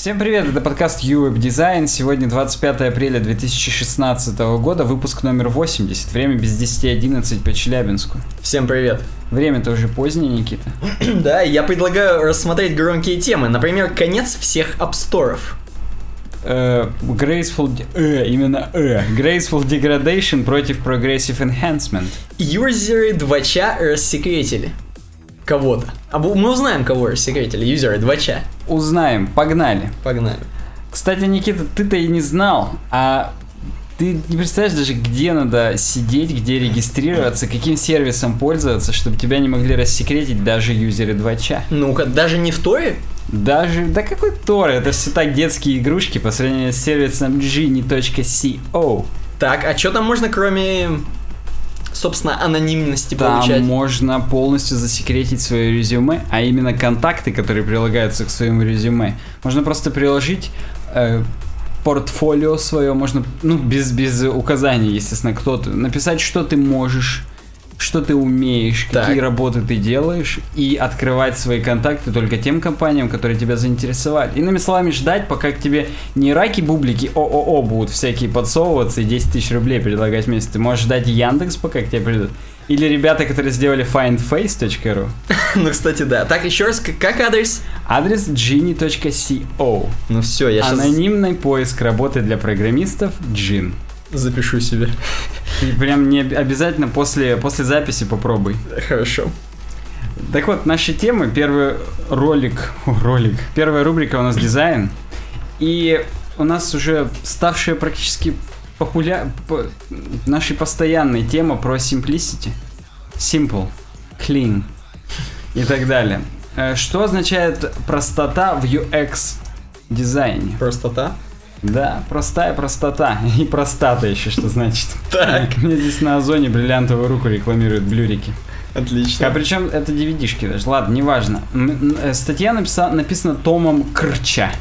Всем привет, это подкаст UWeb Design. Сегодня 25 апреля 2016 года, выпуск номер 80. Время без 10.11 по Челябинску. Всем привет. Время-то уже позднее, Никита. да, я предлагаю рассмотреть громкие темы. Например, конец всех апсторов. Uh, graceful, uh, именно uh, Graceful Degradation против Progressive Enhancement. Юзеры 2ча рассекретили кого-то. А мы узнаем, кого рассекретили, юзеры 2ча. Узнаем, погнали. Погнали. Кстати, Никита, ты-то и не знал, а ты не представляешь даже, где надо сидеть, где регистрироваться, каким сервисом пользоваться, чтобы тебя не могли рассекретить даже юзеры 2ча. Ну-ка, даже не в Торе? Даже, да какой Тор, это все так детские игрушки по сравнению с сервисом genie.co. Так, а что там можно кроме собственно, анонимности Там получать. можно полностью засекретить свое резюме, а именно контакты, которые прилагаются к своему резюме. Можно просто приложить э, портфолио свое, можно, ну, без, без указаний, естественно, кто ты, написать, что ты можешь, что ты умеешь, так. какие работы ты делаешь, и открывать свои контакты только тем компаниям, которые тебя заинтересовали. Иными словами, ждать, пока к тебе не раки-бублики ООО будут всякие подсовываться и 10 тысяч рублей предлагать в месяц. Ты можешь ждать Яндекс, пока к тебе придут. Или ребята, которые сделали findface.ru. ну, кстати, да. Так, еще раз, как адрес? Адрес genie.co. Ну все, я сейчас... Анонимный поиск работы для программистов Джин. Запишу себе. И прям не обязательно после, после записи попробуй. Хорошо. Так вот, наши темы. Первый ролик, ролик. Первая рубрика у нас дизайн. И у нас уже ставшая практически популя... нашей постоянной тема про simplicity. Simple, clean и так далее. Э, что означает простота в UX дизайне? Простота? Да, простая простота. И простата еще что значит. Так. Мне здесь на Озоне бриллиантовую руку рекламируют блюрики. Отлично. А причем это DVD-шки даже. Ладно, неважно. Э, статья написа... написана Томом Крча.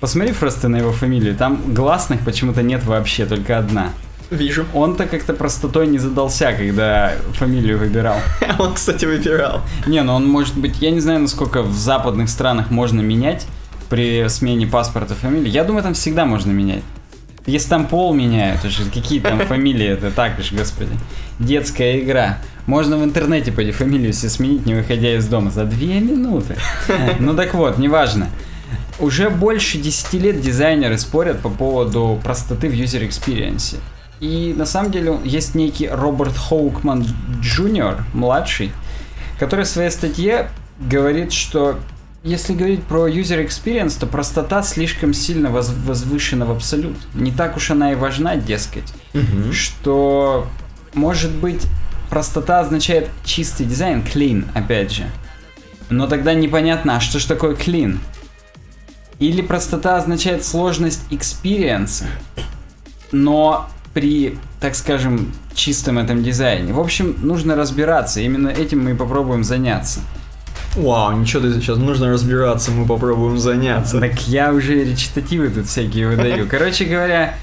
Посмотри просто на его фамилию. Там гласных почему-то нет вообще, только одна. Вижу. Он-то как-то простотой не задался, когда фамилию выбирал. Он, кстати, выбирал. Не, ну он может быть, я не знаю, насколько в западных странах можно менять при смене паспорта фамилии. Я думаю, там всегда можно менять. Если там пол меняют, уже какие там фамилии, это так уж, господи. Детская игра. Можно в интернете по фамилию все сменить, не выходя из дома, за две минуты. Ну так вот, неважно. Уже больше 10 лет дизайнеры спорят по поводу простоты в user experience. И на самом деле есть некий Роберт Хоукман Джуниор, младший, который в своей статье говорит, что если говорить про user experience, то простота слишком сильно воз возвышена в абсолют. Не так уж она и важна, дескать. Угу. Что, может быть, простота означает чистый дизайн, clean, опять же. Но тогда непонятно, а что же такое clean? Или простота означает сложность experience, но при, так скажем, чистом этом дизайне. В общем, нужно разбираться. Именно этим мы и попробуем заняться. Вау, ничего ты сейчас нужно разбираться, мы попробуем заняться. Так я уже речитативы тут всякие выдаю. Короче говоря,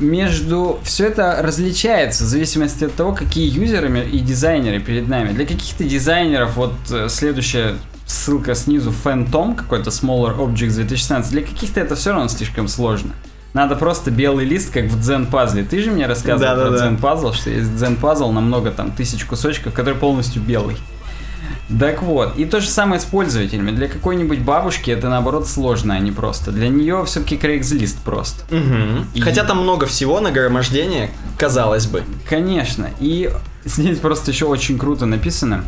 между... Все это различается в зависимости от того, какие юзеры и дизайнеры перед нами. Для каких-то дизайнеров, вот э, следующая ссылка снизу, Phantom, какой-то Smaller Objects 2016, для каких-то это все равно слишком сложно. Надо просто белый лист, как в Zen Puzzle. Ты же мне рассказывал да, про да, Zen Puzzle, что есть Zen Puzzle на много там тысяч кусочков, который полностью белый. Так вот, и то же самое с пользователями. Для какой-нибудь бабушки это наоборот сложно, а не просто. Для нее все-таки Craigslist просто. Угу. И... Хотя там много всего нагромождения, казалось бы. Конечно. И здесь просто еще очень круто написано.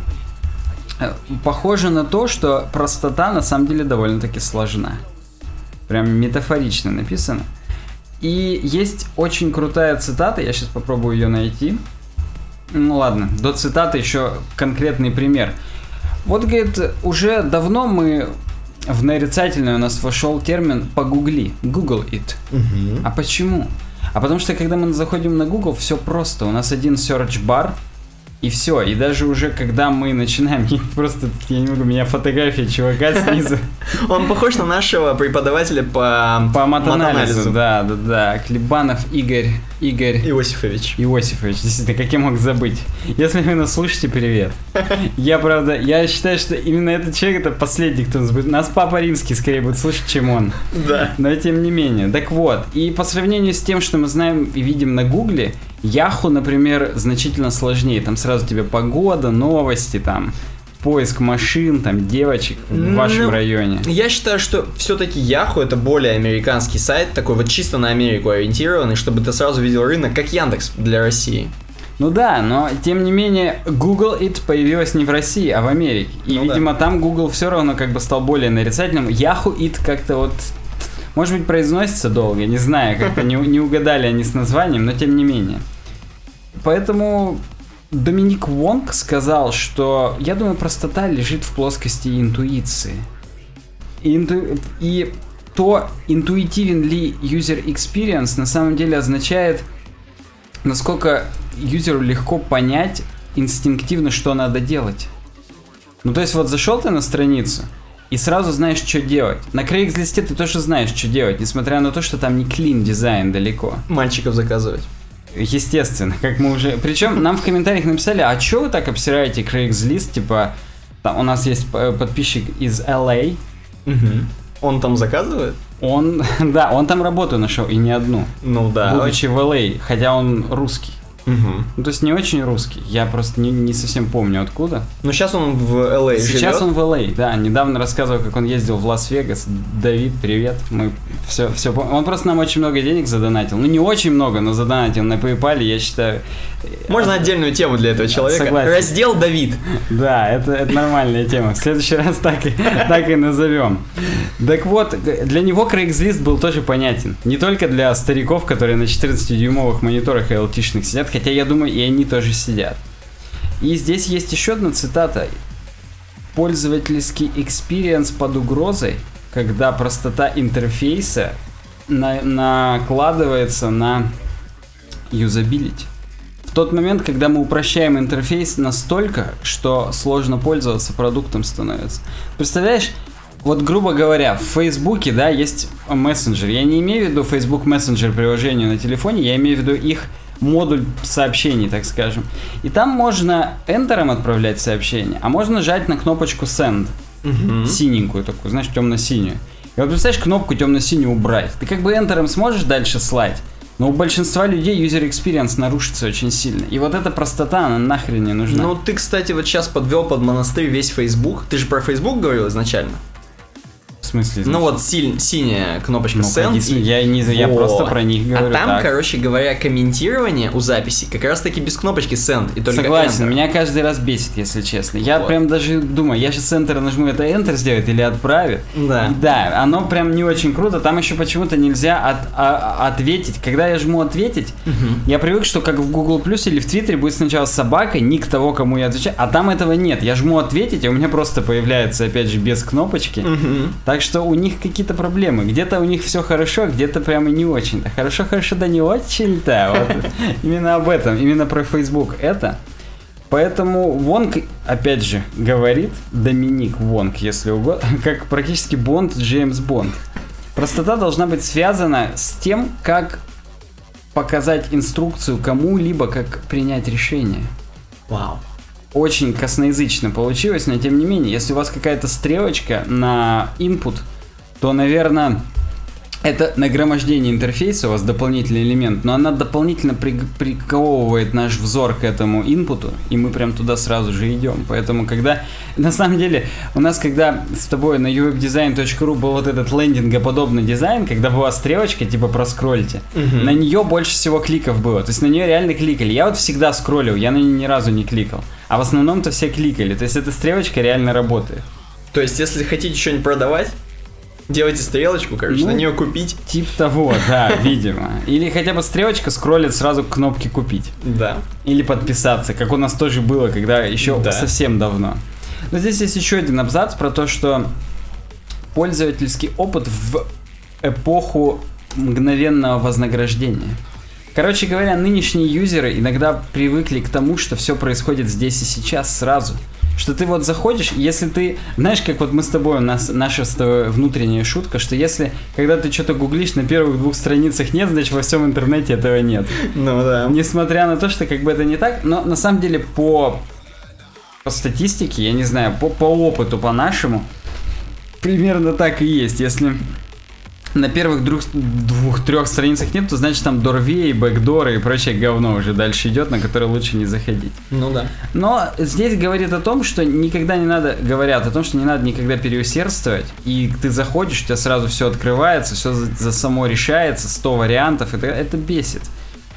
Э, похоже на то, что простота на самом деле довольно-таки сложна. Прям метафорично написано. И есть очень крутая цитата, я сейчас попробую ее найти. Ну ладно, до цитаты еще конкретный пример. Вот, говорит, уже давно мы в нарицательное у нас вошел термин «погугли», «google it». Угу. А почему? А потому что, когда мы заходим на Google, все просто. У нас один search бар, и все. И даже уже когда мы начинаем, просто, я не могу, у меня фотография чувака снизу. Он похож на нашего преподавателя по, По матанализу, да, да, да. Клебанов Игорь, Игорь Иосифович. Иосифович, действительно, как я мог забыть? Если вы нас слушаете, привет. Я, правда, я считаю, что именно этот человек это последний, кто нас будет. Нас Папа Римский скорее будет слушать, чем он. Да. Но тем не менее. Так вот, и по сравнению с тем, что мы знаем и видим на Гугле, Яху, например, значительно сложнее. Там сразу тебе погода, новости, там поиск машин, там девочек в вашем Ну, районе. Я считаю, что все-таки Yahoo это более американский сайт, такой вот чисто на Америку ориентированный, чтобы ты сразу видел рынок, как Яндекс для России. Ну да, но тем не менее Google It появилась не в России, а в Америке. И, Ну да. видимо, там Google все равно как бы стал более нарицательным. Yahoo It как-то вот, может быть, произносится долго, не знаю, как-то не, не угадали они с названием, но тем не менее. Поэтому Доминик Вонг сказал, что, я думаю, простота лежит в плоскости интуиции. И, инту- и то, интуитивен ли user experience, на самом деле означает, насколько юзеру легко понять инстинктивно, что надо делать. Ну, то есть, вот зашел ты на страницу, и сразу знаешь, что делать. На Craigslist ты тоже знаешь, что делать, несмотря на то, что там не клин дизайн далеко. Мальчиков заказывать. Естественно, как мы уже... Причем нам в комментариях написали, а чё вы так обсираете Craigslist, типа, там у нас есть э, подписчик из LA, Мгм. Он там заказывает? он, да, он там работу нашел, и не одну, Ну да. будучи в LA, хотя он русский. Мгм. Ну, то есть не очень русский, я просто не, не совсем помню откуда. Ну сейчас он в LA Сейчас живет. он в LA, да, недавно рассказывал, как он ездил в Лас-Вегас. Давид, привет, мы все, все помним. Он просто нам очень много денег задонатил, ну не очень много, но задонатил на PayPal, я считаю... Можно отдельную тему для этого человека. Согласен. Раздел Давид. Да, это, это нормальная тема. В следующий раз так и, так и назовем. Так вот, для него Craigslist был тоже понятен. Не только для стариков, которые на 14-дюймовых мониторах и LT-шных сидят, хотя я думаю, и они тоже сидят. И здесь есть еще одна цитата. Пользовательский experience под угрозой, когда простота интерфейса на- накладывается на юзабилити. В тот момент, когда мы упрощаем интерфейс настолько, что сложно пользоваться продуктом становится. Представляешь, вот грубо говоря, в Фейсбуке, да, есть мессенджер. Я не имею в виду Facebook Messenger приложение на телефоне, я имею в виду их модуль сообщений, так скажем. И там можно Enter отправлять сообщения, а можно нажать на кнопочку Send, синенькую такую, знаешь, темно-синюю. И вот представляешь, кнопку темно-синюю убрать. Ты как бы Enter сможешь дальше слать, но у большинства людей user experience нарушится очень сильно. И вот эта простота, она нахрен не нужна. Ну, ты, кстати, вот сейчас подвел под монастырь весь Facebook. Ты же про Facebook говорил изначально. Смысле? Ну вот силь- синяя кнопочка Ну, Send. и- я, не, я Вот. просто про них говорю. А там, так. короче говоря, комментирование у записи как раз таки без кнопочки Send и только Согласен, Enter. меня каждый раз бесит, если честно. Я Вот. прям даже думаю, я сейчас Enter нажму, это Enter сделает или отправит. Да. И да, оно прям не очень круто. Там еще почему-то нельзя от- а- ответить. Когда я жму ответить, я привык, что как в Google Plus или в Твиттере будет сначала собака, ник того, кому я отвечаю, а там этого нет. Я жму ответить, и у меня просто появляется, опять же, без кнопочки. Мгм. Так что у них какие-то проблемы. Где-то у них все хорошо, где-то прямо не очень-то. Хорошо, хорошо, да не очень-то. Вот именно об этом, именно про Facebook это. Поэтому Вонг, опять же, говорит, Доминик Вонг, если угодно, как практически Бонд, Джеймс Бонд. Простота должна быть связана с тем, как показать инструкцию кому-либо, как принять решение Вау. Очень косноязычно получилось, но тем не менее, если у вас какая-то стрелочка на input, то, наверное, это нагромождение интерфейса, у вас дополнительный элемент, но она дополнительно при- приковывает наш взор к этому инпуту, и мы прям туда сразу же идем. Поэтому, когда, на самом деле, у нас, когда с тобой на uwebdesign.ru был вот этот лендингоподобный дизайн, когда была стрелочка, типа проскрольте, Мгм. на нее больше всего кликов было. То есть на нее реально кликали. Я вот всегда скроллил, я на нее ни разу не кликал. А в основном-то все кликали. То есть эта стрелочка реально работает. То есть, если хотите что-нибудь продавать, делайте стрелочку, короче, Ну, на нее купить. Тип того, да, видимо. Или хотя бы стрелочка скроллит сразу к кнопке купить. Да. Или подписаться, как у нас тоже было, когда еще Да. совсем давно. Но здесь есть еще один абзац про то, что пользовательский опыт в эпоху мгновенного вознаграждения. Короче говоря, нынешние юзеры иногда привыкли к тому, что все происходит здесь и сейчас сразу. Что ты вот заходишь, если ты, знаешь, как вот мы с тобой, у нас наша с тобой внутренняя шутка, что если, когда ты что-то гуглишь, на первых двух страницах нет, значит во всем интернете этого нет. Ну да. Несмотря на то, что как бы это не так, но на самом деле по, по статистике, я не знаю, по, по опыту, по нашему, примерно так и есть. Если на первых двух-трех страницах нет, то значит там дорвей, бэкдоры и прочее говно уже дальше идет, на которое лучше не заходить. Ну да. Но здесь говорит о том, что никогда не надо, говорят о том, что не надо никогда переусердствовать, и ты заходишь, у тебя сразу все открывается, все за, за само решается, 100 вариантов, это, это бесит.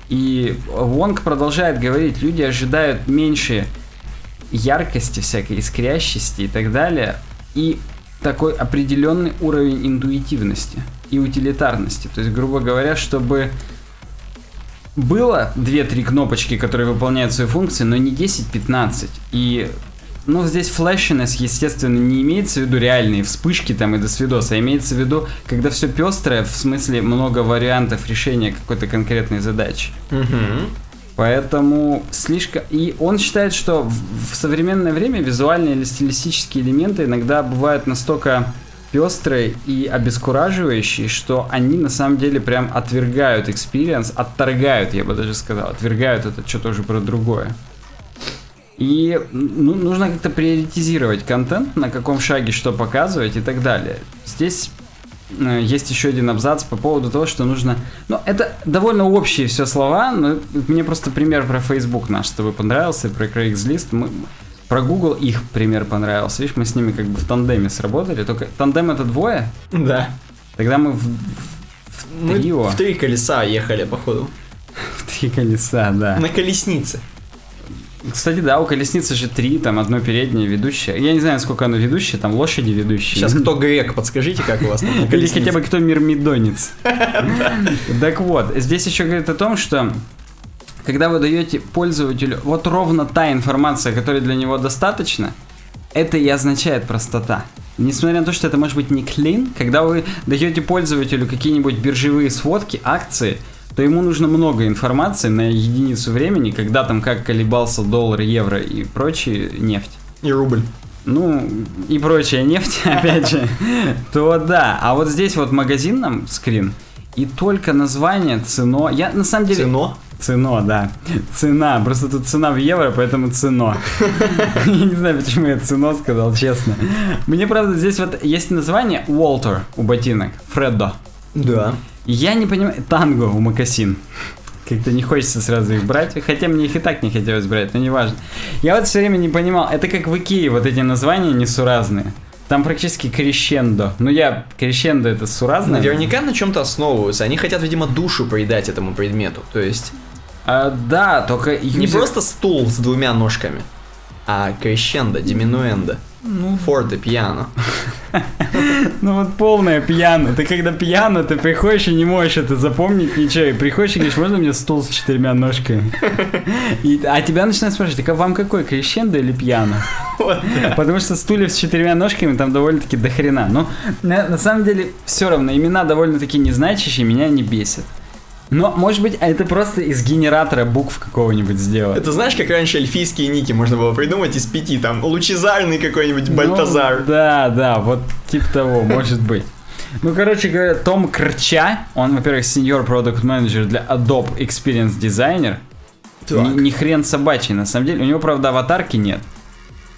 И Вонг продолжает говорить, люди ожидают меньше яркости всякой, искрящести и так далее, и такой определенный уровень интуитивности и утилитарности. То есть, грубо говоря, чтобы было 2-3 кнопочки, которые выполняют свои функции, но не 10-15. И ну, здесь флешинес, естественно, не имеется в виду реальные вспышки там и до свидоса, а имеется в виду, когда все пестрое, в смысле много вариантов решения какой-то конкретной задачи. Угу. Поэтому слишком... И он считает, что в, современное время визуальные или стилистические элементы иногда бывают настолько пестрые и обескураживающие, что они на самом деле прям отвергают experience, отторгают, я бы даже сказал, отвергают это что-то уже про другое. И ну, нужно как-то приоритизировать контент, на каком шаге что показывать и так далее. Здесь есть еще один абзац по поводу того, что нужно... Ну, это довольно общие все слова, но мне просто пример про Facebook наш с тобой понравился, про Craigslist. Мы... Про Google их пример понравился. Видишь, мы с ними как бы в тандеме сработали. Только тандем это двое? Да. Тогда мы в, в, в трио. Мы в три колеса ехали, походу. В три колеса, да. На колеснице. Кстати, да, у колесницы же три, там одно переднее ведущее. Я не знаю, сколько оно ведущее, там лошади ведущие. Сейчас кто грек, подскажите, как у вас там Или хотя бы кто мирмидонец. Так вот, здесь еще говорит о том, что когда вы даете пользователю вот ровно та информация, которая для него достаточно, это и означает простота. Несмотря на то, что это может быть не клин, когда вы даете пользователю какие-нибудь биржевые сводки, акции – то ему нужно много информации на единицу времени, когда там как колебался доллар, евро и прочие нефть. И рубль. Ну, и прочая нефть, опять же, то да. А вот здесь вот магазин нам скрин, и только название, цено. Я на самом деле... Цено? Цено, да. Цена. Просто тут цена в евро, поэтому цено. Я не знаю, почему я цено сказал, честно. Мне, правда, здесь вот есть название Уолтер у ботинок. Фреддо. Да. Я не понимаю, танго у Макасин. Как-то не хочется сразу их брать, хотя мне их и так не хотелось брать, но неважно. Я вот все время не понимал, это как в Икее, вот эти названия несуразные. Там практически крещендо. Ну я, крещендо это суразное. Наверняка на чем-то основываются. Они хотят, видимо, душу придать этому предмету. То есть... А, да, только... Юзер... Не просто стул с двумя ножками, а крещендо, диминуэндо. Ну, форте, пьяно. Ну вот полная пьяно. Ты когда пьяно, ты приходишь и не можешь это запомнить ничего. И приходишь и говоришь, можно мне стул с четырьмя ножками? И, а тебя начинают спрашивать, так а вам какой, крещендо или пьяно? Вот, да. Потому что стульев с четырьмя ножками там довольно-таки дохрена. Но на, на самом деле все равно имена довольно-таки незначащие, меня не бесят. Но, может быть, это просто из генератора букв какого-нибудь сделать. Это знаешь, как раньше эльфийские ники можно было придумать из пяти, там, лучезарный какой-нибудь ну, Бальтазар. Ну, да, да, вот типа того, может быть. Ну, короче говоря, Том Крча, он, во-первых, senior product manager для Adobe Experience Designer. Ни, ни хрен собачий, на самом деле. У него, правда, аватарки нет.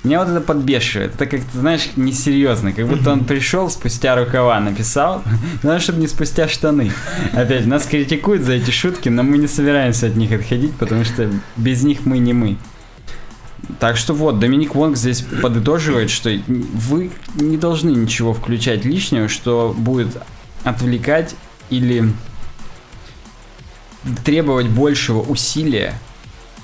Меня вот это подбешивает. Это как-то, знаешь, несерьезно. Как будто он пришел спустя рукава, написал. Надо, чтобы не спустя штаны. Опять, нас критикуют за эти шутки, но мы не собираемся от них отходить, потому что без них мы не мы. Так что вот, Доминик Вонг здесь подытоживает, что вы не должны ничего включать лишнего, что будет отвлекать или требовать большего усилия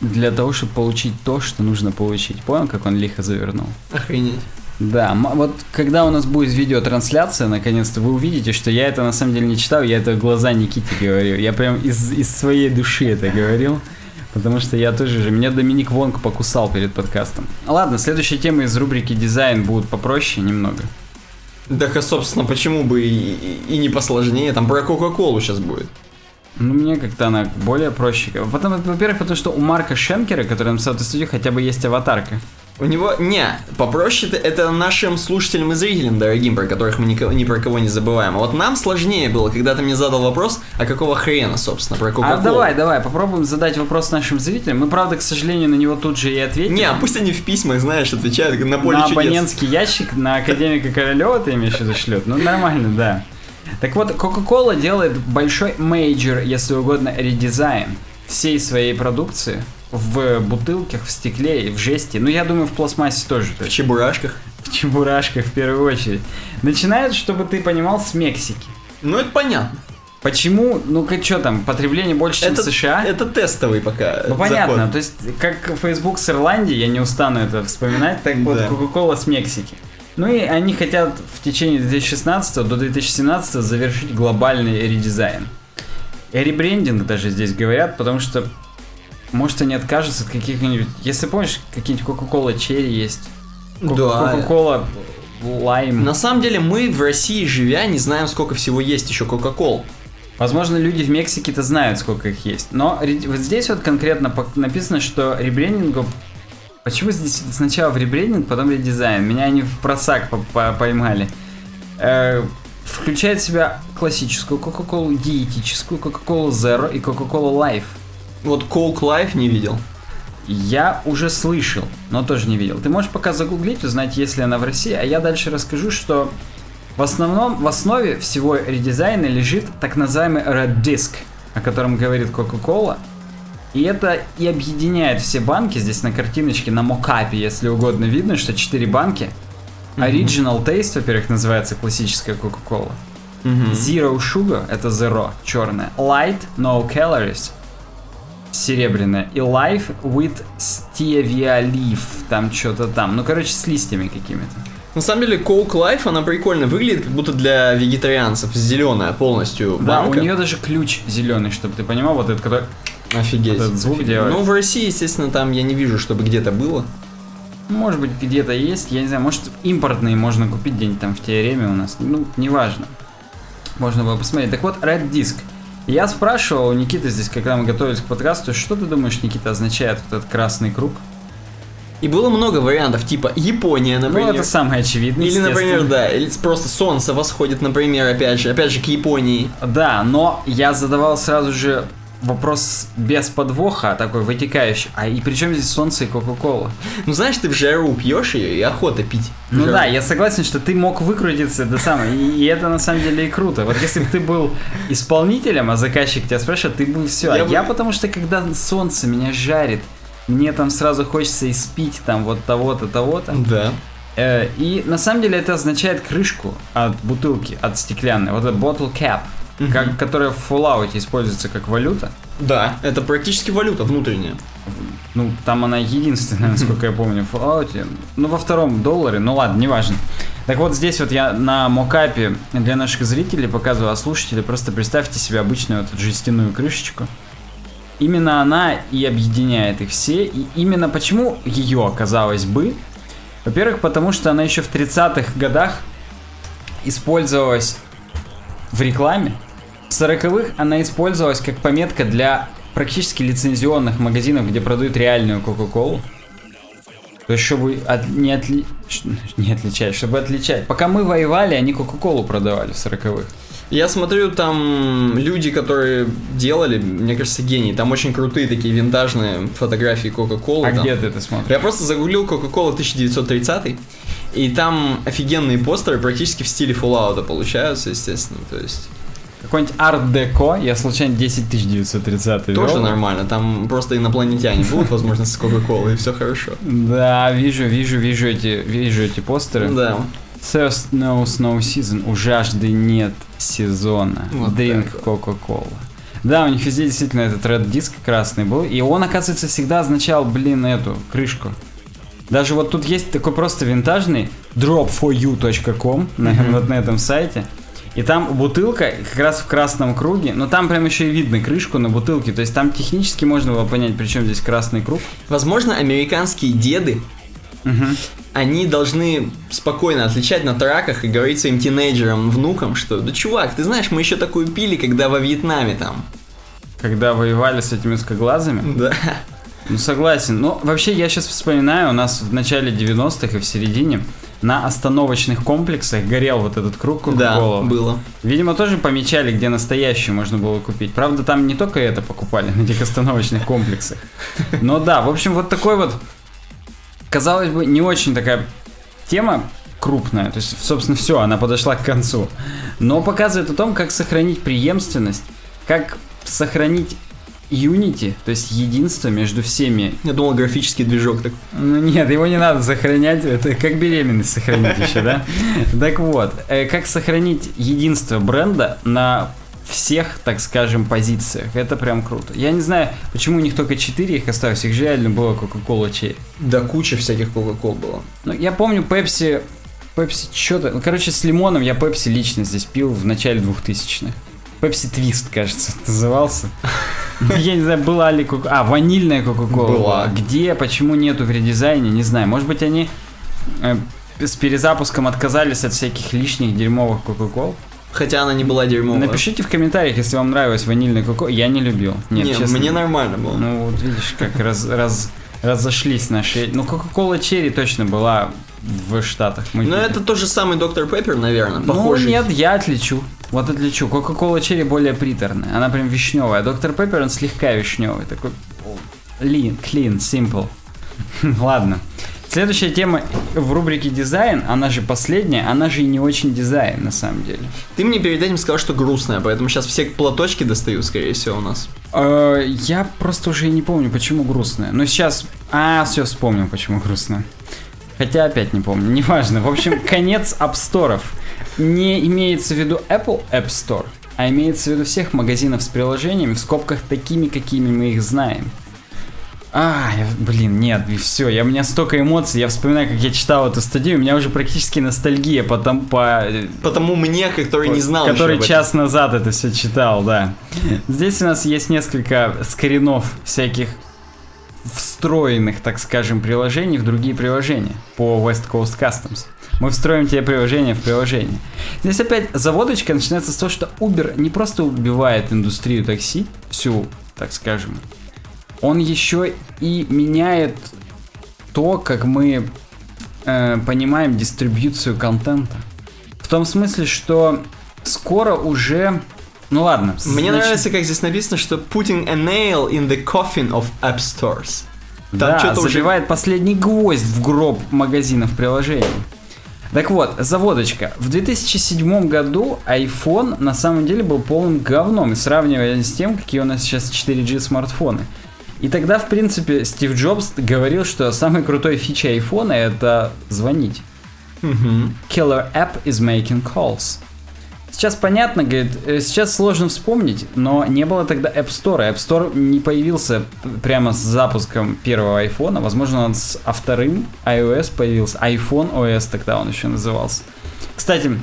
для того, чтобы получить то, что нужно получить. Понял, как он лихо завернул? Охренеть. Да, вот когда у нас будет видеотрансляция, наконец-то вы увидите, что я это на самом деле не читал, я это в глаза Никите говорю. Я прям из, из своей души это говорил. Потому что я тоже же, меня Доминик Вонг покусал перед подкастом. Ладно, следующая тема из рубрики дизайн будут попроще немного. Да, собственно, почему бы и, и не посложнее, там про Кока-Колу сейчас будет. Ну, мне как-то она более проще. Потом, во-первых, потому что у Марка Шенкера, который написал эту студию, хотя бы есть аватарка. У него, не, попроще это нашим слушателям и зрителям дорогим, про которых мы никого, ни про кого не забываем. А вот нам сложнее было, когда ты мне задал вопрос, а какого хрена, собственно, про кока А давай, давай, попробуем задать вопрос нашим зрителям. Мы, правда, к сожалению, на него тут же и ответим. Не, а пусть они в письмах, знаешь, отвечают на поле На чудес. абонентский ящик, на академика Королева ты имеешь в виду шлют? Ну, нормально, да. Так вот, Coca-Cola делает большой major, если угодно, редизайн всей своей продукции в бутылках, в стекле и в жести. Ну, я думаю, в пластмассе тоже. В чебурашках. В чебурашках, в первую очередь. Начинают, чтобы ты понимал, с Мексики. Ну, это понятно. Почему? Ну, как что там, потребление больше, чем это, в США? Это тестовый пока Ну, понятно. То есть, как Facebook с Ирландии, я не устану это вспоминать, так вот. Coca-Cola с Мексики. Ну и они хотят в течение 2016 до 2017 завершить глобальный редизайн. Ребрендинг даже здесь говорят, потому что может они откажутся от каких-нибудь... Если помнишь, какие-нибудь Coca-Cola Cherry есть. Coca-Cola Lime. На самом деле мы в России, живя, не знаем, сколько всего есть еще Кока-Кол. Возможно, люди в Мексике-то знают, сколько их есть. Но вот здесь вот конкретно написано, что ребрендингу... Почему здесь сначала в ребрендинг, потом редизайн? Меня они в просак по- по- поймали. Э, включает в себя классическую Кока-Колу, диетическую Кока-Колу Zero и Кока-Колу Life. Вот Coke Life не видел. Я уже слышал, но тоже не видел. Ты можешь пока загуглить, узнать, есть ли она в России, а я дальше расскажу, что в основном, в основе всего редизайна лежит так называемый Red Disc, о котором говорит Coca-Cola. И это и объединяет все банки. Здесь на картиночке, на мокапе, если угодно, видно, что 4 банки. Original Taste, во-первых, называется классическая Coca-Cola. Zero Sugar, это Zero, черная. Light, No Calories, серебряная. И Life with Stevia Leaf, там что-то там. Ну, короче, с листьями какими-то. На самом деле Coke Life, она прикольно выглядит, как будто для вегетарианцев. Зеленая полностью Да, банка. у нее даже ключ зеленый, чтобы ты понимал, вот этот, который... Офигеть. этот звук Офигеть. делает. Ну, в России, естественно, там я не вижу, чтобы где-то было. Может быть, где-то есть, я не знаю, может, импортные можно купить где-нибудь там в Теореме у нас. Ну, неважно. Можно было посмотреть. Так вот, Red Disc. Я спрашивал у Никиты здесь, когда мы готовились к подкасту, что ты думаешь, Никита, означает вот этот красный круг? И было много вариантов, типа Япония, например. Ну, это самый очевидный, Или, например, да, или просто солнце восходит, например, опять же, опять же, к Японии. Да, но я задавал сразу же вопрос без подвоха, такой вытекающий. А и при чем здесь солнце и Кока-Кола? Ну, знаешь, ты в жару пьешь ее, и охота пить. Ну жару. да, я согласен, что ты мог выкрутиться до самого, и, и это на самом деле и круто. Вот если бы ты был исполнителем, а заказчик тебя спрашивает, ты бы все. А Я я, бы- потому что когда солнце меня жарит, мне там сразу хочется испить там вот того-то, того-то. Да. Э, и на самом деле это означает крышку от бутылки, от стеклянной. Вот это bottle cap, как, которая в Fallout используется как валюта. Да, это практически валюта внутренняя. Ну, там она единственная, насколько я помню, в Fallout. Ну, во втором долларе, ну ладно, неважно. Так вот, здесь вот я на мокапе для наших зрителей показываю, а слушателей просто представьте себе обычную вот эту жестяную крышечку. Именно она и объединяет их все. И именно почему ее оказалось бы? Во-первых, потому что она еще в 30-х годах использовалась в рекламе. В 40-х она использовалась как пометка для практически лицензионных магазинов, где продают реальную Кока-Колу. То есть, чтобы от- не, отли... не отличать, чтобы отличать. Пока мы воевали, они Кока-Колу продавали в 40-х. Я смотрю, там люди, которые делали, мне кажется, гении. Там очень крутые такие винтажные фотографии Кока-Колы. А там. где ты это смотришь? Я просто загуглил Coca-Cola 1930 и там офигенные постеры практически в стиле Fallout получаются, естественно. То есть Какой-нибудь арт-деко, я случайно 10930 вел. тоже нормально. Там просто инопланетяне будут, возможно, с Coca-Cola, и все хорошо. Да, вижу, вижу, вижу эти, вижу эти постеры. Да. Knows no season. У жажды нет сезона. Вот Drink. Coca-Cola. Да, у них везде действительно этот red диск красный был. И он, оказывается, всегда означал, блин, эту крышку. Даже вот тут есть такой просто винтажный dropforyou.com на, вот на этом сайте. И там бутылка как раз в красном круге, но там прям еще и видно крышку на бутылке. То есть там технически можно было понять, при чем здесь красный круг. Возможно, американские деды, Мгм. они должны спокойно отличать на траках и говорить своим тинейджерам, внукам, что да чувак, ты знаешь, мы еще такую пили, когда во Вьетнаме там. Когда воевали с этими узкоглазыми. Да. Ну, согласен. Ну, вообще, я сейчас вспоминаю, у нас в начале 90-х и в середине на остановочных комплексах горел вот этот круг Да, Кока-Кола. было. Видимо, тоже помечали, где настоящую можно было купить. Правда, там не только это покупали на этих остановочных комплексах. Но да, в общем, вот такой вот, казалось бы, не очень такая тема крупная. То есть, собственно, все, она подошла к концу. Но показывает о том, как сохранить преемственность, как сохранить Unity, то есть единство между всеми Я думал, графический движок так. ну нет, его не надо сохранять, это как беременность сохранить еще, да? Так вот, э, как сохранить единство бренда на всех, так скажем, позициях. Это прям круто. Я не знаю, почему у них только 4 их осталось, их же реально было Coca-Cola Cherry. Да куча всяких Кока-Кол было. Ну, я помню Pepsi, Pepsi что-то, ну, короче, с лимоном я Pepsi лично здесь пил в начале 2000-х. Pepsi Twist, кажется, назывался. Ну, Я не знаю, была ли кока А, ванильная Кока-Кола. Была. Где, почему нету в редизайне, не знаю. Может быть, они э, с перезапуском отказались от всяких лишних дерьмовых Кока-Кол. Хотя она не была дерьмовая. Напишите в комментариях, если вам нравилась ванильная Кока-Кола. Я не любил. Нет, Не, честно. мне нормально было. Ну, вот видишь, как раз, раз, разошлись наши... Ну, Кока-Кола Черри точно была в Штатах. Мы Но пили. это тот же самый доктор Пеппер, наверное, Ну, похожий. нет, я отличу. Вот отличу. Кока-кола черри более приторная. Она прям вишневая. А доктор Пеппер, он слегка вишневый. Такой lean, clean, simple. Ладно. Следующая тема в рубрике дизайн, она же последняя, она же и не очень дизайн на самом деле. Ты мне перед этим сказал, что грустная, поэтому сейчас все платочки достаю, скорее всего, у нас. Э, Я просто уже и не помню, почему грустная. Но сейчас... А, все, вспомнил, почему грустная. Хотя опять не помню, неважно. В общем, конец App Store. Не имеется в виду Apple App Store, а имеется в виду всех магазинов с приложениями в скобках такими, какими мы их знаем. А, блин, нет, и все, я, у меня столько эмоций, я вспоминаю, как я читал эту статью, у меня уже практически ностальгия потом по Потому мне, который не знал который час назад это все читал, да. Здесь у нас есть несколько скринов всяких встроенных, так скажем, приложений в другие приложения по West Coast Customs. Мы встроим тебе приложение в приложение. Здесь опять заводочка начинается с того, что Uber не просто убивает индустрию такси, всю, так скажем, он еще и меняет то, как мы э, понимаем дистрибьюцию контента. В том смысле, что скоро уже... Ну ладно. Мне значит- нравится, как здесь написано, что putting a nail in the coffin of app stores. Там да, что-то уже... забивает последний гвоздь в гроб магазинов приложений. Так вот, заводочка. В 2007 году iPhone на самом деле был полным говном, сравнивая с тем, какие у нас сейчас 4G смартфоны. И тогда, в принципе, Стив Джобс говорил, что самой крутой фичей iPhone это звонить. Мгм. Killer app is making calls. Сейчас понятно, говорит, э, сейчас сложно вспомнить, но не было тогда App Store. App Store не появился прямо с запуском первого айфона. Возможно, он с а вторым iOS появился. iPhone OS тогда он еще назывался. Кстати,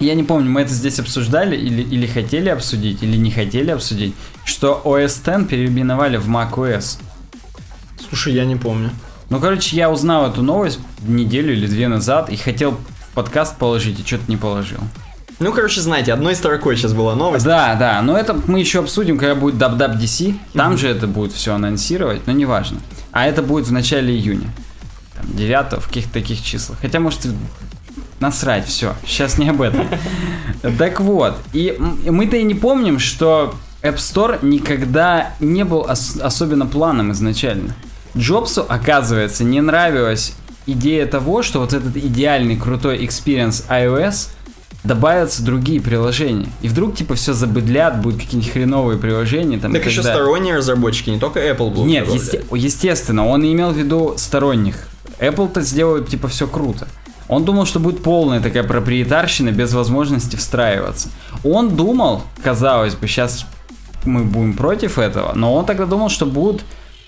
я не помню, мы это здесь обсуждали или, или хотели обсудить, или не хотели обсудить, что OS X переименовали в macOS. Слушай, я не помню. Ну, короче, я узнал эту новость неделю или две назад и хотел подкаст положить, и что-то не положил. Ну, короче, знаете, одной строкой сейчас была новость. Да, да, но это мы еще обсудим, когда будет DC. Там же это будет все анонсировать, но неважно. А это будет в начале июня. Там, 9 в каких-то таких числах. Хотя, может, насрать, все. Сейчас не об этом. Так вот, и мы-то и не помним, что App Store никогда не был ос- особенно планом изначально. Джобсу, оказывается, не нравилась идея того, что вот этот идеальный крутой experience iOS добавятся другие приложения. И вдруг, типа, все забыдлят, будут какие-нибудь хреновые приложения там. Так так еще далее. сторонние разработчики, не только Apple будут Нет, добавлять. есте- естественно, он имел в виду сторонних. Apple-то сделают, типа, все круто. Он думал, что будет полная такая проприетарщина без возможности встраиваться. Он думал, казалось бы, сейчас мы будем против этого, но он тогда думал, что будут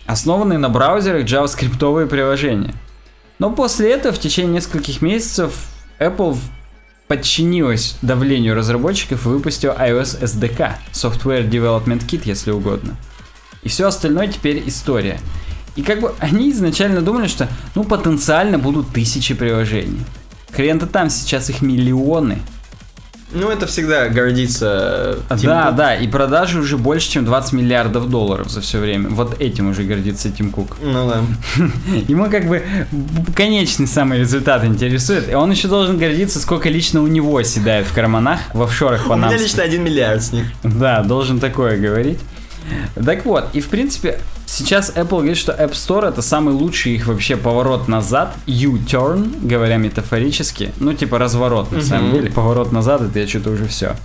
основанные на браузерах JavaScript приложения. Но после этого в течение нескольких месяцев Apple подчинилась давлению разработчиков и выпустила iOS SDK, Software Development Kit, если угодно. И все остальное теперь история. И как бы они изначально думали, что ну потенциально будут тысячи приложений. Хрен-то там сейчас их миллионы. Ну, это всегда гордится э, Тим да, Кук. да, и продажи уже больше, чем 20 миллиардов долларов за все время. Вот этим уже гордится Тим Кук. Ну да. Ему как бы конечный самый результат интересует. И он еще должен гордиться, сколько лично у него оседает в карманах в офшорах У меня лично 1 миллиард с них. Да, должен такое говорить. Так вот, и в принципе, сейчас Apple говорит, что App Store это самый лучший их вообще поворот назад, U-turn, говоря метафорически, ну типа разворот на самом деле, поворот назад, это я что-то уже все.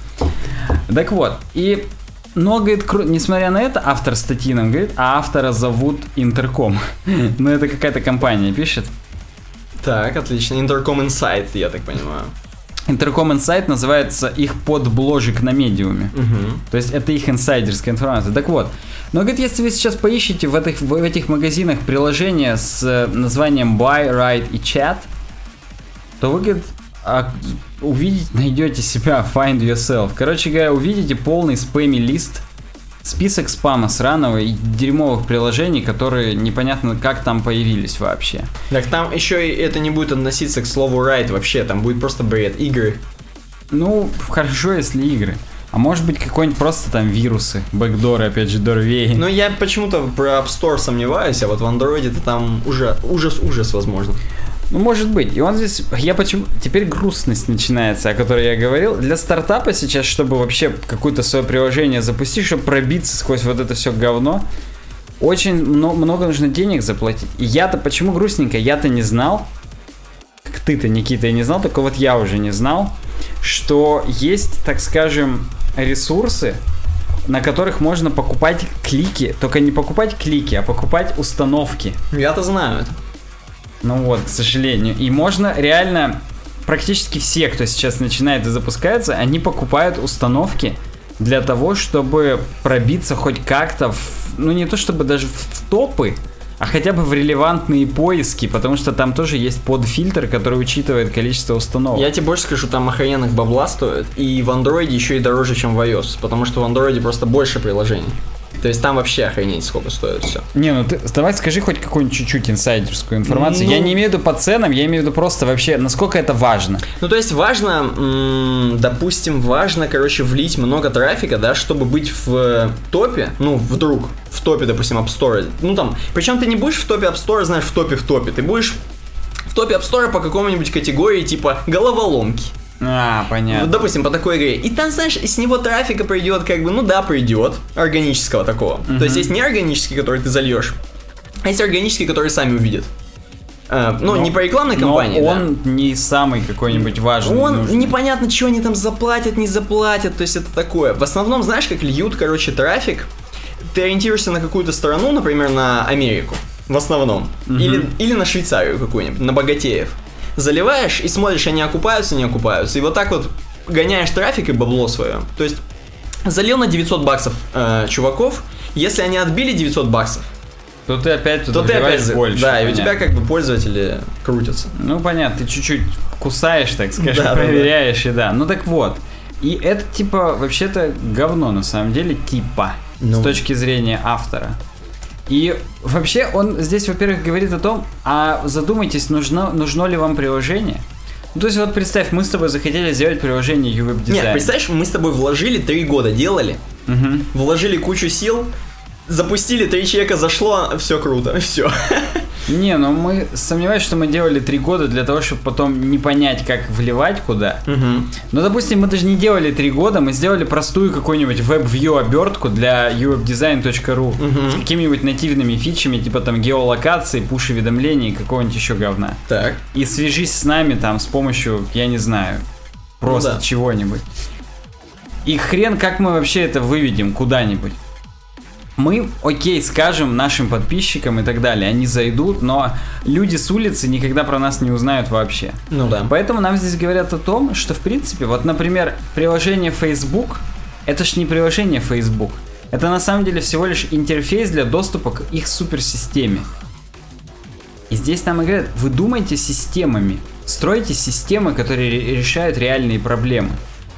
Так вот, и но, говорит, кру- несмотря на это, автор статьи нам говорит, а автора зовут Интерком. Ну, это какая-то компания пишет. Так, отлично. Intercom Insight, я так понимаю. Интерком Insight называется их подбложик на медиуме. Угу. То есть это их инсайдерская информация. Так вот, но говорит, если вы сейчас поищете в этих, в этих магазинах приложения с э, названием Buy, Write и Chat, то вы, говорит, а, увидите, найдете себя Find Yourself. Короче говоря, увидите полный спэми лист, список спама сраного и дерьмовых приложений, которые непонятно как там появились вообще. Так там еще и это не будет относиться к слову right вообще, там будет просто бред, игры. Ну, хорошо, если игры. А может быть какой-нибудь просто там вирусы, бэкдоры, опять же, дорвей. Но я почему-то про App Store сомневаюсь, а вот в Android это там уже ужас-ужас возможно. Ну, может быть. И он здесь, я почему, теперь грустность начинается, о которой я говорил. Для стартапа сейчас, чтобы вообще какое-то свое приложение запустить, чтобы пробиться сквозь вот это все говно, очень мно- много нужно денег заплатить. И я-то, почему грустненько, я-то не знал, как ты-то, Никита, и не знал, только вот я уже не знал, что есть, так скажем, ресурсы, на которых можно покупать клики, только не покупать клики, а покупать установки. Я-то знаю это. Ну вот, к сожалению. И можно реально практически все, кто сейчас начинает и запускается, они покупают установки для того, чтобы пробиться хоть как-то в, ну не то чтобы даже в, топы, а хотя бы в релевантные поиски, потому что там тоже есть подфильтр, который учитывает количество установок. Я тебе больше скажу, там охрененных бабла стоит, и в Android еще и дороже, чем в iOS, потому что в Android просто больше приложений. То есть там вообще охренеть сколько стоит все. Не, ну ты давай скажи хоть какую-нибудь чуть-чуть инсайдерскую информацию. Ну- Я не имею в виду по ценам, я имею в виду просто вообще, насколько это важно. Ну, то есть важно, допустим, важно, короче, влить много трафика, да, чтобы быть в топе, ну, вдруг, в топе, допустим, App Store. Ну, там, причем ты не будешь в топе App Store, знаешь, в топе в топе, ты будешь в топе App Store по какому-нибудь категории, типа, головоломки. А, понятно. допустим, по такой игре. И там, знаешь, с него трафика придет, как бы, ну да, придет, органического такого. То есть есть неорганический, который ты зальешь, а есть органический, который сами увидят. Э, ну, Но- не по рекламной Но кампании, да. он не самый какой-нибудь важный. Он нужный. непонятно, что они там заплатят, не заплатят, то есть это такое. В основном, знаешь, как льют, короче, трафик. Ты ориентируешься на какую-то страну, например, на Америку, в основном. Или, или на Швейцарию какую-нибудь, на богатеев. Заливаешь и смотришь, они окупаются, не окупаются. И вот так вот гоняешь трафик и бабло свое. То есть залил на 900 баксов э, чуваков, если они отбили 900 баксов, То ты опять то ты опять больше. Да, и у понятно. тебя как бы пользователи крутятся. Ну, понятно, ты чуть-чуть кусаешь, так скажем, Да, да, да. проверяешь, и да. Ну так вот. И это, типа, вообще-то говно, на самом деле, типа, Ну. с точки зрения автора. И вообще он здесь, во-первых, говорит о том, а задумайтесь, нужно, нужно ли вам приложение? Ну, то есть вот представь, мы с тобой захотели сделать приложение UWeb Нет, дизайн. представляешь, мы с тобой вложили 3 года, делали, Мгм. вложили кучу сил, запустили, три человека зашло, все круто, все. Не, ну мы сомневаюсь, что мы делали три года для того, чтобы потом не понять, как вливать куда. Ну, допустим, мы даже не делали три года, мы сделали простую какую-нибудь WebView обертку для uwebdesign.ru Мгм. с какими-нибудь нативными фичами, типа там геолокации, пуш-уведомлений и какого-нибудь еще говна. Так. И свяжись с нами там с помощью, я не знаю, просто Ну да. чего-нибудь. И хрен, как мы вообще это выведем куда-нибудь. Мы, окей, скажем нашим подписчикам и так далее, они зайдут, но люди с улицы никогда про нас не узнают вообще. Ну да. Поэтому нам здесь говорят о том, что в принципе, вот, например, приложение Facebook, это ж не приложение Facebook. Это на самом деле всего лишь интерфейс для доступа к их суперсистеме. И здесь нам и говорят, вы думайте системами, стройте системы, которые ре- решают реальные проблемы.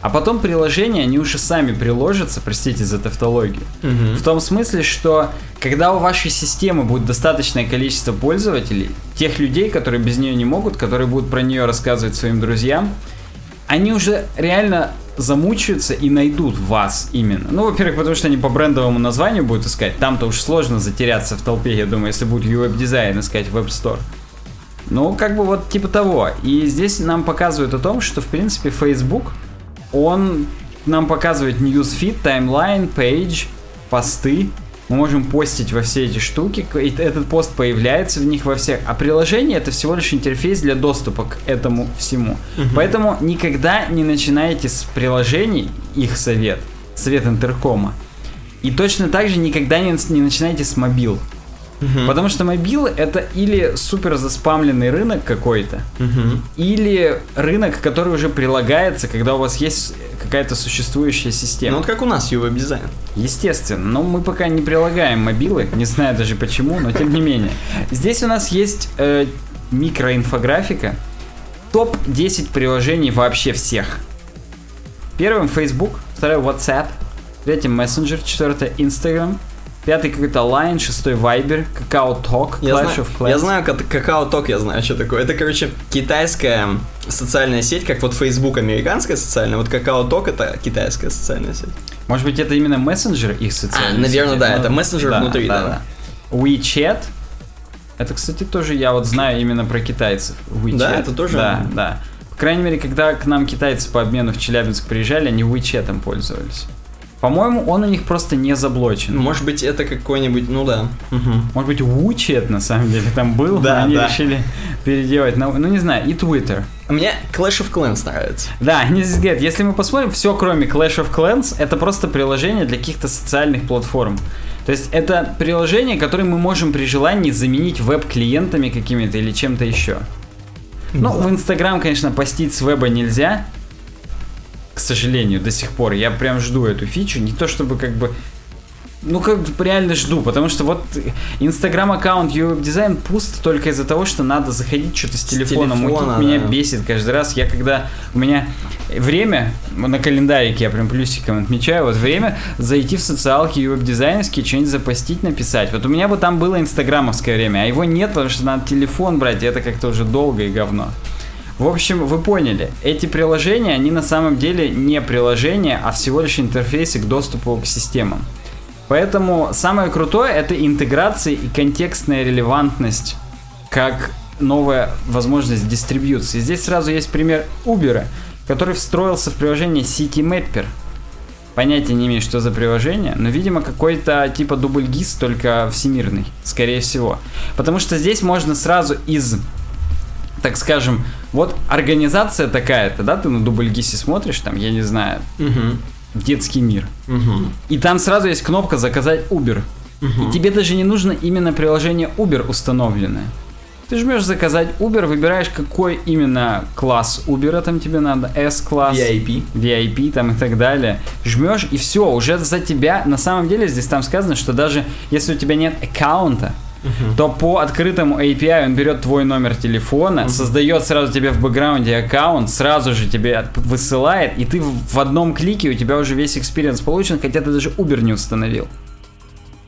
А потом приложения, они уже сами приложатся, простите за тавтологию. В том смысле, что когда у вашей системы будет достаточное количество пользователей, тех людей, которые без нее не могут, которые будут про нее рассказывать своим друзьям, они уже реально замучаются и найдут вас именно. Ну, во-первых, потому что они по брендовому названию будут искать. Там-то уж сложно затеряться в толпе, я думаю, если будет веб-дизайн искать в App Store. Ну, как бы вот типа того. И здесь нам показывают о том, что, в принципе, Facebook, он нам показывает newsfeed, timeline, page, посты, мы можем постить во все эти штуки, и этот пост появляется в них во всех, а приложение это всего лишь интерфейс для доступа к этому всему. Угу. Поэтому никогда не начинайте с приложений, их совет, совет интеркома. И точно так же никогда не, не начинайте с мобил. Угу. Потому что мобилы это или супер заспамленный рынок какой-то, угу. или рынок, который уже прилагается, когда у вас есть какая-то существующая система. Ну вот как у нас UI дизайн. Естественно, но мы пока не прилагаем мобилы, не знаю даже почему, но тем не менее. Здесь у нас есть э, микроинфографика, топ 10 приложений вообще всех. Первым Facebook, второй WhatsApp, третьим Messenger, четвертое Instagram, Пятый какой-то Line, шестой Viber, Какао Talk, Clash я знаю, of Clans. Я знаю, Какао Talk, я знаю, что такое. Это, короче, китайская социальная сеть, как вот Facebook американская социальная, вот Какао Talk это китайская социальная сеть. Может быть, это именно мессенджер их социальный? А, наверное, да, ну, это мессенджер да, внутри, да. да. да. WeChat, это, кстати, тоже я вот знаю именно про китайцев. WeChat. Да, это тоже? Да, да. По крайней мере, когда к нам китайцы по обмену в Челябинск приезжали, они WeChat пользовались. По-моему, он у них просто не заблочен. Может быть, это какой-нибудь, ну да. Угу. Может быть, Вучет на самом деле там был, да, они да. решили переделать. Ну, ну, не знаю, и Twitter. Мне Clash of Clans нравится. Да, здесь говорят, если мы посмотрим, все кроме Clash of Clans, это просто приложение для каких-то социальных платформ. То есть это приложение, которое мы можем при желании заменить веб-клиентами какими-то или чем-то еще. Ну, в Инстаграм, конечно, постить с веба нельзя, к сожалению, до сих пор. Я прям жду эту фичу. Не то чтобы как бы ну, как бы реально жду, потому что вот Инстаграм аккаунт UWeb Design пуст только из-за того, что надо заходить что-то с, с телефоном. телефона да. Меня бесит каждый раз. Я когда у меня время на календарике я прям плюсиком отмечаю, вот время зайти в социалки UWeb дизайнерские, что-нибудь запостить, написать. Вот у меня бы там было инстаграмовское время, а его нет, потому что надо телефон брать, и это как-то уже долго и говно. В общем, вы поняли, эти приложения, они на самом деле не приложения, а всего лишь интерфейсы к доступу к системам. Поэтому самое крутое это интеграция и контекстная релевантность как новая возможность дистрибьюции. Здесь сразу есть пример Uber, который встроился в приложение City Mapper. Понятия не имею, что за приложение, но, видимо, какой-то типа дубль ГИС, только всемирный, скорее всего. Потому что здесь можно сразу из так скажем, вот организация такая-то, да, ты на дубльгисе смотришь, там, я не знаю, угу. детский мир. Угу. И там сразу есть кнопка заказать Uber. Угу. И тебе даже не нужно именно приложение Uber установленное. Ты жмешь заказать Uber, выбираешь, какой именно класс Uber там тебе надо, S-класс, VIP. VIP там и так далее. Жмешь, и все, уже за тебя, на самом деле здесь там сказано, что даже если у тебя нет аккаунта, то по открытому API он берет твой номер телефона, uh-huh. создает сразу тебе в бэкграунде аккаунт, сразу же тебе высылает, и ты в одном клике у тебя уже весь experience получен, хотя ты даже Uber не установил.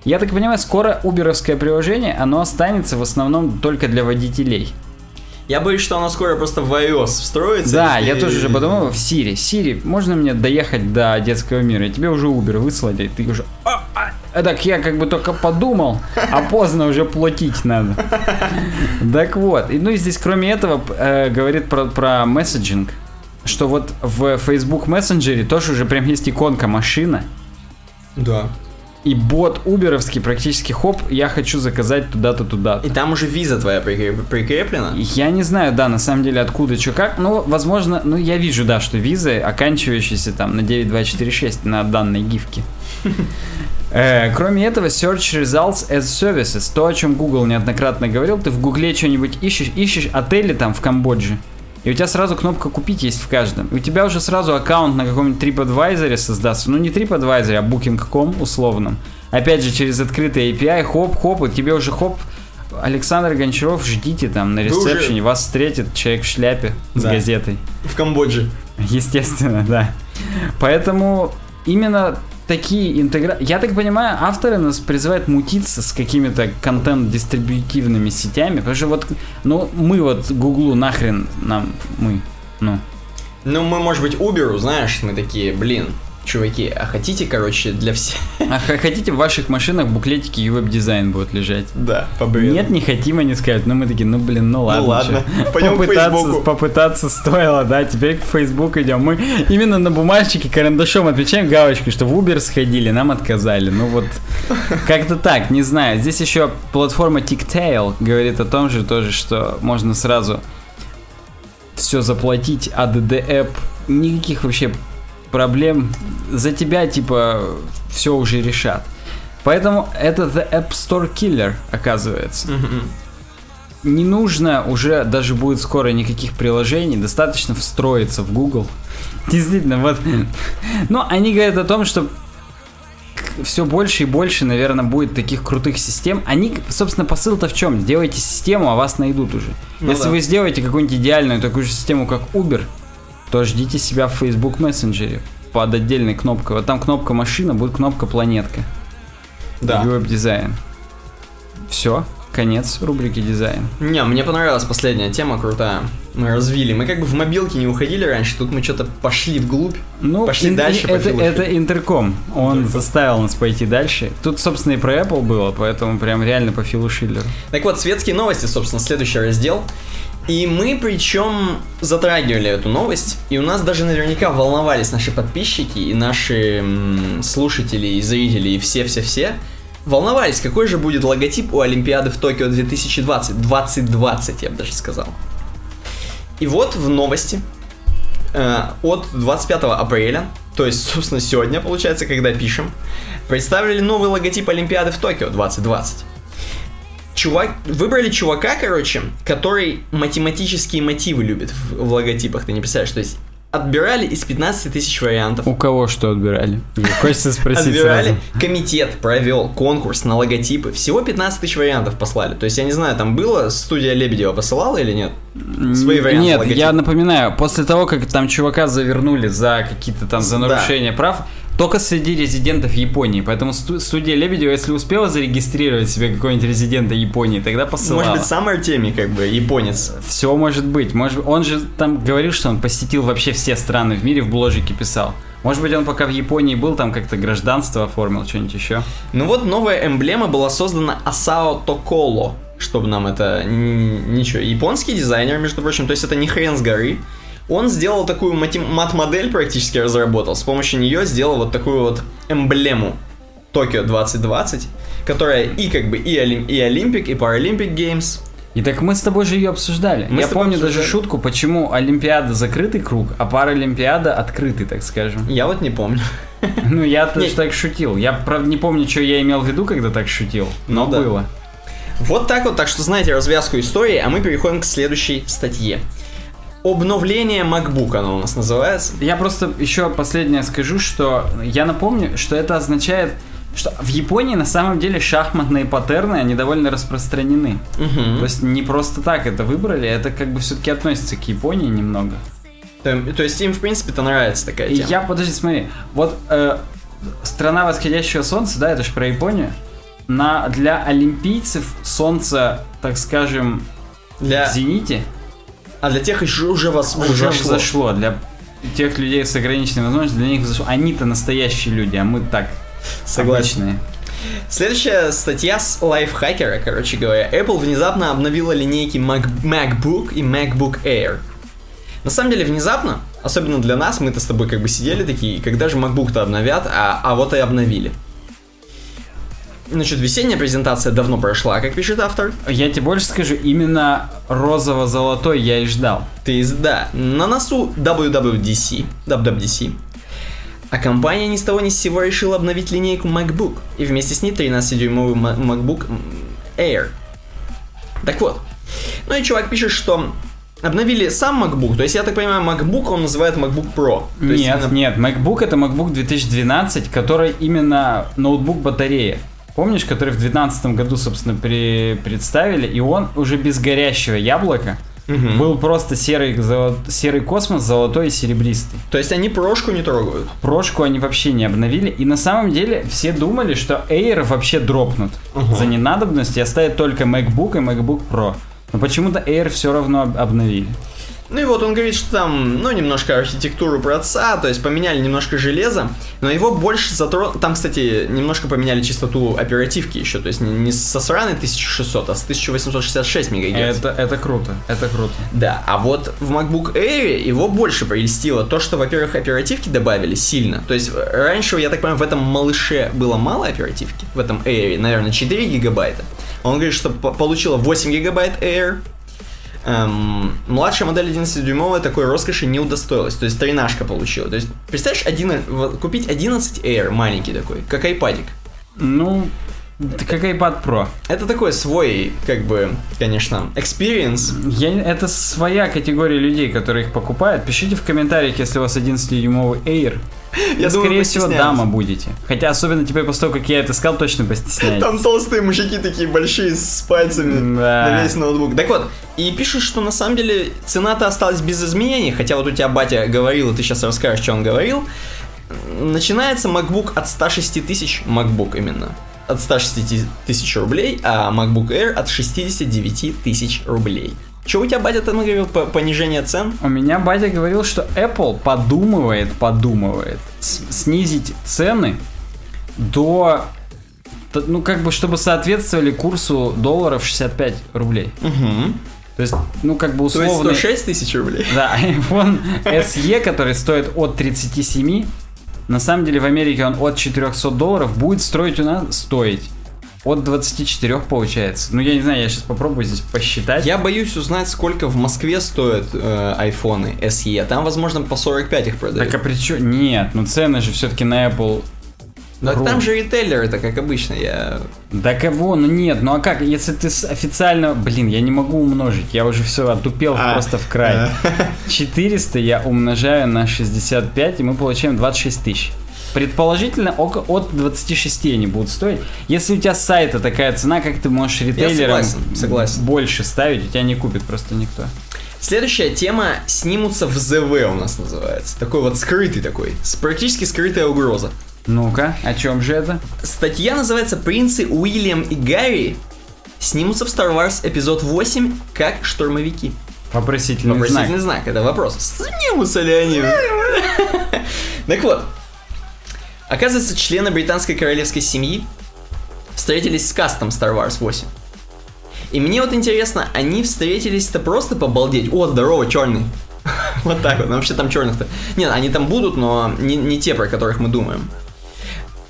Я так понимаю, скоро уберовское приложение, оно останется в основном только для водителей. Я боюсь, что оно скоро просто в iOS встроится. Да, и... я тоже уже подумал в Siri. Siri, можно мне доехать до детского мира? И тебе уже Uber выслали, ты уже... А, а, так я как бы только подумал, а поздно уже платить надо. Так вот, и, ну и здесь кроме этого э, говорит про, про месседжинг, что вот в Facebook Messenger тоже уже прям есть иконка машина. Да. И бот уберовский практически хоп, я хочу заказать туда-то, туда-то. И там уже виза твоя прикреплена? Я не знаю, да, на самом деле, откуда, что, как. Ну, возможно, ну, я вижу, да, что визы, оканчивающиеся там на 9246 на данной гифке. Э, кроме этого, Search Results as Services, то, о чем Google неоднократно говорил, ты в Гугле что-нибудь ищешь, ищешь отели там в Камбодже, и у тебя сразу кнопка «Купить» есть в каждом. И у тебя уже сразу аккаунт на каком-нибудь TripAdvisor создастся. Ну, не TripAdvisor, а Booking.com условном. Опять же, через открытый API, хоп-хоп, и тебе уже хоп, Александр Гончаров, ждите там на ресепшене, уже... вас встретит человек в шляпе с да. газетой. В Камбодже. Естественно, да. Поэтому именно такие интеграции. Я так понимаю, авторы нас призывают мутиться с какими-то контент-дистрибутивными сетями, потому что вот, ну, мы вот Гуглу нахрен нам, мы, ну, Ну, мы, может быть, Uber, знаешь, мы такие, блин, чуваки, а хотите, короче, для всех... А хотите в ваших машинах буклетики и веб-дизайн будут лежать? Да, по. Нет, не хотим, они скажут. Ну мы такие, ну блин, ну ладно. ладно. чё. Пойдем попытаться, попытаться стоило, да, теперь к Facebook идем. Мы именно на бумажечке карандашом отмечаем галочкой, что в Uber сходили, нам отказали. Ну вот, как-то так, не знаю. Здесь еще платформа TickTail говорит о том же тоже, что можно сразу все заплатить, а App никаких вообще проблем за тебя, типа, все уже решат. Поэтому это The App Store Killer, оказывается. Мгм. Не нужно уже даже будет скоро никаких приложений, достаточно встроиться в Google. Действительно, вот. Но они говорят о том, что все больше и больше, наверное, будет таких крутых систем. Они, собственно, посыл-то в чем? Делайте систему, а вас найдут уже. Ну Если да. вы сделаете какую-нибудь идеальную такую же систему, как Uber, то ждите себя в Facebook Messenger под отдельной кнопкой. Вот там кнопка машина, будет кнопка планетка. Да. И веб-дизайн. Все, конец рубрики дизайн. Не, мне понравилась последняя тема, крутая. Мы развили. Мы как бы в мобилке не уходили раньше, тут мы что-то пошли вглубь. Ну, Пошли дальше по это, философии. это интерком. Он Интерком. заставил нас пойти дальше. Тут, собственно, и про Apple было, поэтому прям реально по Филу Шиллеру. Так вот, светские новости, собственно, следующий раздел. И мы причем затрагивали эту новость, и у нас даже наверняка волновались наши подписчики и наши слушатели и зрители и все-все-все. Волновались, какой же будет логотип у Олимпиады в Токио 2020, 2020, я бы даже сказал. И вот в новости э, от 25 апреля, то есть, собственно, сегодня, получается, когда пишем, представили новый логотип Олимпиады в Токио 2020 чувак, выбрали чувака, короче, который математические мотивы любит в, в логотипах, ты не представляешь, то есть отбирали из 15 тысяч вариантов. У кого что отбирали? Хочется спросить Отбирали, сразу. комитет провел конкурс на логотипы, всего 15 тысяч вариантов послали. То есть, я не знаю, там было, студия Лебедева посылала или нет? Свои варианты Нет, логотипа. я напоминаю, после того, как там чувака завернули за какие-то там, за Да. нарушение прав, только среди резидентов Японии. Поэтому сту- студия Лебедева, если успела зарегистрировать себе какого-нибудь резидента Японии, тогда посылала. Может быть, сам Артемий, как бы, японец. Все может быть. Может, он же там говорил, что он посетил вообще все страны в мире, в бложике писал. Может быть, он пока в Японии был, там как-то гражданство оформил, что-нибудь еще. Ну вот новая эмблема была создана Асао Токоло, чтобы нам это ничего. Японский дизайнер, между прочим, то есть это не хрен с горы. Он сделал такую мат-модель практически разработал. С помощью нее сделал вот такую вот эмблему Токио 2020, которая и как бы и, Олим- и Olympic, и Paralympic Games. И так мы с тобой же ее обсуждали. Мы Я помню даже обсуждали. шутку, почему Олимпиада закрытый круг, а Паралимпиада открытый, так скажем. Я вот не помню. Ну, я тоже так шутил. Я, правда, не помню, что я имел в виду, когда так шутил, но Ну да. было. Вот так вот, так что знаете развязку истории, а мы переходим к следующей статье. Обновление MacBook оно у нас называется. Я просто еще последнее скажу, что я напомню, что это означает, что в Японии на самом деле шахматные паттерны, они довольно распространены. Мгм. То есть не просто так это выбрали, это как бы все-таки относится к Японии немного. То, то есть им, в принципе-то нравится такая И тема. я, подожди, смотри, вот э, страна восходящего солнца, да, это же про Японию. На, для олимпийцев солнце, так скажем, Для... в зените А для тех еще уже вас уже взошло. взошло. Для тех людей с ограниченными возможностями, для них взошло. Они-то настоящие люди, а мы так, Согласен. обычные. Следующая статья с лайфхакера, короче говоря. Apple внезапно обновила линейки Mac- MacBook и MacBook Air. На самом деле внезапно, особенно для нас, мы-то с тобой как бы сидели такие, когда же MacBook-то обновят, а, а вот и обновили. Значит, весенняя презентация давно прошла, как пишет автор. Я тебе больше скажу, именно розово-золотой я и ждал. Ты, да, на носу WWDC, WWDC, а компания ни с того ни с сего решила обновить линейку MacBook, и вместе с ней 13-дюймовый Ма- MacBook Air. Так вот, ну и чувак пишет, что обновили сам MacBook, то есть я так понимаю, MacBook он называет MacBook Pro. То есть нет, именно- нет, MacBook это MacBook 2012, который именно ноутбук батарея. Помнишь, который в 2012 году, собственно, при- представили, и он уже без горящего яблока Мгм. был просто серый, золо- серый космос, золотой и серебристый. То есть они прошку не трогают. Прошку они вообще не обновили, и на самом деле все думали, что Air вообще дропнут Ага. за ненадобность и оставят только MacBook и MacBook Pro. Но почему-то Air все равно об- обновили. Ну и вот он говорит, что там, ну, немножко архитектуру проца, то есть поменяли немножко железо, но его больше затронул... Там, кстати, немножко поменяли частоту оперативки еще, то есть не, не со сраной 1600, а с 1866 мегагерц. Это, это круто, это круто. Да, а вот в MacBook Air его больше прелестило то, что, во-первых, оперативки добавили сильно. То есть раньше, я так понимаю, в этом малыше было мало оперативки, в этом Air, наверное, 4 гигабайта. Он говорит, что получила 8 гигабайт Air, Эм, младшая модель 11-дюймовая такой роскоши не удостоилась, то есть тренажка получила. То есть, представляешь, один, купить 11 Air маленький такой, как айпадик. Ну, это как iPad Pro. Это такой свой, как бы, конечно, experience. Я, это своя категория людей, которые их покупают. Пишите в комментариях, если у вас 11-дюймовый Air. Я думаю, скорее всего, дама будете. Хотя, особенно теперь после того, как я это сказал, точно постесняетесь. Там толстые мужики такие большие с пальцами да. на весь ноутбук. Так вот, и пишут, что на самом деле цена-то осталась без изменений, хотя вот у тебя батя говорил, и ты сейчас расскажешь, что он говорил. Начинается MacBook от 106 тысяч, MacBook именно, от 160 тысяч рублей, а MacBook Air от 69 тысяч рублей. Что у тебя батя там говорил по понижение цен? У меня батя говорил, что Apple подумывает, подумывает снизить цены до ну, как бы, чтобы соответствовали курсу долларов 65 рублей. Угу. То есть, ну, как бы условно... То есть 106 тысяч рублей? Да, iPhone SE, который стоит от 37, на самом деле в Америке он от 400 долларов будет строить у нас, стоить от 24 получается. Ну, я не знаю, я сейчас попробую здесь посчитать. Я боюсь узнать, сколько в Москве стоят э, айфоны SE. Там, возможно, по 45 их продают. Так а при чем? Нет, ну цены же все-таки на Apple да Ру. там же ритейлер, это как обычно, я... Да кого? Ну нет, ну а как, если ты официально... Блин, я не могу умножить, я уже все отупел а. просто в край. 400 я умножаю на 65, и мы получаем 26 тысяч. Предположительно, от 26 они будут стоить. Если у тебя с сайта такая цена, как ты можешь ритейлерам согласен, согласен. больше ставить, у тебя не купит просто никто. Следующая тема снимутся в ЗВ у нас называется. Такой вот скрытый такой, практически скрытая угроза. Ну-ка, о чем же это? Статья называется «Принцы Уильям и Гарри снимутся в Star Wars эпизод 8 как штурмовики». Вопросительный, Вопросительный знак. знак, это вопрос. Снимутся ли они? Так вот, Оказывается, члены британской королевской семьи встретились с кастом Star Wars 8. И мне вот интересно, они встретились-то просто побалдеть. О, здорово, черный. вот так вот. Вообще там черных-то. Нет, они там будут, но не, не те, про которых мы думаем.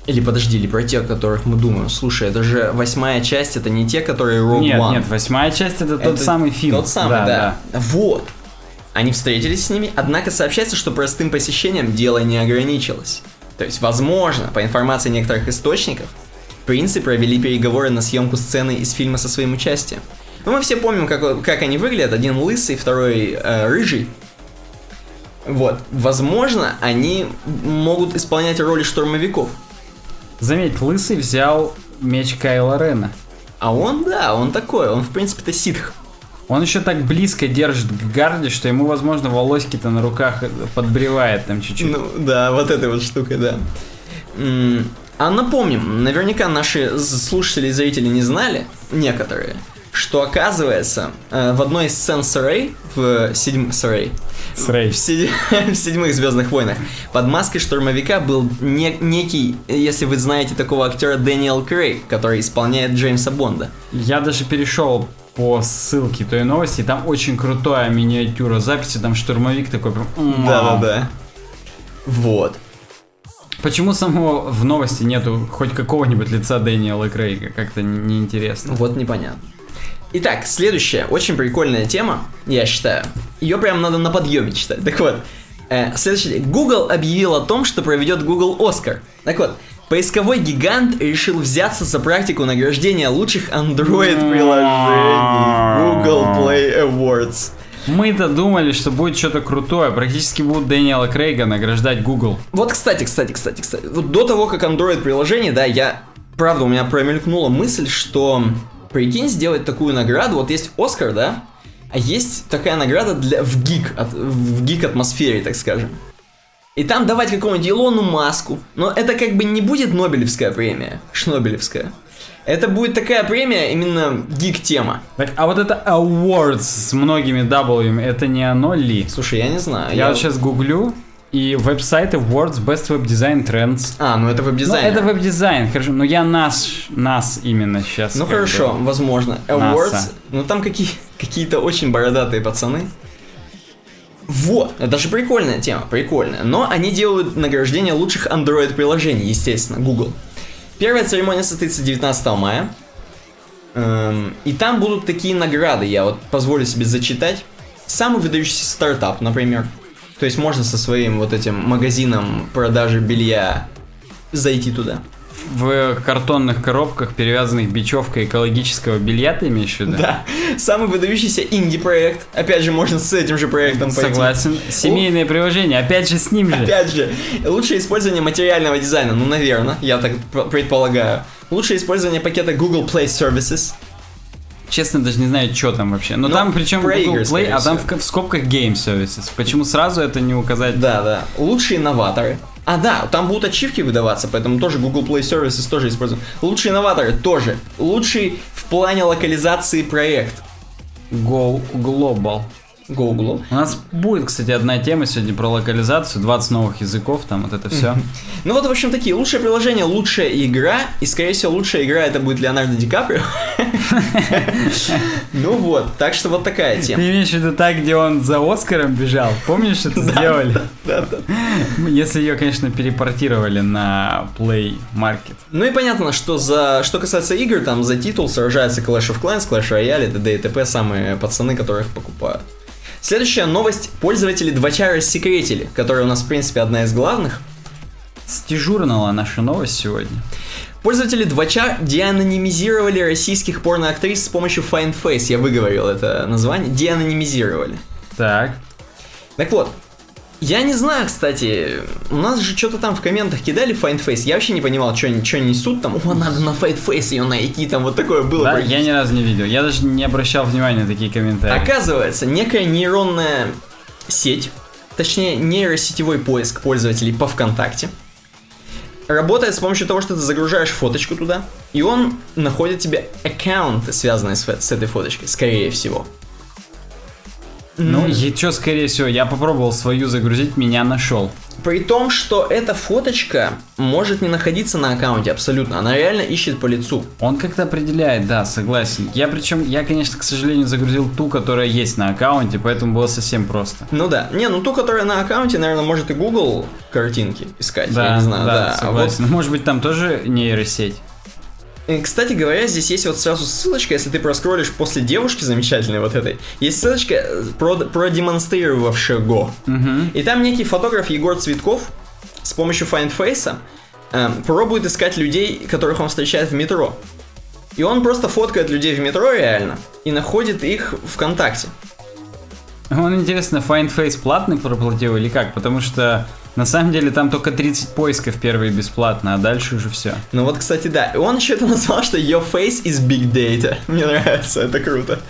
Или подожди, или про те, о которых мы думаем. Слушай, это же восьмая часть, это не те, которые Rogue нет, One. Нет, восьмая часть это, это тот самый фильм. Тот самый, да, да. да. Вот. Они встретились с ними, однако сообщается, что простым посещением дело не ограничилось. То есть, возможно, по информации некоторых источников, принцы провели переговоры на съемку сцены из фильма со своим участием. Ну, мы все помним, как, как они выглядят. Один лысый, второй э, рыжий. Вот. Возможно, они могут исполнять роли штурмовиков. Заметь, лысый взял меч Кайла Рена. А он, да, он такой, он в принципе-то ситх. Он еще так близко держит к гарде, что ему, возможно, волосики-то на руках подбревает там чуть-чуть. Ну, да, вот этой вот штукой, да. А напомним, наверняка наши слушатели и зрители не знали, некоторые, что оказывается э, в одной из сцен Срей, в седьм... Срей, Срей. В, седь... в седьмых Звездных войнах под маской штурмовика был не... некий, если вы знаете такого актера Дэниел Крейг, который исполняет Джеймса Бонда. Я даже перешел по ссылке той новости, там очень крутая миниатюра записи, там штурмовик такой прям... Да-да-да. Вот. Почему самого в новости нету хоть какого-нибудь лица Дэниела Крейга? Как-то неинтересно. Вот непонятно. Итак, следующая, очень прикольная тема, я считаю. Ее прям надо на подъеме читать. Так вот, э, следующий. Google объявил о том, что проведет Google Оскар. Так вот, Поисковой гигант решил взяться за практику награждения лучших Android-приложений Google Play Awards. Мы-то думали, что будет что-то крутое. Практически будут Дэниела Крейга награждать Google. Вот, кстати, кстати, кстати, кстати. Вот до того, как Android приложение, да, я... Правда, у меня промелькнула мысль, что... Прикинь, сделать такую награду. Вот есть Оскар, да? А есть такая награда для, в гик, от, в гик атмосфере, так скажем. И там давать какому-нибудь Илону Маску. Но это как бы не будет Нобелевская премия, Шнобелевская. Это будет такая премия, именно гик-тема. Так, а вот это awards с многими W, это не оно ли? Слушай, я не знаю. Я, вот сейчас гуглю, и website Awards Best Web Design Trends. А, ну это Ну, веб-дизайн. это веб-дизайн, хорошо, но я нас, нас именно сейчас. Ну хорошо, бы. возможно. Awards. Ну там какие, какие-то очень бородатые пацаны. Вот, это же прикольная тема, прикольная. Но они делают награждение лучших Android-приложений, естественно, Google. Первая церемония состоится 19 мая. Эм, и там будут такие награды, я вот позволю себе зачитать. Самый выдающийся стартап, например. То есть можно со своим вот этим магазином продажи белья зайти туда. В картонных коробках, перевязанных бечевкой экологического белья, ты имеешь в виду? Да, самый выдающийся инди-проект. Опять же, можно с этим же проектом пойти. Согласен. Семейное приложение, опять же с ним же. Опять же, лучшее использование материального дизайна, ну, наверное, я так предполагаю. Лучшее использование пакета Google Play Services. Честно, даже не знаю, что там вообще. Но Ну, там причем про Google Play, а там в, в скобках Game Services. Почему сразу это не указать? Да, да. Лучшие инноваторы. А, да, там будут ачивки выдаваться, поэтому тоже Google Play Services тоже используем. Лучшие инноваторы тоже. Лучший в плане локализации проект. Go Global. Google. У нас будет, кстати, одна тема сегодня про локализацию, 20 новых языков, там вот это все. Ну вот, в общем, такие. Лучшее приложение, лучшая игра. И, скорее всего, лучшая игра это будет Леонардо Ди Каприо. Ну вот, так что вот такая Ты тема. имеешь в виду так, где он за Оскаром бежал? Помнишь, это сделали? Да, да. Если ее, конечно, перепортировали на Play Market. Ну и понятно, что за что касается игр, там за титул сражается Clash of Clans, Clash Royale, т.д. и т.п. самые пацаны, которых покупают. Следующая новость. Пользователи 2 рассекретили, которая у нас, в принципе, одна из главных. Стежурнала наша новость сегодня. Пользователи 2 деанонимизировали российских порноактрис с помощью Find Face. Я выговорил это название. Деанонимизировали. Так. Так вот, я не знаю, кстати, у нас же что-то там в комментах кидали Find Face. Я вообще не понимал, что они, что они несут там. О, надо на Find Face ее найти, там вот такое было. Да, я ни разу не видел. Я даже не обращал внимания на такие комментарии. Оказывается, некая нейронная сеть, точнее нейросетевой поиск пользователей по ВКонтакте, работает с помощью того, что ты загружаешь фоточку туда, и он находит тебе аккаунты, связанные с, с этой фоточкой, скорее всего. Ну, и что, скорее всего, я попробовал свою загрузить, меня нашел. При том, что эта фоточка может не находиться на аккаунте абсолютно, она реально ищет по лицу. Он как-то определяет, да, согласен. Я причем, я, конечно, к сожалению, загрузил ту, которая есть на аккаунте, поэтому было совсем просто. Ну да. Не, ну ту, которая на аккаунте, наверное, может и Google картинки искать, Да, я не знаю, да, да. А вот согласен. Может быть, там тоже нейросеть. Кстати говоря, здесь есть вот сразу ссылочка, если ты проскроллишь после девушки замечательной вот этой, есть ссылочка, э, про, продемонстрировавшего. Угу. И там некий фотограф Егор Цветков с помощью FindFace э, пробует искать людей, которых он встречает в метро. И он просто фоткает людей в метро реально и находит их ВКонтакте. Он, интересно, FindFace платный проплатил или как? Потому что на самом деле там только 30 поисков первые бесплатно, а дальше уже все. Ну вот, кстати, да. Он еще это назвал, что your face is big data. Мне нравится, это круто.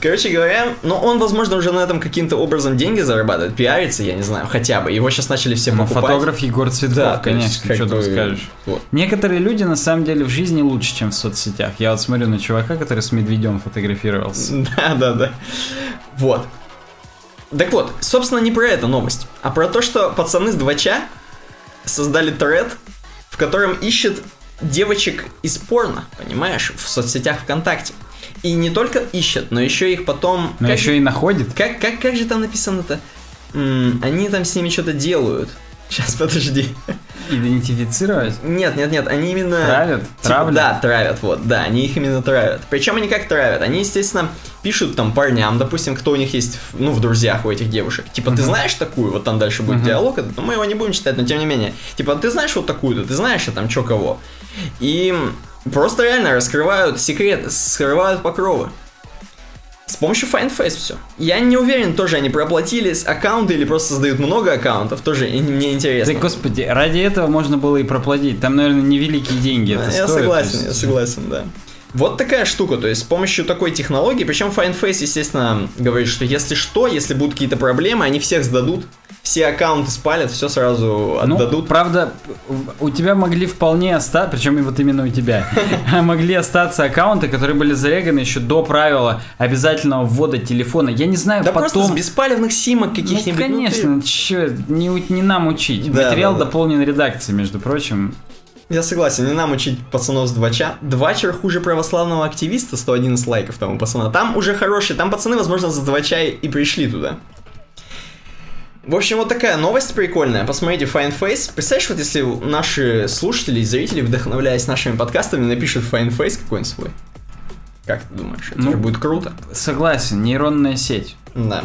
Короче говоря, ну он, возможно, уже на этом каким-то образом деньги зарабатывает, пиарится, я не знаю, хотя бы. Его сейчас начали все Ну, покупать. фотограф Егор Цветков, Да, конечно, как что бы, тут скажешь. вот. Некоторые люди на самом деле в жизни лучше, чем в соцсетях. Я вот смотрю на чувака, который с медведем фотографировался. Да, да, да. Вот. Так вот, собственно, не про эту новость, а про то, что пацаны с 2 создали тред, в котором ищут девочек из порно, понимаешь, в соцсетях ВКонтакте. И не только ищут, но еще их потом... Но как еще же- и находит. Как, как, как же там написано-то? М, они там с ними что-то делают. Сейчас, подожди. Идентифицировать. Нет, нет, нет, они именно... Травят? Типа? Да, травят, вот, да, они их именно травят. Причем они как травят? Они, естественно, пишут там парням, допустим, кто у них есть, ну, в друзьях у этих девушек. Типа, ты знаешь такую? Вот там дальше будет диалог, этот, но мы его не будем читать, но тем не менее. Типа, ты знаешь вот такую-то, ты знаешь, а там чё кого? И просто реально раскрывают секреты, скрывают покровы. С помощью FindFace все. Я не уверен, тоже они проплатили с аккаунты или просто создают много аккаунтов, тоже мне интересно. Да, господи, ради этого можно было и проплатить. Там, наверное, невеликие деньги это я стоит. согласен, есть- я согласен, да. Вот такая штука, то есть с помощью такой технологии, причем FindFace, естественно, говорит, что если что, если будут какие-то проблемы, они всех сдадут, все аккаунты спалят, все сразу Ну, отдадут. правда, у тебя могли вполне остаться, причем вот именно у тебя, могли остаться аккаунты, которые были зареганы еще до правила обязательного ввода телефона. Я не знаю, да просто с потом... беспалевных симок Ну, каких-нибудь. ну, ты- конечно, чё, не, нам учить. Да, Материал да, да. дополнен редакцией, между прочим. Я согласен, не нам учить пацанов с двача. Двачер хуже православного активиста, 111 лайков тому пацана. Там уже хорошие, там пацаны, возможно, за двача и и пришли туда. В общем, вот такая новость прикольная. Посмотрите Fine Face. Представляешь, вот если наши слушатели и зрители, вдохновляясь нашими подкастами, напишут Fine Face какой-нибудь свой. Как ты думаешь? Это Ну, же будет круто. Согласен, нейронная сеть. Да.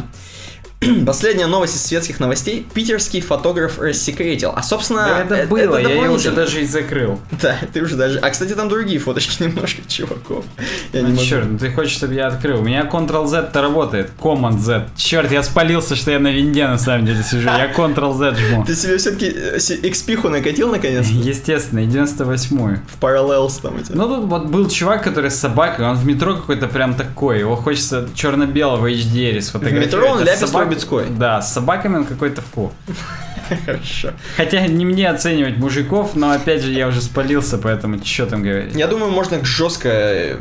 Последняя новость из светских новостей. Питерский фотограф рассекретил. А, собственно, Да, это э- было, я ее уже даже и закрыл. Да, ты уже даже... А, кстати, там другие фоточки немножко чуваков. Я не Ну, могу. черт, ну ты хочешь, чтобы я открыл? У меня Ctrl-Z-то работает, Command-Z. Черт, я спалился, что я на винде на самом деле сижу. Я Ctrl-Z жму. Ты себе все-таки XP-ху накатил наконец Естественно, и 98-ю. в Parallels там эти. Ну тут вот был чувак, который с собакой, он в метро какой-то прям такой, его хочется черно-белого HDR сфотографировать. метро он А Ляпис Трубецкой. Да, с собаками он какой-то фу. Хорошо. Хотя не мне оценивать мужиков, но опять же я уже спалился, поэтому что там говорить. Я думаю, можно к жесткой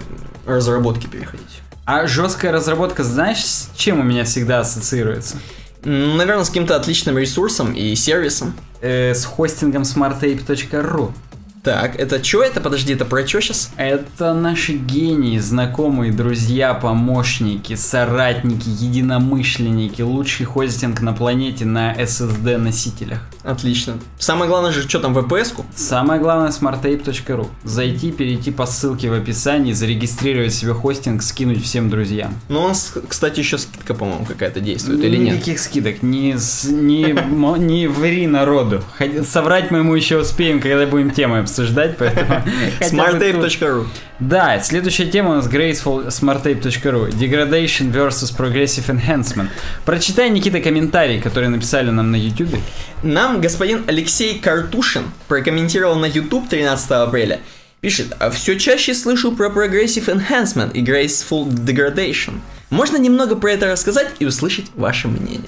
разработке переходить. А жесткая разработка, знаешь, с чем у меня всегда ассоциируется? Наверное, с каким-то отличным ресурсом и сервисом. Э, с хостингом smartape.ru. Так, это что это? Подожди, это про что сейчас? Это наши гении, знакомые, друзья, помощники, соратники, единомышленники, лучший хостинг на планете на SSD носителях. Отлично. Самое главное же, что там, VPS-ку? Самое главное smartape.ru. Зайти, перейти по ссылке в описании, зарегистрировать себе хостинг, скинуть всем друзьям. Ну, у нас, кстати, еще скидка, по-моему, какая-то действует, или нет? Никаких скидок, не, не, не ври народу. Соврать мы ему еще успеем, когда будем темы обсуждать, поэтому... Smarttape.ru Да, следующая тема у нас graceful smarttape.ru Degradation versus Progressive Enhancement. Прочитай, Никита, комментарий, который написали нам на YouTube. Нам господин Алексей Картушин прокомментировал на YouTube 13 апреля. Пишет, а все чаще слышу про Progressive Enhancement и Graceful Degradation. Можно немного про это рассказать и услышать ваше мнение?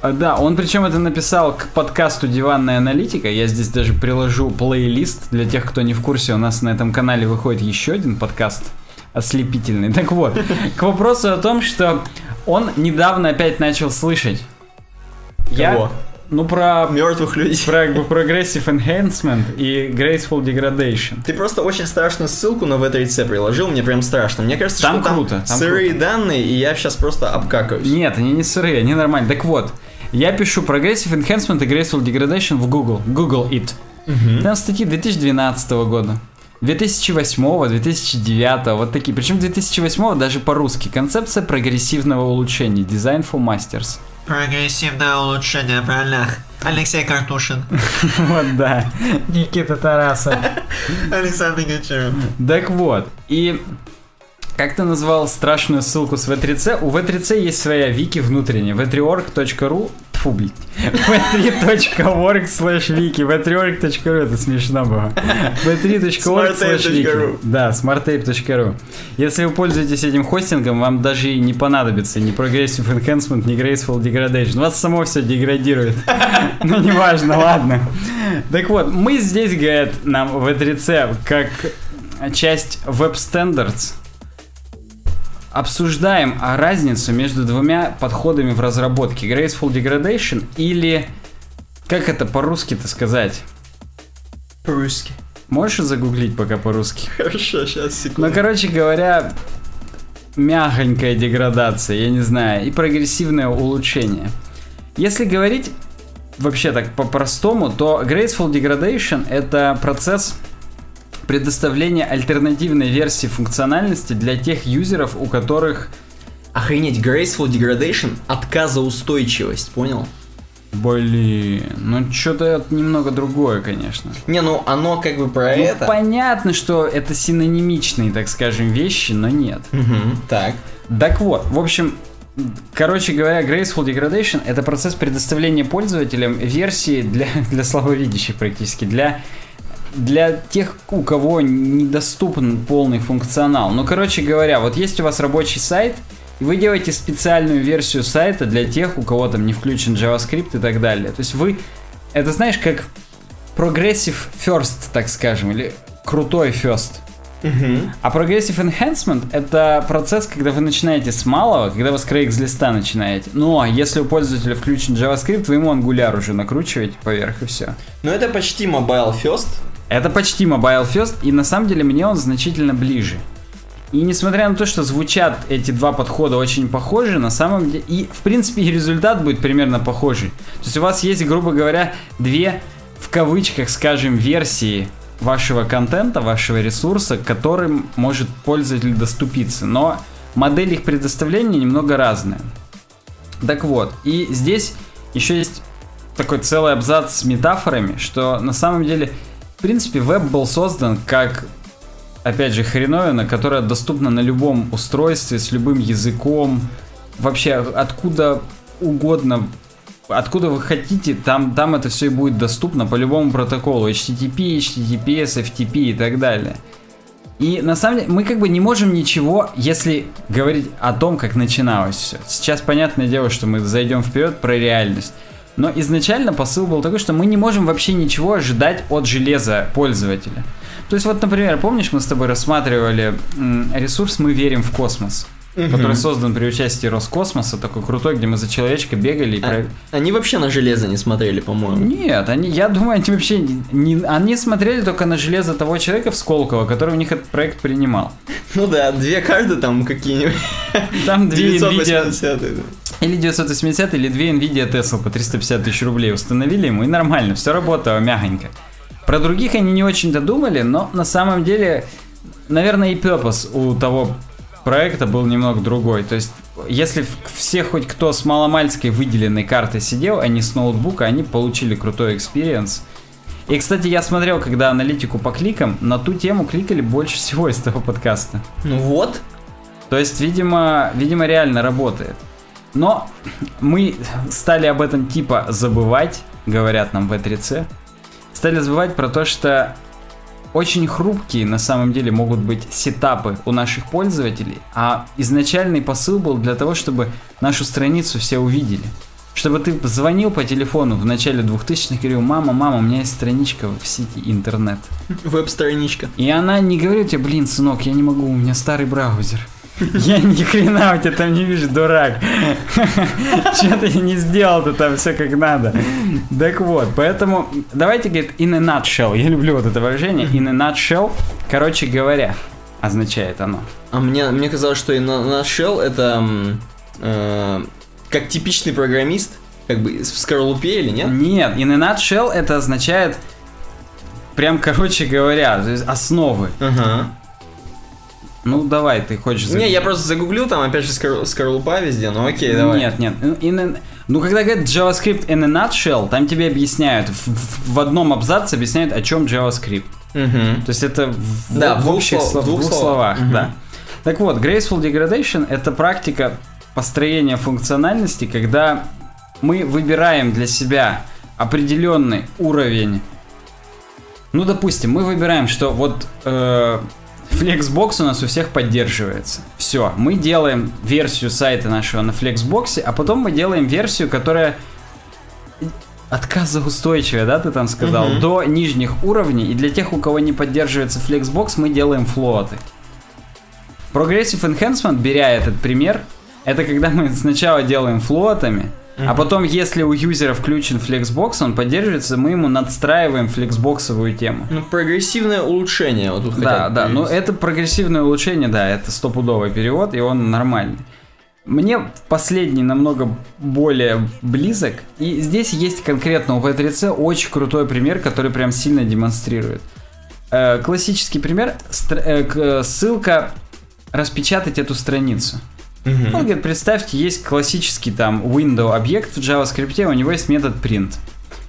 А, Да, он причем это написал к подкасту Диванная аналитика. Я здесь даже приложу плейлист для тех, кто не в курсе. У нас на этом канале выходит еще один подкаст ослепительный. Так вот, к вопросу о том, что он недавно опять начал слышать. Я, ну про Мертвых людей. про Progressive Enhancement и Graceful Degradation. Ты просто очень страшную ссылку на V3C приложил, мне прям страшно. Мне кажется, Там что круто, там там сырые круто. данные, и я сейчас просто обкакаюсь. Нет, они не сырые, они нормальные. Так вот, я пишу Progressive Enhancement и Graceful Degradation в Google. Google It. Там статьи 2012 года. 2008, 2009, вот такие. Причем 2008 даже по-русски. Концепция прогрессивного улучшения. Design for Masters. Прогрессивное улучшение, правильно? Алексей Картушин. Вот да. Никита Тарасов. Александр Гончаров. Так вот, и как ты назвал страшную ссылку с V3C? У V3C есть своя вики внутренняя. v3org.ru Фу, блядь. v3.org slash wiki. v3org.ru это смешно было. v3.org slash wiki. Да, smartape.ru. Если вы пользуетесь этим хостингом, вам даже и не понадобится ни Progressive Enhancement, ни Graceful Degradation. Вас само все деградирует. Ну, неважно, ладно. Так вот, мы здесь, говорят нам v3c, как часть Standards, обсуждаем а, разницу между двумя подходами в разработке. Graceful Degradation или... Как это по-русски-то сказать? По-русски. Можешь загуглить пока по-русски? Хорошо, сейчас, секунду. Ну, короче говоря, мягонькая деградация, я не знаю, и прогрессивное улучшение. Если говорить вообще так по-простому, то Graceful Degradation это процесс предоставления альтернативной версии функциональности для тех юзеров, у которых Охренеть, Graceful Degradation, отказоустойчивость, понял? Блин, ну что-то немного другое, конечно. Не, ну оно как бы про Ну, это. понятно, что это синонимичные, так скажем, вещи, но нет. Мгм, Так. Так вот, в общем, короче говоря, Graceful Degradation это процесс предоставления пользователям версии для, для слабовидящих практически, для для тех, у кого недоступен полный функционал. Ну, короче говоря, вот есть у вас рабочий сайт, и вы делаете специальную версию сайта для тех, у кого там не включен JavaScript и так далее. То есть вы, это знаешь, как progressive first, так скажем, или крутой first. А Progressive Enhancement это процесс, когда вы начинаете с малого, когда вы с Craigslist начинаете. Но если у пользователя включен JavaScript, вы ему Angular уже накручиваете поверх и все. Ну это почти mobile first. Это почти Mobile First, и на самом деле мне он значительно ближе. И несмотря на то, что звучат эти два подхода очень похожи, на самом деле, и в принципе и результат будет примерно похожий. То есть у вас есть, грубо говоря, две, в кавычках, скажем, версии вашего контента, вашего ресурса, которым может пользователь доступиться. Но модель их предоставления немного разная. Так вот, и здесь еще есть такой целый абзац с метафорами, что на самом деле, в принципе, веб был создан как, опять же, хреновина, которая доступна на любом устройстве, с любым языком, вообще откуда угодно откуда вы хотите, там, там это все и будет доступно по любому протоколу. HTTP, HTTPS, FTP и так далее. И на самом деле мы как бы не можем ничего, если говорить о том, как начиналось все. Сейчас понятное дело, что мы зайдем вперед про реальность. Но изначально посыл был такой, что мы не можем вообще ничего ожидать от железа пользователя. То есть вот, например, помнишь, мы с тобой рассматривали ресурс «Мы верим в космос», который создан при участии Роскосмоса, такой крутой, где мы за человечка бегали и... А- про- Они вообще на железо не смотрели, по-моему. Нет, они, я думаю, они вообще не, они смотрели только на железо того человека в Сколково, который у них этот проект принимал. Ну да, две карты там какие-нибудь. Там две NVIDIA, 980, да. или 980, или две NVIDIA Tesla по 350 тысяч рублей установили ему, и нормально, все работало мягонько. Про других они не очень-то думали, но на самом деле, наверное, и purpose у того проекта был немного другой. То есть, если все хоть кто с маломальской выделенной картой сидел, а не с ноутбука, они получили крутой experience. И, кстати, я смотрел, когда аналитику по кликам, на ту тему кликали больше всего из того подкаста. Ну вот. То есть, видимо, видимо, реально работает. Но мы стали об этом типа забывать, говорят нам в E3C. Стали забывать про то, что очень хрупкие на самом деле могут быть сетапы у наших пользователей, а изначальный посыл был для того, чтобы нашу страницу все увидели. Чтобы ты звонил по телефону в начале 2000-х и говорил, мама, мама, у меня есть страничка в сети интернет. Веб-страничка. И она не говорит тебе, блин, сынок, я не могу, у меня старый браузер. Я ни хрена у тебя там не вижу, дурак. Че ты не сделал-то там все как надо. Так вот, поэтому давайте, говорит, in a nutshell. Я люблю вот это выражение. In a nutshell, короче говоря, означает оно. А мне, мне казалось, что и на, на Shell это э, как типичный программист, как бы в скорлупе или нет? Нет, in a nutshell это означает прям, короче говоря, основы. Ага. Ну, давай, ты хочешь... Не, я просто загуглил, там опять же скор- скорлупа везде, ну окей, давай. Нет, нет. In a- Ну, когда говорят JavaScript in a nutshell, там тебе объясняют, в, в- одном абзаце объясняют, о чем JavaScript. Мгм. То есть это в, Да, в в общих слов- двух двух словах. Мгм. да. Так вот, Graceful Degradation это практика построения функциональности, когда мы выбираем для себя определенный уровень. Ну, допустим, мы выбираем, что вот э, Flexbox у нас у всех поддерживается. Все, мы делаем версию сайта нашего на Flexbox, а потом мы делаем версию, которая отказоустойчивая, да, ты там сказал, Мгм. до нижних уровней. И для тех, у кого не поддерживается Flexbox, мы делаем флоты. Progressive Enhancement, беря этот пример, это когда мы сначала делаем флотами, а потом, если у юзера включен Flexbox, он поддерживается, мы ему надстраиваем флексбоксовую тему. Ну, прогрессивное улучшение, вот тут Да, да, но перевести. это прогрессивное улучшение, да, это стопудовый перевод, и он нормальный. Мне последний намного более близок, и здесь есть конкретно у V3C очень крутой пример, который прям сильно демонстрирует. Э, классический пример, стр- э, ссылка распечатать эту страницу. Мгм. Он говорит, представьте, есть классический там window объект в JavaScript, у него есть метод print.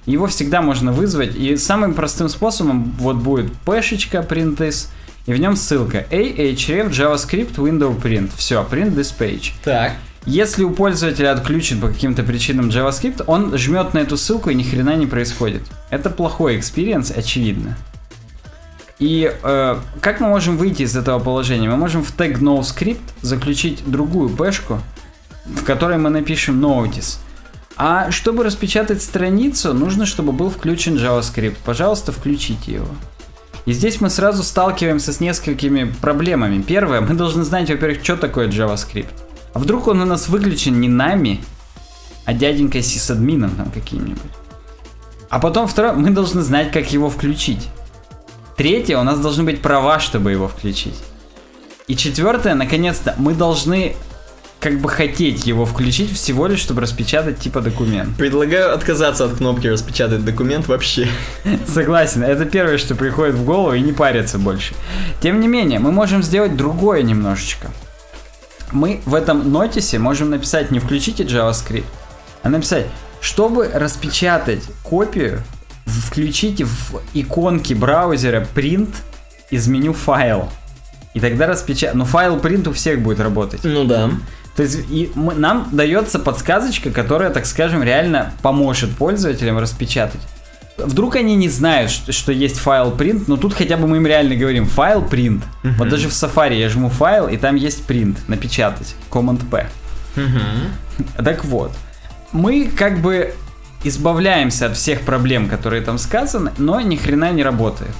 Его всегда можно вызвать, и самым простым способом вот будет пэшечка print this, и в нем ссылка a href JavaScript window print. Все, print this page. Так. Если у пользователя отключен по каким-то причинам JavaScript, он жмет на эту ссылку и ни хрена не происходит. Это плохой experience, очевидно. И э, как мы можем выйти из этого положения? Мы можем в tag noscript заключить другую пешку, в которой мы напишем notice. А чтобы распечатать страницу, нужно, чтобы был включен JavaScript. Пожалуйста, включите его. И здесь мы сразу сталкиваемся с несколькими проблемами. Первое, мы должны знать, во-первых, что такое JavaScript. А вдруг он у нас выключен не нами, а дяденькой сисадмином там каким-нибудь. А потом второе, мы должны знать, как его включить. Третье, у нас должны быть права, чтобы его включить. И четвертое, наконец-то, мы должны как бы хотеть его включить всего лишь, чтобы распечатать типа документ. Предлагаю отказаться от кнопки распечатать документ вообще. Согласен, это первое, что приходит в голову и не париться больше. Тем не менее, мы можем сделать другое немножечко. Мы в этом нотисе можем написать не включите JavaScript, а написать, чтобы распечатать копию, включите в иконке браузера print из меню файл. И тогда распечатать. Но файл print у всех будет работать. Ну да. То есть и мы, нам дается подсказочка, которая, так скажем, реально поможет пользователям распечатать. Вдруг они не знают, что, что есть файл print, но тут хотя бы мы им реально говорим файл print. Uh-huh. Вот даже в Safari я жму файл, и там есть print, напечатать, Command P. Uh-huh. Так вот, мы как бы избавляемся от всех проблем, которые там сказаны, но ни хрена не работает.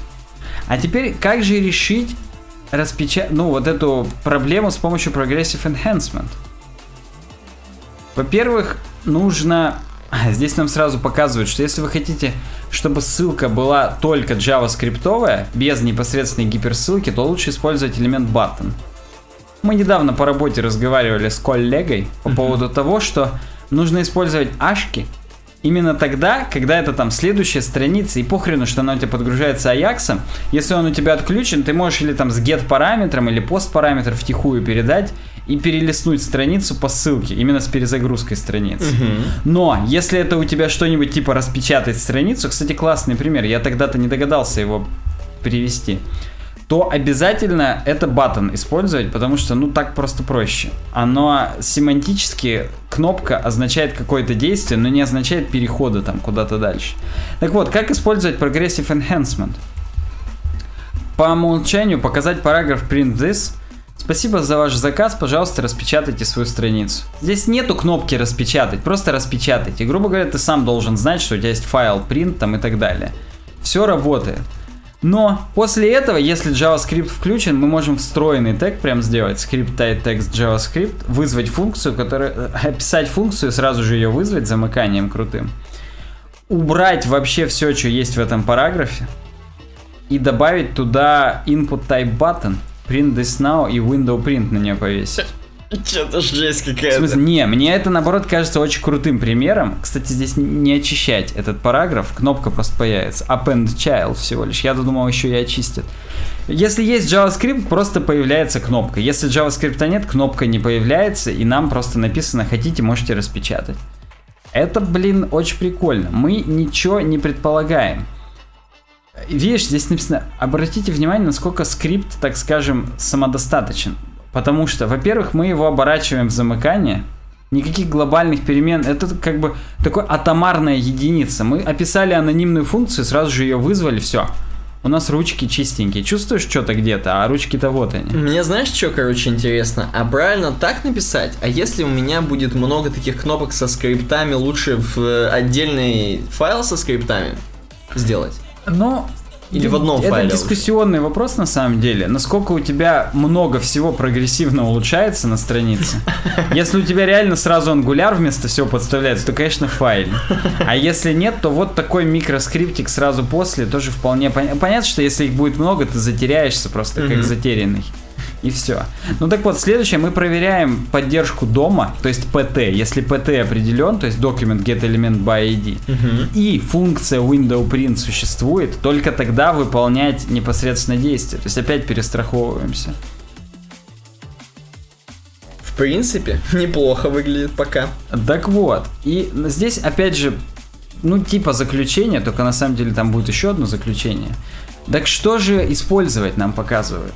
А теперь как же решить распечатать, ну, вот эту проблему с помощью Progressive Enhancement? Во-первых, нужно... Здесь нам сразу показывают, что если вы хотите, чтобы ссылка была только JavaScript, без непосредственной гиперссылки, то лучше использовать элемент button. Мы недавно по работе разговаривали с коллегой по поводу того, что нужно использовать ашки именно тогда, когда это там следующая страница, и похрену, что она у тебя подгружается Аяксом, если он у тебя отключен, ты можешь или там с get параметром, или пост параметр втихую передать и перелистнуть страницу по ссылке, именно с перезагрузкой страницы. Угу. Но, если это у тебя что-нибудь типа распечатать страницу, кстати, классный пример, я тогда-то не догадался его привести то обязательно это батон использовать, потому что, ну, так просто проще. Оно семантически, кнопка означает какое-то действие, но не означает перехода там куда-то дальше. Так вот, как использовать Progressive Enhancement? По умолчанию показать параграф print this. Спасибо за ваш заказ, пожалуйста, распечатайте свою страницу. Здесь нету кнопки распечатать, просто распечатайте. Грубо говоря, ты сам должен знать, что у тебя есть файл print там и так далее. Все работает. Но после этого, если JavaScript включен, мы можем встроенный тег прям сделать, script type text JavaScript, вызвать функцию, которая, э, описать функцию, сразу же ее вызвать замыканием крутым, убрать вообще все, что есть в этом параграфе, и добавить туда input type button, print this now и window print на нее повесить. Что-то жесть какая-то. В смысле, не, мне это наоборот кажется очень крутым примером. Кстати, здесь не очищать этот параграф, кнопка просто появится. Append child всего лишь. Я думал, еще и очистят. Если есть JavaScript, просто появляется кнопка. Если JavaScript нет, кнопка не появляется, и нам просто написано, хотите, можете распечатать. Это, блин, очень прикольно. Мы ничего не предполагаем. Видишь, здесь написано, обратите внимание, насколько скрипт, так скажем, самодостаточен. Потому что, во-первых, мы его оборачиваем в замыкание, никаких глобальных перемен. Это как бы такой атомарная единица. Мы описали анонимную функцию, сразу же ее вызвали, все. У нас ручки чистенькие. Чувствуешь что-то где-то, а ручки-то вот они. Мне знаешь, что, короче, интересно? А правильно так написать? А если у меня будет много таких кнопок со скриптами, лучше в отдельный файл со скриптами сделать? Ну, или в одном это файле? Это дискуссионный уже? вопрос на самом деле. Насколько у тебя много всего прогрессивно улучшается на странице. Если у тебя реально сразу ангуляр вместо всего подставляется, то, конечно, файл. А если нет, то вот такой микроскриптик сразу после тоже вполне понятно. Понятно, что если их будет много, ты затеряешься просто как затерянный и все. Ну так вот, следующее, мы проверяем поддержку дома, то есть PT. Если PT определен, то есть document get element by ID, угу. и функция window print существует, только тогда выполнять непосредственно действие. То есть опять перестраховываемся. В принципе, неплохо выглядит пока. Так вот, и здесь опять же, ну типа заключение, только на самом деле там будет еще одно заключение. Так что же использовать нам показывают?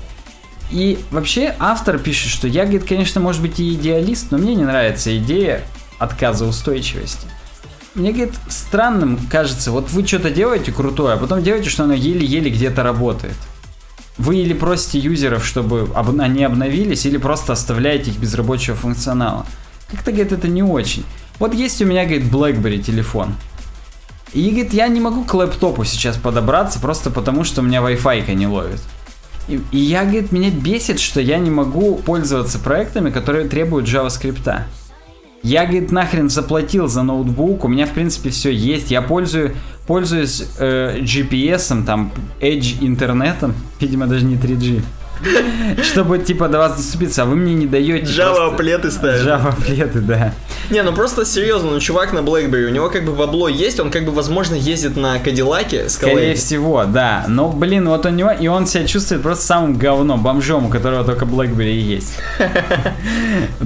И вообще автор пишет, что я, говорит, конечно, может быть и идеалист, но мне не нравится идея отказа устойчивости. Мне, говорит, странным кажется, вот вы что-то делаете крутое, а потом делаете, что оно еле-еле где-то работает. вы или просите юзеров, чтобы об- они обновились, или просто оставляете их без рабочего функционала. Как-то, говорит, это не очень. Вот есть у меня, говорит, BlackBerry телефон. И, говорит, я не могу к лэптопу сейчас подобраться, просто потому что у меня Wi-Fi не ловит. И, и я, говорит, меня бесит, что я не могу пользоваться проектами, которые требуют JavaScript. Я, говорит, нахрен заплатил за ноутбук, у меня, в принципе, все есть. Я пользую, пользуюсь э, GPS, там, Edge интернетом, видимо, даже не 3G. Чтобы, типа, до вас доступиться, а вы мне не даете. Java просто- плеты ставят. Java плеты, да. Не, ну просто серьезно, ну чувак на BlackBerry, у него как бы бабло есть, он как бы, возможно, ездит на Кадиллаке с Скорее всего, да. Но, блин, вот у него, и он себя чувствует просто самым говном, бомжом, у которого только BlackBerry есть.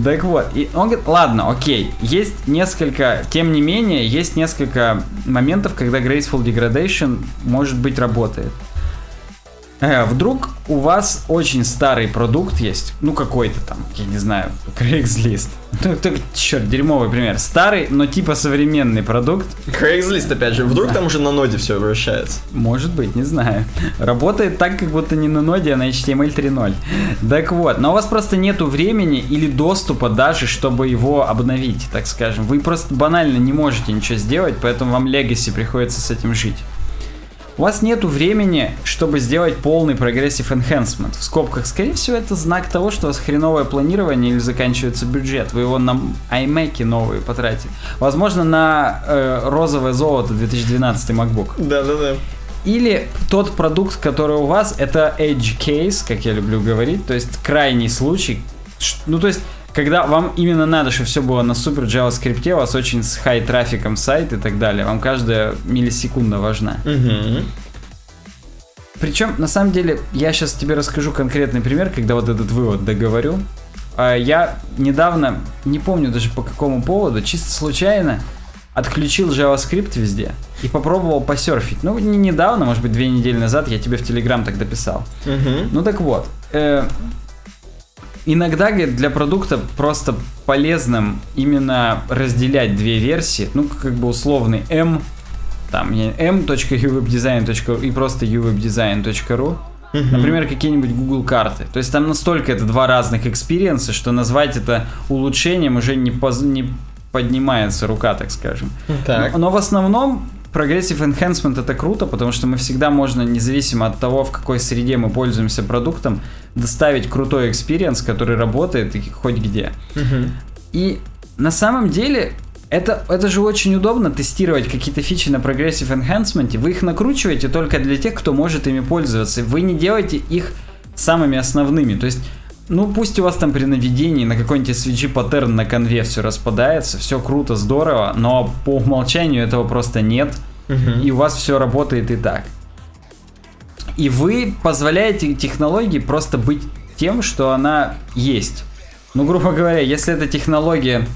Так вот, и он говорит, ладно, окей, есть несколько, тем не менее, есть несколько моментов, когда Graceful Degradation, может быть, работает. Э, вдруг у вас очень старый продукт есть, ну какой-то там, я не знаю, Craigslist. Ну, так, черт, дерьмовый пример. Старый, но типа современный продукт, Craigslist, опять же, вдруг там уже на ноде все вращается. может быть, не знаю. Работает так, как будто не на ноде, а на HTML 3.0. Так вот, но у вас просто нету времени или доступа даже, чтобы его обновить, так скажем. Вы просто банально не можете ничего сделать, поэтому вам Legacy приходится с этим жить. У вас нету времени, чтобы сделать полный progressive enhancement. В скобках, скорее всего, это знак того, что у вас хреновое планирование или заканчивается бюджет. Вы его на iMac новые потратили. Возможно, на э, розовое золото 2012 MacBook. Да-да-да. Или тот продукт, который у вас, это edge case, как я люблю говорить, то есть крайний случай. Ну, то есть, когда вам именно надо, чтобы все было на супер JavaScript, у вас очень с хай трафиком сайт и так далее, вам каждая миллисекунда важна. Угу. Причем, на самом деле, я сейчас тебе расскажу конкретный пример, когда вот этот вывод договорю. А, Я недавно, не помню даже по какому поводу, чисто случайно отключил JavaScript везде и попробовал посерфить. Ну, не недавно, может быть, две недели назад я тебе в Telegram тогда писал. Угу. Ну так вот, э, иногда говорит, для продукта просто полезным именно разделять две версии, ну как бы условный m, там не m.uwebdesign.ru и просто uwebdesign.ru, Например, какие-нибудь Google карты. То есть там настолько это два разных experience а, что назвать это улучшением уже не, поз- не поднимается рука, так скажем. Так. Но, но в основном Progressive Enhancement это круто, потому что мы всегда можно, независимо от того, в какой среде мы пользуемся продуктом, доставить крутой experience, который работает и хоть где. И на самом деле это, это же очень удобно тестировать какие-то фичи на Progressive Enhancement. Вы их накручиваете только для тех, кто может ими пользоваться. Вы не делаете их самыми основными. То есть, ну пусть у вас там при наведении на какой-нибудь SVG паттерн на конве все распадается, все круто, здорово, но по умолчанию этого просто нет. Мгм. И у вас все работает и так. И вы позволяете технологии просто быть тем, что она есть. Ну, грубо говоря, если это технология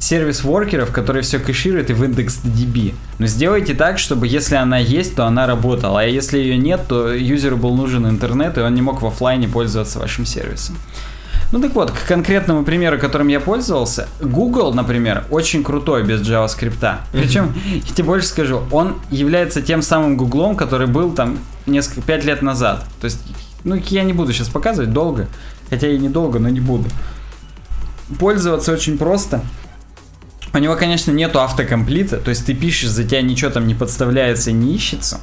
сервис воркеров, которые все кэшируют и в индекс DB. Но сделайте так, чтобы если она есть, то она работала. А если ее нет, то юзеру был нужен интернет, и он не мог в оффлайне пользоваться вашим сервисом. Ну так вот, к конкретному примеру, которым я пользовался, Google, например, очень крутой без JavaScript. Причем, я тебе больше скажу, он является тем самым Гуглом, который был там несколько, пять лет назад. То есть, ну я не буду сейчас показывать долго, хотя и недолго, но не буду. Пользоваться очень просто. У него, конечно, нету автокомплита, то есть ты пишешь, за тебя ничего там не подставляется, не ищется,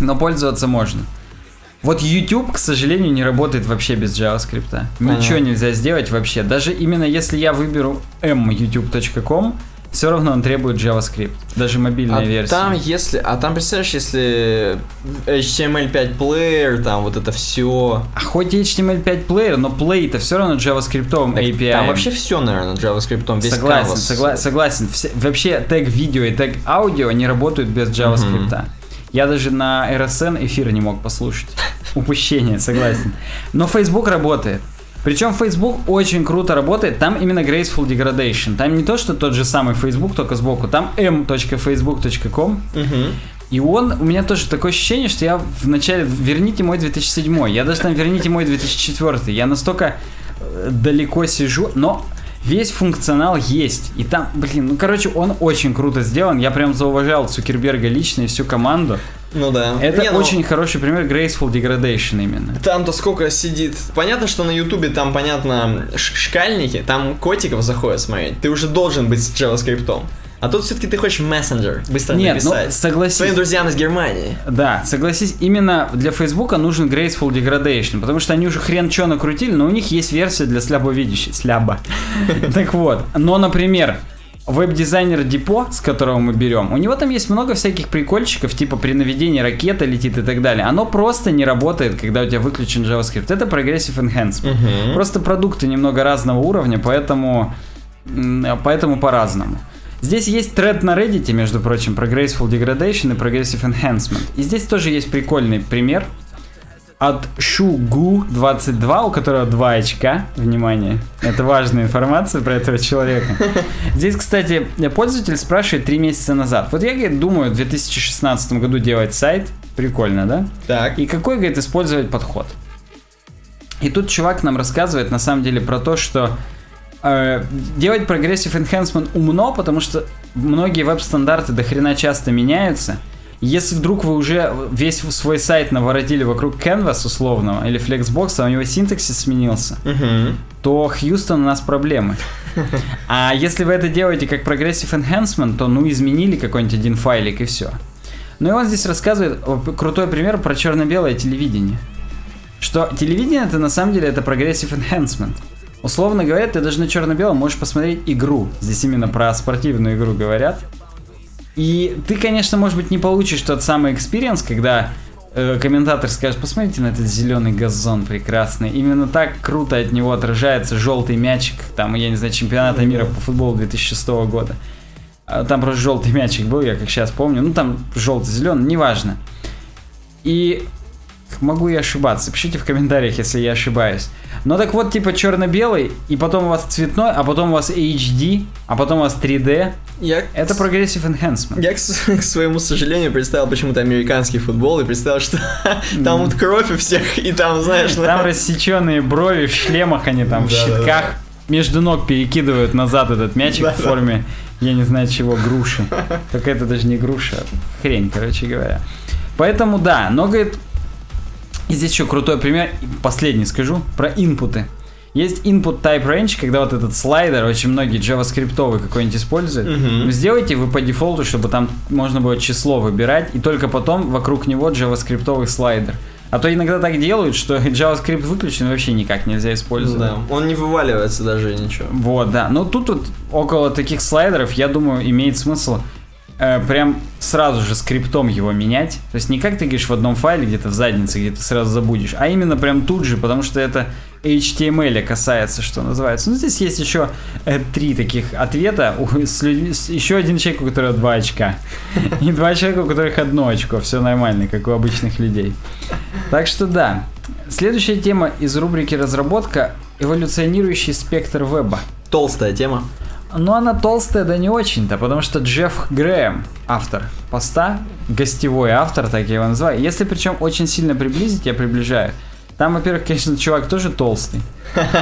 но пользоваться можно. Вот YouTube, к сожалению, не работает вообще без JavaScript. Ничего Ага. нельзя сделать вообще. Даже именно если я выберу myoutube.com, все равно он требует JavaScript. Даже мобильная А версия. там, если, а там, представляешь, если HTML5 плеер, там вот это все. А хоть и HTML5 плеер, но play это все равно JavaScript API. Там вообще все, наверное, JavaScript, весь согласен, согла- согласен. Все- вообще тег видео и тег аудио не работают без JavaScript. Я даже на RSN эфир не мог послушать. Упущение, согласен. Но Facebook работает. Причем Facebook очень круто работает. Там именно Graceful Degradation. Там не то, что тот же самый Facebook, только сбоку. Там m.facebook.com. Мгм. И он, у меня тоже такое ощущение, что я в начале, верните мой 2007, я даже там верните мой 2004, я настолько э, далеко сижу, но Весь функционал есть. И там, блин, ну короче, он очень круто сделан. Я прям зауважал Цукерберга лично и всю команду. Ну да. Это Не, ну, очень хороший пример Graceful Degradation именно. Там-то сколько сидит. Понятно, что на Ютубе там, понятно, шкальники, там котиков заходят смотреть. Ты уже должен быть с JavaScript. А тут все-таки ты хочешь мессенджер, быстро Нет, ну написать. согласись. Своим друзьям из Германии. Да, согласись, именно для Фейсбука нужен Graceful Degradation, потому что они уже хрен что накрутили, но у них есть версия для слабовидящих. Сляба. Так вот, но, например, веб-дизайнер Депо, с которого мы берем, у него там есть много всяких прикольчиков, типа при наведении ракета летит и так далее. Оно просто не работает, когда у тебя выключен JavaScript. Это Progressive Enhancement. Просто продукты немного разного уровня, поэтому, поэтому по-разному. Здесь есть тред на Reddit, между прочим, про Graceful Degradation и Progressive Enhancement. И здесь тоже есть прикольный пример от Шугу22, у которого 2 очка. Внимание, это важная информация про этого человека. Здесь, кстати, пользователь спрашивает 3 месяца назад. Вот я, говорит, думаю, в 2016 году делать сайт. Прикольно, да? Так. И какой, говорит, использовать подход? И тут чувак нам рассказывает на самом деле про то, что э, делать Progressive Enhancement умно, потому что многие веб-стандарты до хрена часто меняются. Если вдруг вы уже весь свой сайт наворотили вокруг Canvas условного или Flexbox, а у него синтаксис сменился, Мгм. то Хьюстон у нас проблемы. А если вы это делаете как Progressive Enhancement, то ну изменили какой-нибудь один файлик и все. Ну и он здесь рассказывает крутой пример про черно-белое телевидение. Что телевидение это на самом деле это Progressive Enhancement. Условно говоря, ты даже на черно-белом можешь посмотреть игру. Здесь именно про спортивную игру говорят. И ты, конечно, может быть, не получишь тот самый experience, когда э, комментатор скажет, посмотрите на этот зеленый газон прекрасный. Именно так круто от него отражается желтый мячик, там, я не знаю, чемпионата мира по футболу 2006 года. А Там просто желтый мячик был, я как сейчас помню. Ну, там желтый-зеленый, неважно. И могу я ошибаться. Пишите в комментариях, если я ошибаюсь. Но так вот, типа черно-белый, и потом у вас цветной, а потом у вас HD, а потом у вас 3D. Я, Это Progressive Enhancement. я к, к своему сожалению, представил почему-то американский футбол и представил, что там вот кровь у всех, и там, знаешь, Там рассеченные брови в шлемах, они там в щитках. Между ног перекидывают назад этот мячик в форме, я не знаю чего, груши. Только это даже не груша, а хрень, короче говоря. Поэтому да, но, говорит, и здесь еще крутой пример, последний скажу, про инпуты. Есть input type range, когда вот этот слайдер очень многие JavaScript какой-нибудь используют. Ну, Сделайте вы по дефолту, чтобы там можно было число выбирать, и только потом вокруг него JavaScript слайдер. А то иногда так делают, что JavaScript выключен вообще никак нельзя использовать. Да, он не вываливается даже ничего. Вот, да. Но тут вот около таких слайдеров, я думаю, имеет смысл э, прям сразу же скриптом его менять. То есть не как ты говоришь в одном файле где-то в заднице, где ты сразу забудешь, а именно прям тут же, потому что это HTML касается, что называется. Ну, здесь есть еще э, три таких ответа. У- с с- еще один человек, у которого два очка. И два человека, у которых одно очко. Все нормально, как у обычных людей. Так что да. Следующая тема из рубрики «Разработка» — эволюционирующий спектр веба. Толстая тема. Но она толстая, да не очень-то, потому что Джефф Грэм, автор поста, гостевой автор, так я его называю. Если причем очень сильно приблизить, я приближаю. Там, во-первых, конечно, чувак тоже толстый.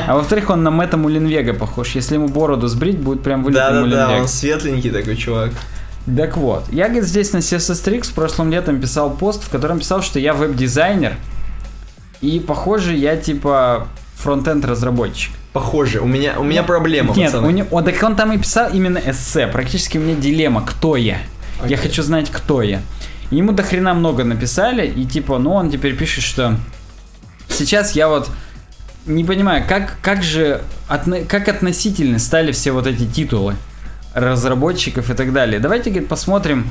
А во-вторых, он на Мэтта Мулинвега похож. Если ему бороду сбрить, будет прям вылитый Да-да-да, Мулинвег. он светленький такой чувак. Так вот, я, говорит, здесь на CSS прошлым летом писал пост, в котором писал, что я веб-дизайнер, и, похоже, я типа фронтенд разработчик. Похоже, у меня, у меня проблема, Нет, пацаны. у него, он, так он там и писал именно эссе. Практически у меня дилемма, кто я. Я Окей. хочу знать, кто я. И Ему до хрена много написали, и типа, ну он теперь пишет, что сейчас я вот не понимаю, как, как же, отно- как относительны стали все вот эти титулы разработчиков и так далее. Давайте, говорит, посмотрим.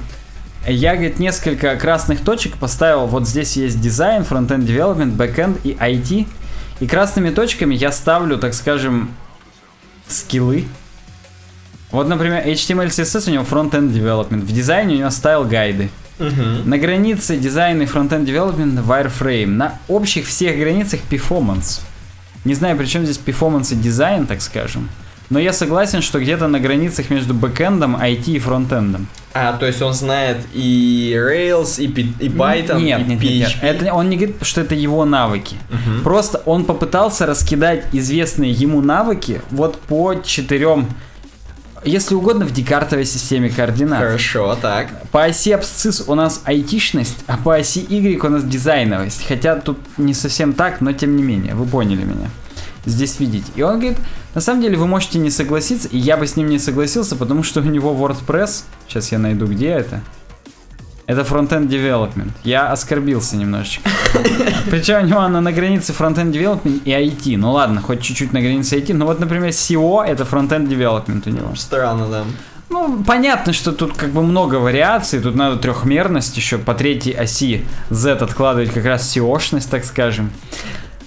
Я, говорит, несколько красных точек поставил. Вот здесь есть дизайн, frontend development, backend и IT. И красными точками я ставлю, так скажем, скиллы. Вот, например, HTML, CSS у него frontend development. В дизайне у него style guide ы. Мгм. На границе дизайна и frontend development wireframe. На общих всех границах performance. Не знаю, при чем здесь performance и дизайн, так скажем. Но я согласен, что где-то на границах между бэкэндом, IT и фронтендом. А, то есть он знает и Rails, и, и Python, нет, и нет, нет, нет. PHP. Это, он не говорит, что это его навыки. Мгм. Просто он попытался раскидать известные ему навыки вот по четырем, если угодно, в декартовой системе координат. Хорошо, так. По оси абсцисс у нас айтишность, а по оси Y у нас дизайновость. Хотя тут не совсем так, но тем не менее, вы поняли меня. Здесь видите. И он говорит, на самом деле вы можете не согласиться, и я бы с ним не согласился, потому что у него WordPress, сейчас я найду, где это. Это Frontend Development. Я оскорбился немножечко. Причем у него она на границе Frontend Development и IT. Ну ладно, хоть чуть-чуть на границе IT. Но вот, например, SEO это Frontend Development у него. Странно, да. Ну, понятно, что тут как бы много вариаций, тут надо трехмерность еще по третьей оси Z откладывать как раз SEO-шность, так скажем.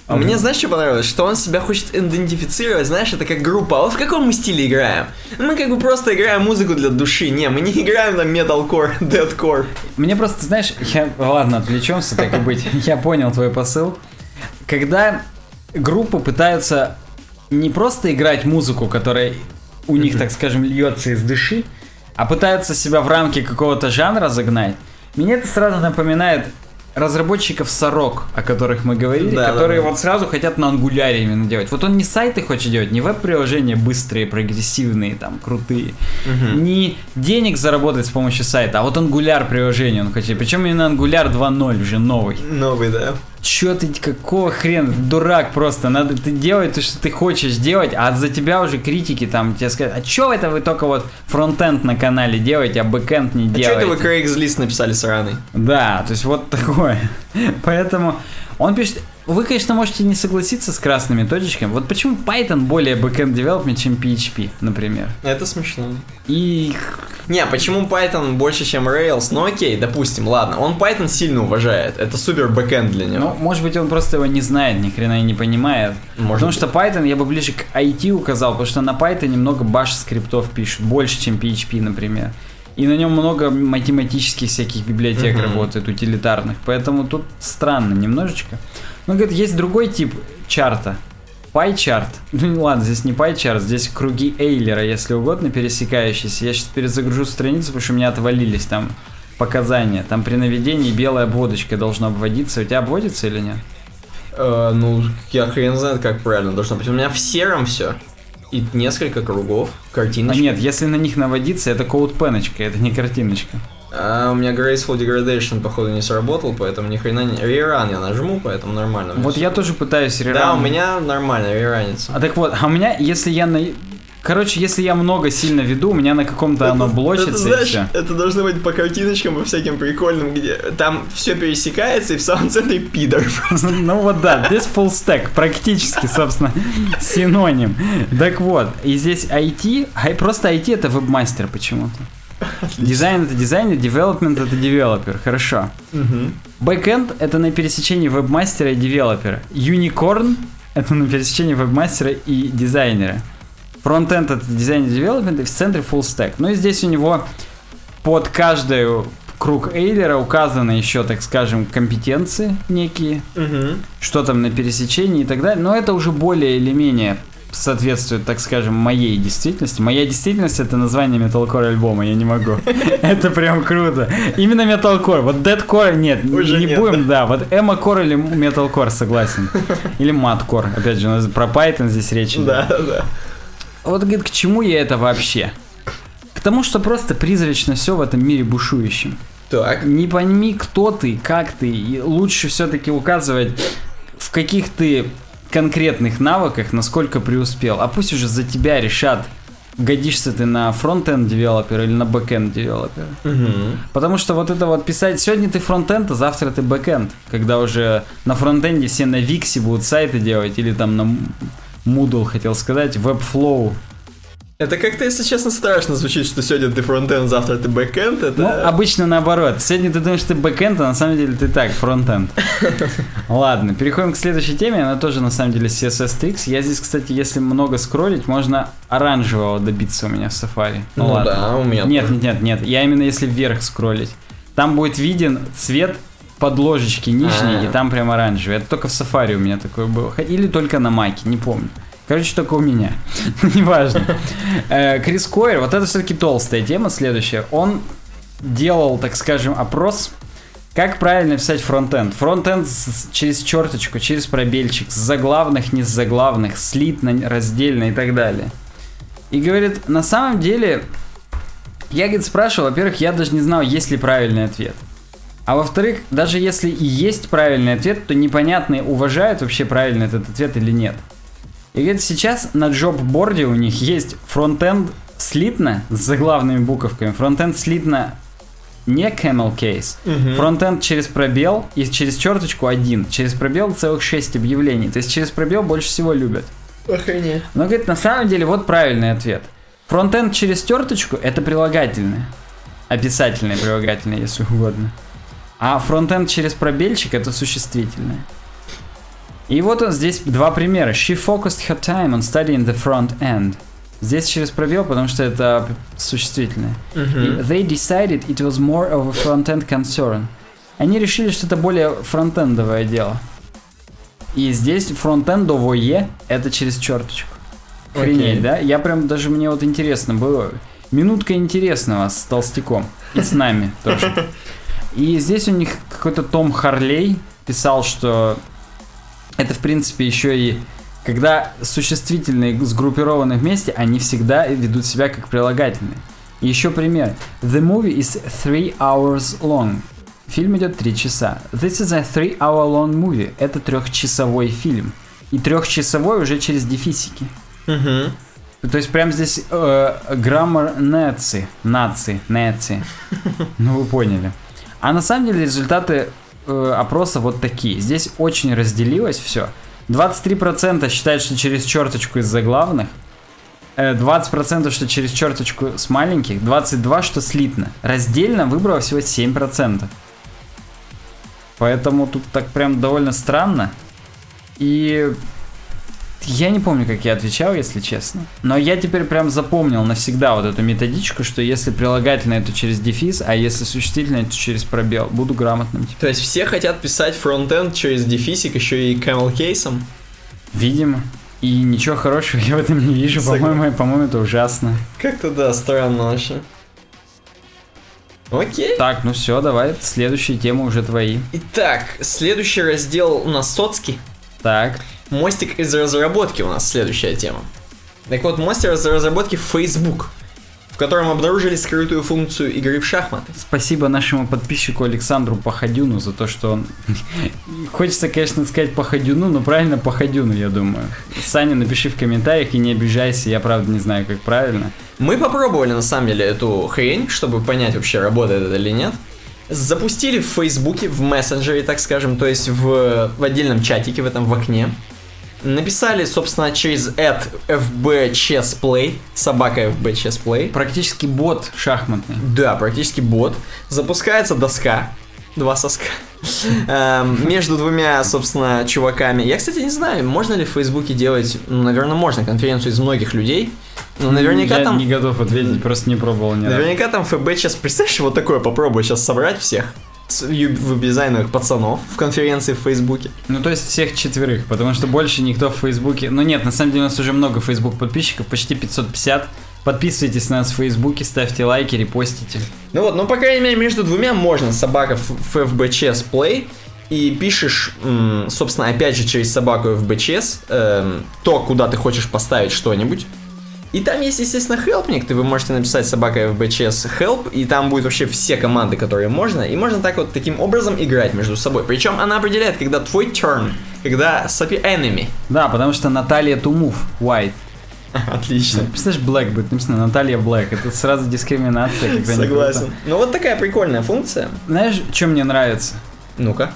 А мне, знаешь, что понравилось? Что он себя хочет идентифицировать, знаешь, это как группа. А вот в каком мы стиле играем? Мы как бы просто играем музыку для души. Не, мы не играем на металкор, дедкор. Мне просто, знаешь, я... Ладно, отвлечемся, так и быть. Я понял твой посыл. Когда группы пытаются не просто играть музыку, которая у них, так скажем, льется из души, а пытаются себя в рамки какого-то жанра загнать, мне это сразу напоминает разработчиков Сорок, о которых мы говорили, Да, да, которые да. вот сразу хотят на Angular е именно делать. Вот он не сайты хочет делать, не веб-приложения быстрые, прогрессивные, там, крутые, не денег заработать с помощью сайта, а вот Angular приложение он хочет. Причем именно Angular 2.0 уже новый. Новый, да. Чё ты, какого хрена, дурак просто, надо ты делать то, что ты хочешь делать, а за тебя уже критики там тебе скажут, а чё это вы только вот фронтенд на канале делаете, а бэкенд не А делаете? это вы Craigslist написали сраный? Да, то есть вот такое. Поэтому он пишет, вы, конечно, можете не согласиться с красными точечками. Вот почему Python более backend development, чем PHP, например. Это смешно. И Не, почему Python больше, чем Rails? Ну окей, допустим, ладно. Он Python сильно уважает. Это супер бэкэнд для него. Ну, может быть, он просто его не знает, ни хрена и не понимает. Может потому быть. что Python я бы ближе к IT указал, потому что на Python немного баш скриптов пишут, больше, чем PHP, например. И на нем много математических всяких библиотек Мгм. работает, утилитарных. Поэтому тут странно немножечко. Ну, говорит, есть другой тип чарта. Пай-чарт. Ну ладно, здесь не пай-чарт, здесь круги Эйлера, если угодно, пересекающиеся. Я сейчас перезагружу страницу, потому что у меня отвалились там показания. Там при наведении белой обводочкой должно обводиться. У тебя обводится или нет? Э, ну, я хрен знает, как правильно должно быть. У меня в сером все. И несколько кругов, А картиночки. нет, если на них наводиться, это коуд-пеночка, это не картиночка. А у меня Graceful Degradation, походу, не сработал, поэтому ни хрена не... Реран я нажму, поэтому нормально. Вот я тоже пытаюсь Да, реран. у меня нормально, реранится. А так вот, а у меня, если я на... Короче, если я много сильно веду, у меня на каком-то оно блочится это, и знаешь, все. это должно быть по картиночкам, по всяким прикольным, где там все пересекается, и в самом центре пидор просто. Ну вот да, this full stack, практически, собственно, синоним. Так вот, и здесь IT, и просто IT это вебмастер почему-то. Дизайн это дизайнер, development это девелопер, хорошо. Бэкэнд это на пересечении вебмастера и девелопера. Unicorn это на пересечении вебмастера и дизайнера. Фронтенд это дизайн и development, и в центре full stack. Ну и здесь у него под каждую круг Эйлера указаны еще, так скажем, компетенции некие, что там на пересечении и так далее. Но это уже более или менее соответствует, так скажем, моей действительности. Моя действительность это название металкор альбома, я не могу. Это прям круто. Именно металкор. Вот дедкор нет, не будем, да. Вот эмокор или металкор, согласен. Или маткор. Опять же, у нас про Python здесь речь идет. Да, да. Вот, говорит, к чему я это вообще? К тому, что просто призрачно все в этом мире бушующем. Так. Не пойми, кто ты, как ты, и лучше все-таки указывать, в каких ты конкретных навыках, насколько преуспел. А пусть уже за тебя решат, годишься ты на frontend developer или на backend developer. Мгм. Потому что вот это вот писать, сегодня ты фронтенд, а завтра ты бэкенд. Когда уже на фронтенде все на Виксе будут сайты делать, или там на Moodle, хотел сказать, Webflow. Это как-то, если честно, страшно звучит, что сегодня ты фронтенд, завтра ты бэкэнд. Это... Ну, обычно наоборот. Сегодня ты думаешь, ты бэкэнд, а на самом деле ты так, фронтенд. Ладно, переходим к следующей теме. Она тоже на самом деле CSS Tricks. Я здесь, кстати, если много скроллить, можно оранжевого добиться у меня в Safari. Ну да, у меня Нет, тоже. нет, нет, нет. Я именно если вверх скроллить. Там будет виден цвет подложечки нижней, А. и там прям оранжевый. Это только в Safari у меня такое было. Или только на Маке, не помню. Короче, только у меня. Неважно. Э, Крис Койер, вот это все-таки толстая тема следующая. Он делал, так скажем, опрос, как правильно писать фронтенд. Фронтенд через черточку, через пробельчик, с заглавных, не с заглавных, слитно, раздельно и так далее. И говорит, на самом деле, я, говорит, спрашивал, во-первых, я даже не знал, есть ли правильный ответ. А во-вторых, даже если и есть правильный ответ, то непонятно, уважают вообще правильный этот ответ или нет. И говорит, сейчас на джоб-борде у них есть фронтенд слитно с заглавными буковками, фронтенд слитно не camel case, фронтенд через пробел и через черточку один, через пробел целых 6 объявлений. То есть через пробел больше всего любят. Охренеть. Но, говорит, на самом деле, вот правильный ответ. Фронтенд через терточку это прилагательное. Описательное прилагательное, если угодно. А фронтенд через пробельчик это существительное. И вот он здесь два примера. She focused her time on studying the front end. Здесь через пробел, потому что это существительное. И They decided it was more of a front-end concern. Они решили, что это более фронтендовое дело. И здесь фронтендовое это через черточку. Охренеть, Окей. да? Я прям даже мне вот интересно было. Минутка интересного с толстяком. И с нами тоже. И здесь у них какой-то Том Харлей писал, что это в принципе еще и когда существительные сгруппированы вместе, они всегда ведут себя как прилагательные. И еще пример. The movie is three hours long. Фильм идет три часа. This is a three hour long movie. Это трехчасовой фильм. И трехчасовой уже через дефисики. Мгм. То есть прям здесь граммар наци, наци, наци. Ну вы поняли. А на самом деле результаты э, опроса вот такие. Здесь очень разделилось все. 23% считают, что через черточку из заглавных. э, 20% что через черточку с маленьких, 22% что слитно. Раздельно выбрало всего 7%. Поэтому тут так прям довольно странно. И я не помню, как я отвечал, если честно. Но я теперь прям запомнил навсегда вот эту методичку, что если прилагательное, то через дефис, а если существительное, то через пробел. Буду грамотным. теперь. То есть все хотят писать фронтенд через дефисик, еще и camel кейсом. Видимо. И ничего хорошего я в этом не вижу. По-моему, по-моему, это ужасно. Как-то да, странно вообще. Окей. Так, ну все, давай. Следующие темы уже твои. Итак, следующий раздел у нас соцкий. Так. Мостик из разработки у нас следующая тема. Так вот, мостик из разработки Facebook, в котором обнаружили скрытую функцию игры в шахматы. Спасибо нашему подписчику Александру Походюну за то, что он... Хочется, конечно, сказать Походюну, но правильно Походюну, я думаю. Саня, напиши в комментариях и не обижайся, я правда не знаю, как правильно. Мы попробовали на самом деле эту хрень, чтобы понять вообще работает это или нет. Запустили в Фейсбуке, в мессенджере, так скажем, то есть в, в отдельном чатике, в этом в окне. Написали, собственно, через at fbchessplay, собака fbchessplay. Практически бот шахматный. Да, практически бот. Запускается доска. Два соска. Эм, Между двумя, собственно, чуваками. Я, кстати, не знаю, можно ли в Фейсбуке делать, ну, наверное, можно, конференцию из многих людей. Но наверняка я там... не готов ответить, просто не пробовал ни. Наверняка там ФБ сейчас, представляешь, вот такое попробую сейчас собрать всех с веб-дизайнерных пацанов в конференции в Фейсбуке. Ну, то есть всех четверых, потому что больше никто в Фейсбуке... Ну нет, на самом деле у нас уже много Фейсбук подписчиков, почти 550. Подписывайтесь на нас в Фейсбуке, ставьте лайки, репостите. Ну вот, ну, по крайней мере, между двумя можно собака FFBCS Play и пишешь, собственно, опять же через собаку FBCS эм, то, куда ты хочешь поставить что-нибудь. И там есть, естественно, хелпник, ты вы можете написать собака FBCS help, и там будет вообще все команды, которые можно, и можно так вот таким образом играть между собой. Причем она определяет, когда твой turn, когда сопи enemy. Да, потому что Наталья Тумув, White. Отлично. Представляешь, Black будет написано Наталья Блэк. Это сразу дискриминация. Согласен. Ну вот такая прикольная функция. Знаешь, что мне нравится? Ну-ка.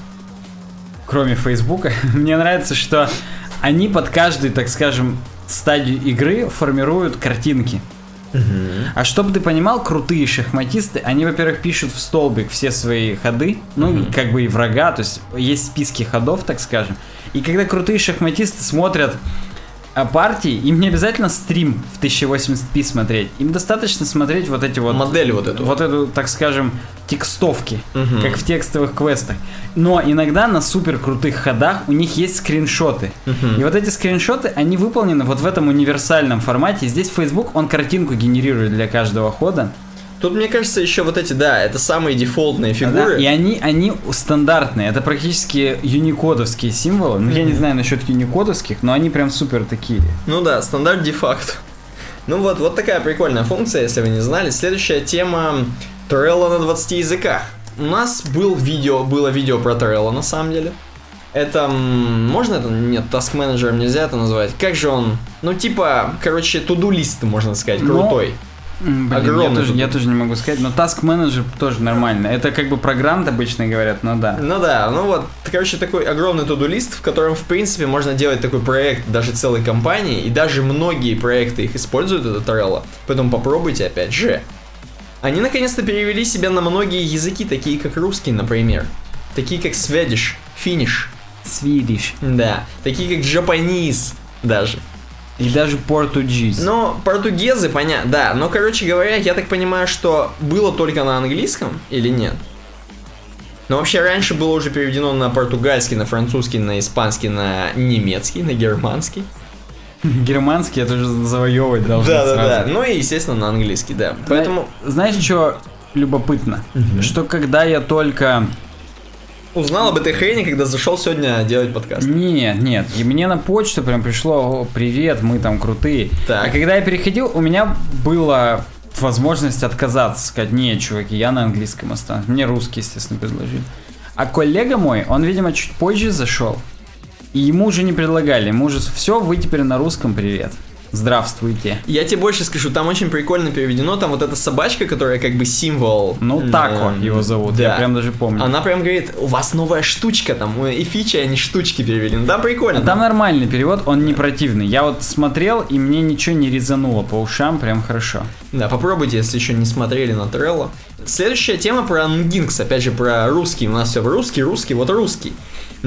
Кроме Фейсбука, мне нравится, что они под каждый, так скажем, стадию игры формируют картинки. А чтобы ты понимал, крутые шахматисты, они, во-первых, пишут в столбик все свои ходы, ну, как бы и врага, то есть есть списки ходов, так скажем. И когда крутые шахматисты смотрят а партии, им не обязательно стрим в 1080p смотреть. Им достаточно смотреть вот эти вот... Модель вот эту. Вот эту, так скажем, текстовки, Мгм. как в текстовых квестах. Но иногда на супер крутых ходах у них есть скриншоты. И вот эти скриншоты, они выполнены вот в этом универсальном формате. Здесь Facebook, он картинку генерирует для каждого хода. Тут, мне кажется, еще вот эти, да, это самые дефолтные Да, фигуры. и они, они стандартные. Это практически юникодовские символы. Ну, я не знаю насчет юникодовских, но они прям супер такие. Ну да, стандарт де-факто. Ну вот, вот такая прикольная функция, если вы не знали. Следующая тема Trello на 20 языках. У нас был видео, было видео про Trello на самом деле. Это, можно это, нет, task менеджером нельзя это назвать. Как же он, ну типа, короче, туду лист, можно сказать, крутой. М, Блин, я Огромный тоже, тут. я тоже не могу сказать, но Task Manager тоже нормально. Это как бы про грант обычно говорят, но да. Ну да, ну вот, короче, такой огромный туду лист, в котором, в принципе, можно делать такой проект даже целой компании, и даже многие проекты их используют, это Trello. Поэтому попробуйте, опять же. Они наконец-то перевели себя на многие языки, такие как русский, например. Такие как Swedish, Finnish, Swedish. да. Такие как Japanese даже. И даже Portuguese. Но португезы, понятно, да. Но, короче говоря, я так понимаю, что было только на английском или нет? Но вообще раньше было уже переведено на португальский, на французский, на испанский, на немецкий, на германский. Германский это уже завоевывать должен Да, да, да. Ну и, естественно, на английский, да. Поэтому Зна- Знаешь, что любопытно? Что когда я только... узнал об этой хрени, когда зашел сегодня делать подкаст. Нет, нет. И мне на почту прям пришло, «О, привет, мы там крутые. Так. А когда я переходил, у меня была возможность отказаться, сказать, не, чуваки, я на английском останусь. Мне русский, естественно, предложили. А коллега мой, он, видимо, чуть позже зашел. И ему уже не предлагали. Ему уже все, вы теперь на русском, привет. Здравствуйте. Я тебе больше скажу, там очень прикольно переведено, там вот эта собачка, которая как бы символ. Ну, м, Тако э, его зовут, я да. прям даже помню. Она прям говорит, у вас новая штучка там, и фичи, они штучки перевели. Ну там прикольно. Там нормальный перевод, он не противный. Я вот смотрел, и мне ничего не резануло по ушам, прям хорошо. Да, попробуйте, если еще не смотрели на Trello. Следующая тема про Nginx, опять же про русский. У нас все русский, русский, вот русский.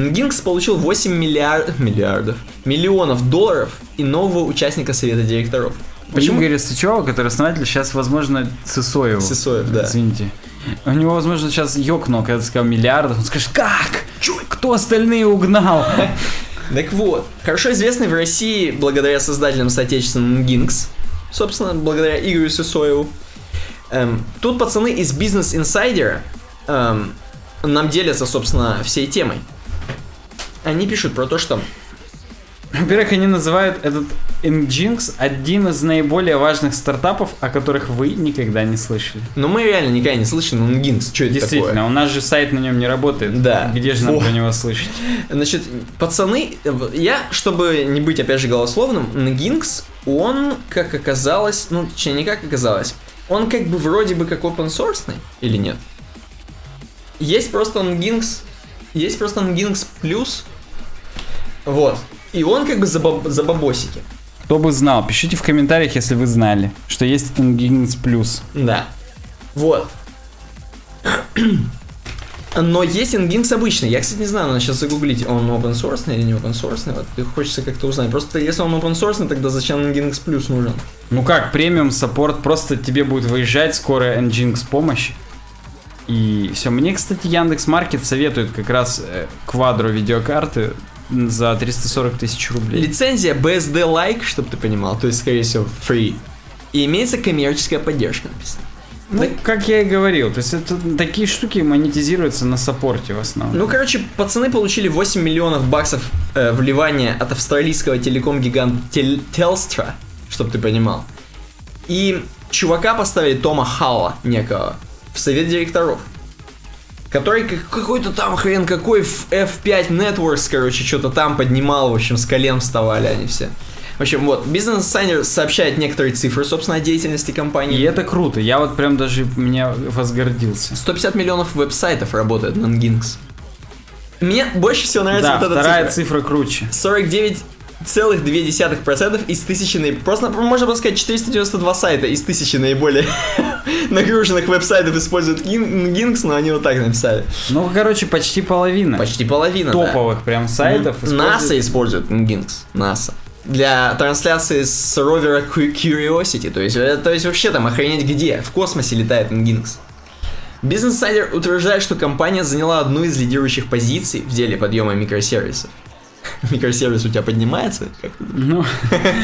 Nginx получил 8 миллиард... миллиардов, миллионов долларов и нового участника совета директоров. Почему? Игорь Сычева, который основатель, сейчас, возможно, Сысоеву. Сысоев, да. Извините. У него, возможно, сейчас ёкнул, когда ты сказал миллиардов. Он скажет, как? Кто остальные угнал? Так вот, хорошо известный в России благодаря создателям соотечественным Nginx, собственно, благодаря Игорю Сысоеву. Эм, тут пацаны из Business Insider эм, нам делятся, собственно, всей темой. Они пишут про то, что Во-первых, они называют этот Nginx один из наиболее важных стартапов, о которых вы никогда не слышали. Ну, мы реально никогда не слышали, Nginx, что это Действительно, такое? у нас же сайт на нем не работает. Да. Где же нам Во. про него слышать? Значит, пацаны, я, чтобы не быть, опять же, голословным, Nginx, он, как оказалось, ну, точнее, не как оказалось, он как бы вроде бы как open source или нет? Есть просто Nginx, есть просто Nginx плюс, вот, и он как бы за, баб- за бабосики. Кто бы знал, пишите в комментариях, если вы знали, что есть Nginx Plus. Да. Вот. Но есть Nginx обычный. Я, кстати, не знаю, надо сейчас загуглить, он open source или не open source. Вот хочется как-то узнать. Просто если он open source, тогда зачем Nginx Plus нужен? Ну как, премиум саппорт, просто тебе будет выезжать скоро Nginx помощь. И все. Мне, кстати, Яндекс Маркет советует как раз э, квадро видеокарты за 340 тысяч рублей. Лицензия BSD-like, чтобы ты понимал, то есть, скорее всего, free. И имеется коммерческая поддержка написано. Ну, как я и говорил, то есть это такие штуки монетизируются на саппорте в основном. Ну, короче, пацаны получили 8 миллионов баксов э, вливания от австралийского телеком-гиганта Тел- Telstra, чтобы ты понимал. И чувака поставили Тома Халла некого в совет директоров. Который как- какой-то там хрен какой в F5 Networks, короче, что-то там поднимал, в общем, с колен вставали они все. В общем, вот, Business Insider сообщает некоторые цифры, собственно, о деятельности компании. И это круто. Я вот прям даже меня возгордился. 150 миллионов веб-сайтов работает на Nginx. Мне больше всего нравится Да, вот эта вторая цифра. цифра круче. 49,2% из тысячи наиболее... Просто можно было сказать 492 сайта из тысячи наиболее нагруженных веб-сайтов используют Gin- Nginx, но они вот так написали. Ну, короче, почти половина. Почти половина, да. топовых прям сайтов. НАСА используют- Nginx. НАСА. для трансляции с ровера Cu- Curiosity. То есть, э, то есть вообще там охренеть где? В космосе летает Nginx. Business Insider утверждает, что компания заняла одну из лидирующих позиций в деле подъема микросервисов. Микросервис у тебя поднимается? Ну,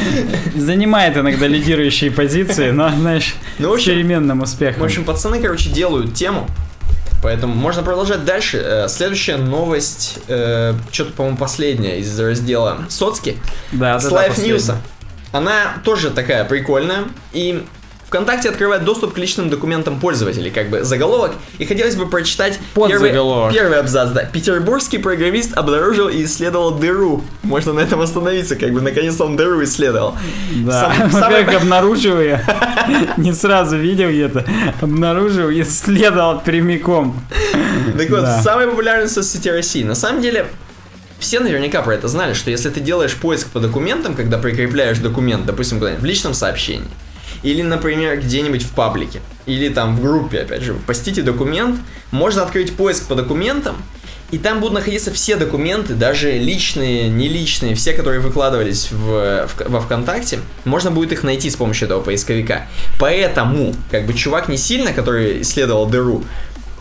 занимает иногда лидирующие позиции, но, знаешь, Ну, в с общем- переменным успехом. В общем, пацаны, короче, делают тему. Поэтому можно продолжать дальше. Э, Следующая новость, э, что-то, по-моему, последняя из раздела Соцки. да, с да, да, Live последний. News. Она тоже такая прикольная. И ВКонтакте открывает доступ к личным документам пользователей, как бы заголовок. И хотелось бы прочитать первый, первый абзац, да. Петербургский программист обнаружил и исследовал дыру. Можно на этом остановиться, как бы наконец он дыру исследовал. Да, Сам- самый- обнаружил я, не сразу видел где-то, обнаружил и следовал прямиком. Так вот, самая популярная соцсети России. На самом деле, все наверняка про это знали, что если ты делаешь поиск по документам, когда прикрепляешь документ, допустим, в личном сообщении, или, например, где-нибудь в паблике, или там в группе, опять же, постите документ, можно открыть поиск по документам, и там будут находиться все документы, даже личные, не личные, все, которые выкладывались в, в- во ВКонтакте, можно будет их найти с помощью этого поисковика. Поэтому, как бы, чувак не сильно, который исследовал дыру,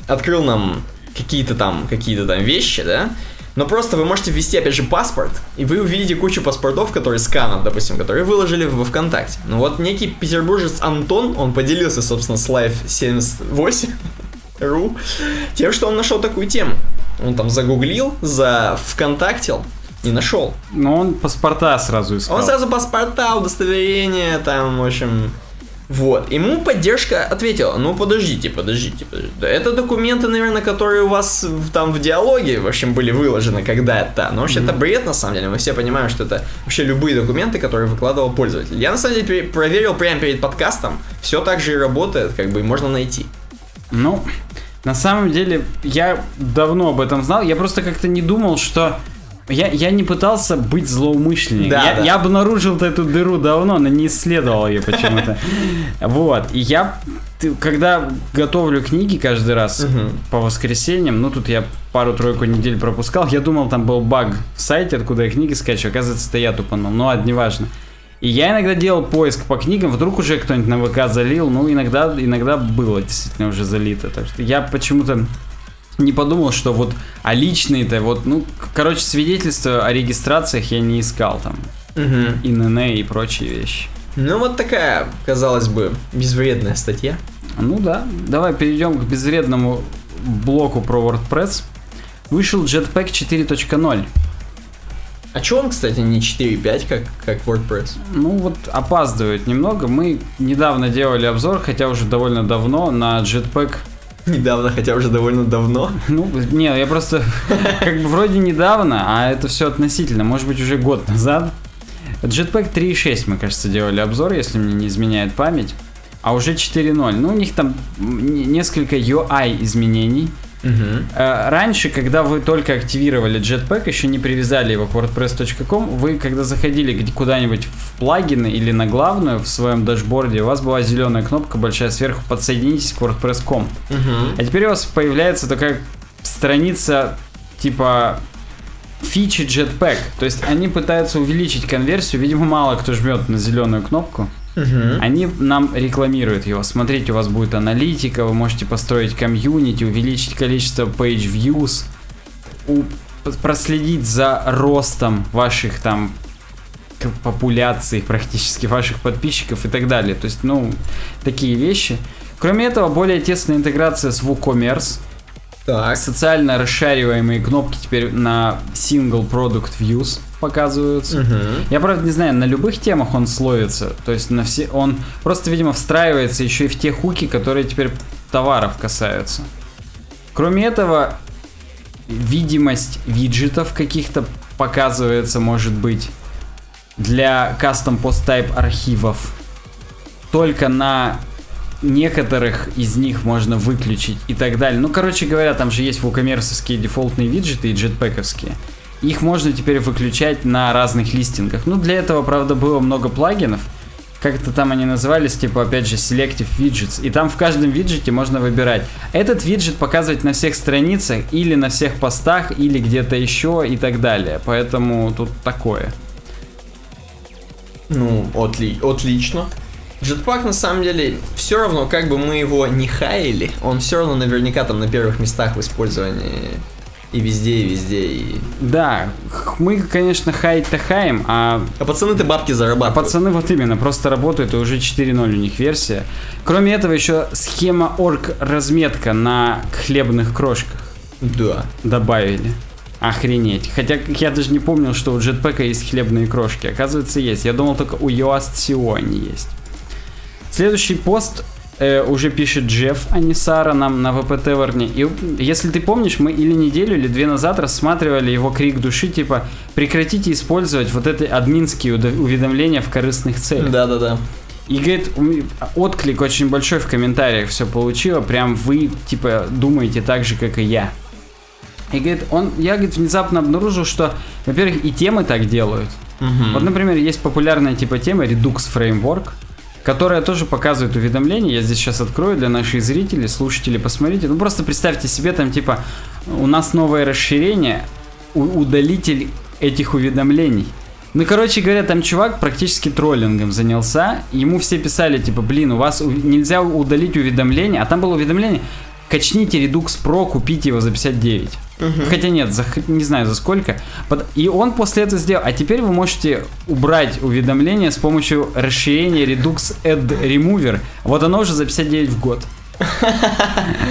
открыл нам какие-то там, какие-то там вещи, да, но просто вы можете ввести, опять же, паспорт, и вы увидите кучу паспортов, которые сканов, допустим, которые выложили во ВКонтакте. Ну вот некий петербуржец Антон, он поделился, собственно, с Live 78 ру тем, что он нашел такую тему. Он там загуглил, за ВКонтактил и нашел. Но он паспорта сразу искал. Он сразу паспорта, удостоверения, там, в общем... Вот. Ему поддержка ответила, ну подождите, подождите, подождите. Это документы, наверное, которые у вас там в диалоге, в общем, были выложены когда-то. Но вообще это бред, на самом деле. Мы все понимаем, что это вообще любые документы, которые выкладывал пользователь. Я, на самом деле, проверил прямо перед подкастом. Все так же и работает, как бы, и можно найти. Ну, на самом деле, я давно об этом знал. Я просто как-то не думал, что... Я, я не пытался быть злоумышленником. Да, я, да. я обнаружил эту дыру давно, но не исследовал ее почему-то. Вот. И я, когда готовлю книги каждый раз по воскресеньям, ну тут я пару-тройку недель пропускал, я думал, там был баг в сайте, откуда я книги скачиваю. Оказывается, это я тупанул. Но ладно, неважно. И я иногда делал поиск по книгам, вдруг уже кто-нибудь на ВК залил, ну иногда, иногда было действительно уже залито. Так что я почему-то не подумал, что вот, а личные-то, вот, ну, короче, свидетельства о регистрациях я не искал там, Мгм. ИНН и прочие вещи. Ну вот такая, казалось бы, безвредная статья. Ну да, давай перейдем к безвредному блоку про WordPress. Вышел Jetpack 4.0. А чё он, кстати, не 4.5, как, как WordPress? Ну вот опаздывает немного. Мы недавно делали обзор, хотя уже довольно давно, на Jetpack Недавно, хотя уже довольно давно. Ну, не, я просто как бы вроде недавно, а это все относительно, может быть уже год назад. Jetpack 3.6 мы, кажется, делали обзор, если мне не изменяет память. А уже 4.0. Ну, у них там несколько UI изменений. Э, Раньше, когда вы только активировали Jetpack, еще не привязали его к WordPress.com, вы, когда заходили куда-нибудь в плагины или на главную в своем дашборде, у вас была зеленая кнопка большая сверху «Подсоединитесь к WordPress.com». А теперь у вас появляется такая страница типа фичи Jetpack. То есть они пытаются увеличить конверсию. Видимо, мало кто жмет на зеленую кнопку. Они нам рекламируют его. Смотрите, у вас будет аналитика, вы можете построить комьюнити, увеличить количество page views, у- проследить за ростом ваших там популяций практически ваших подписчиков и так далее. То есть, ну, такие вещи. Кроме этого, более тесная интеграция с WooCommerce. Так. Социально расшариваемые кнопки теперь на Single Product Views показываются. Мгм. Я, правда, не знаю, на любых темах он словится. То есть на все. Он просто, видимо, встраивается еще и в те хуки, которые теперь товаров касаются. Кроме этого, видимость виджетов каких-то показывается, может быть, для custom post type архивов. Только на некоторых из них можно выключить и так далее. Ну, короче говоря, там же есть вукомерсовские дефолтные виджеты и джетпековские. Их можно теперь выключать на разных листингах. Ну, для этого, правда, было много плагинов. Как-то там они назывались, типа, опять же, Selective Widgets. И там в каждом виджете можно выбирать. Этот виджет показывать на всех страницах, или на всех постах, или где-то еще, и так далее. Поэтому тут такое. Ну, отли- отлично. Jetpack на самом деле, все равно, как бы мы его не хаяли, он все равно наверняка там на первых местах в использовании и везде, и везде. И... Да, мы, конечно, хаять-то хаем, а А пацаны-то бабки А зарабатывают. пацаны вот именно просто работают, и уже 4.0 у них версия. Кроме этого, еще схема орг разметка на хлебных крошках Да. добавили. Охренеть. Хотя я даже не помнил, что у Jetpack есть хлебные крошки. Оказывается, есть. Я думал, только у Yoast SEO они есть. Следующий пост э, уже пишет Джефф, а не Сара, нам на ВП Теверне. И если ты помнишь, мы или неделю, или две назад рассматривали его крик души, типа, прекратите использовать вот эти админские уведомления в корыстных целях. Да-да-да. И говорит, отклик очень большой в комментариях все получило, прям вы, типа, думаете так же, как и я. И говорит, он, я, говорит, внезапно обнаружил, что, во-первых, и темы так делают. Вот, например, есть популярная типа тема Redux Framework, которая тоже показывает уведомления. Я здесь сейчас открою для наших зрителей, слушателей, посмотрите. Ну, просто представьте себе, там, типа, у нас новое расширение, удалитель этих уведомлений. Ну, короче говоря, там чувак практически троллингом занялся. Ему все писали, типа, блин, у вас нельзя удалить уведомление. А там было уведомление, качните Redux Pro, купите его за 59. Хотя нет, за, не знаю за сколько. И он после этого сделал. А теперь вы можете убрать уведомления с помощью расширения Redux Add Remover. Вот оно уже за 59 в год.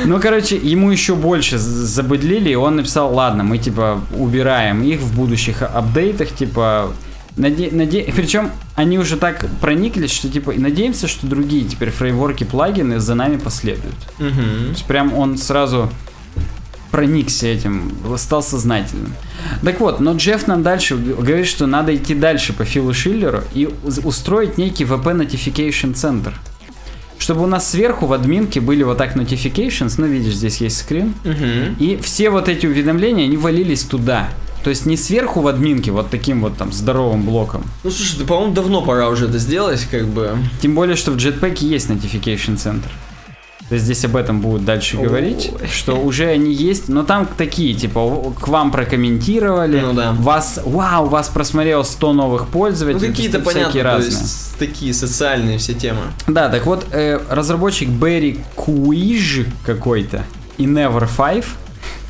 Ну, короче, ему еще больше забыдлили, и он написал, ладно, мы, типа, убираем их в будущих апдейтах, типа, наде... наде- Причем они уже так прониклись, что, типа, надеемся, что другие теперь фреймворки, плагины за нами последуют. То есть прям он сразу проникся этим, стал сознательным. Так вот, но Джефф нам дальше говорит, что надо идти дальше по Филу Шиллеру и устроить некий VP Notification Center. Чтобы у нас сверху в админке были вот так notifications, ну видишь, здесь есть скрин, Мгм. и все вот эти уведомления, они валились туда. То есть не сверху в админке, вот таким вот там здоровым блоком. Ну слушай, да по-моему давно пора уже это сделать, как бы. Тем более, что в Jetpack есть Notification Center. То есть здесь об этом будут дальше Ой. говорить, что уже они есть, но там такие, типа, к вам прокомментировали, Ну да. вас, вау, вас просмотрело 100 новых Ну пользователей, какие-то то есть всякие понятно, то разные. есть такие социальные все темы. Да, так вот, э, разработчик Берри Куиж какой-то и Never Five,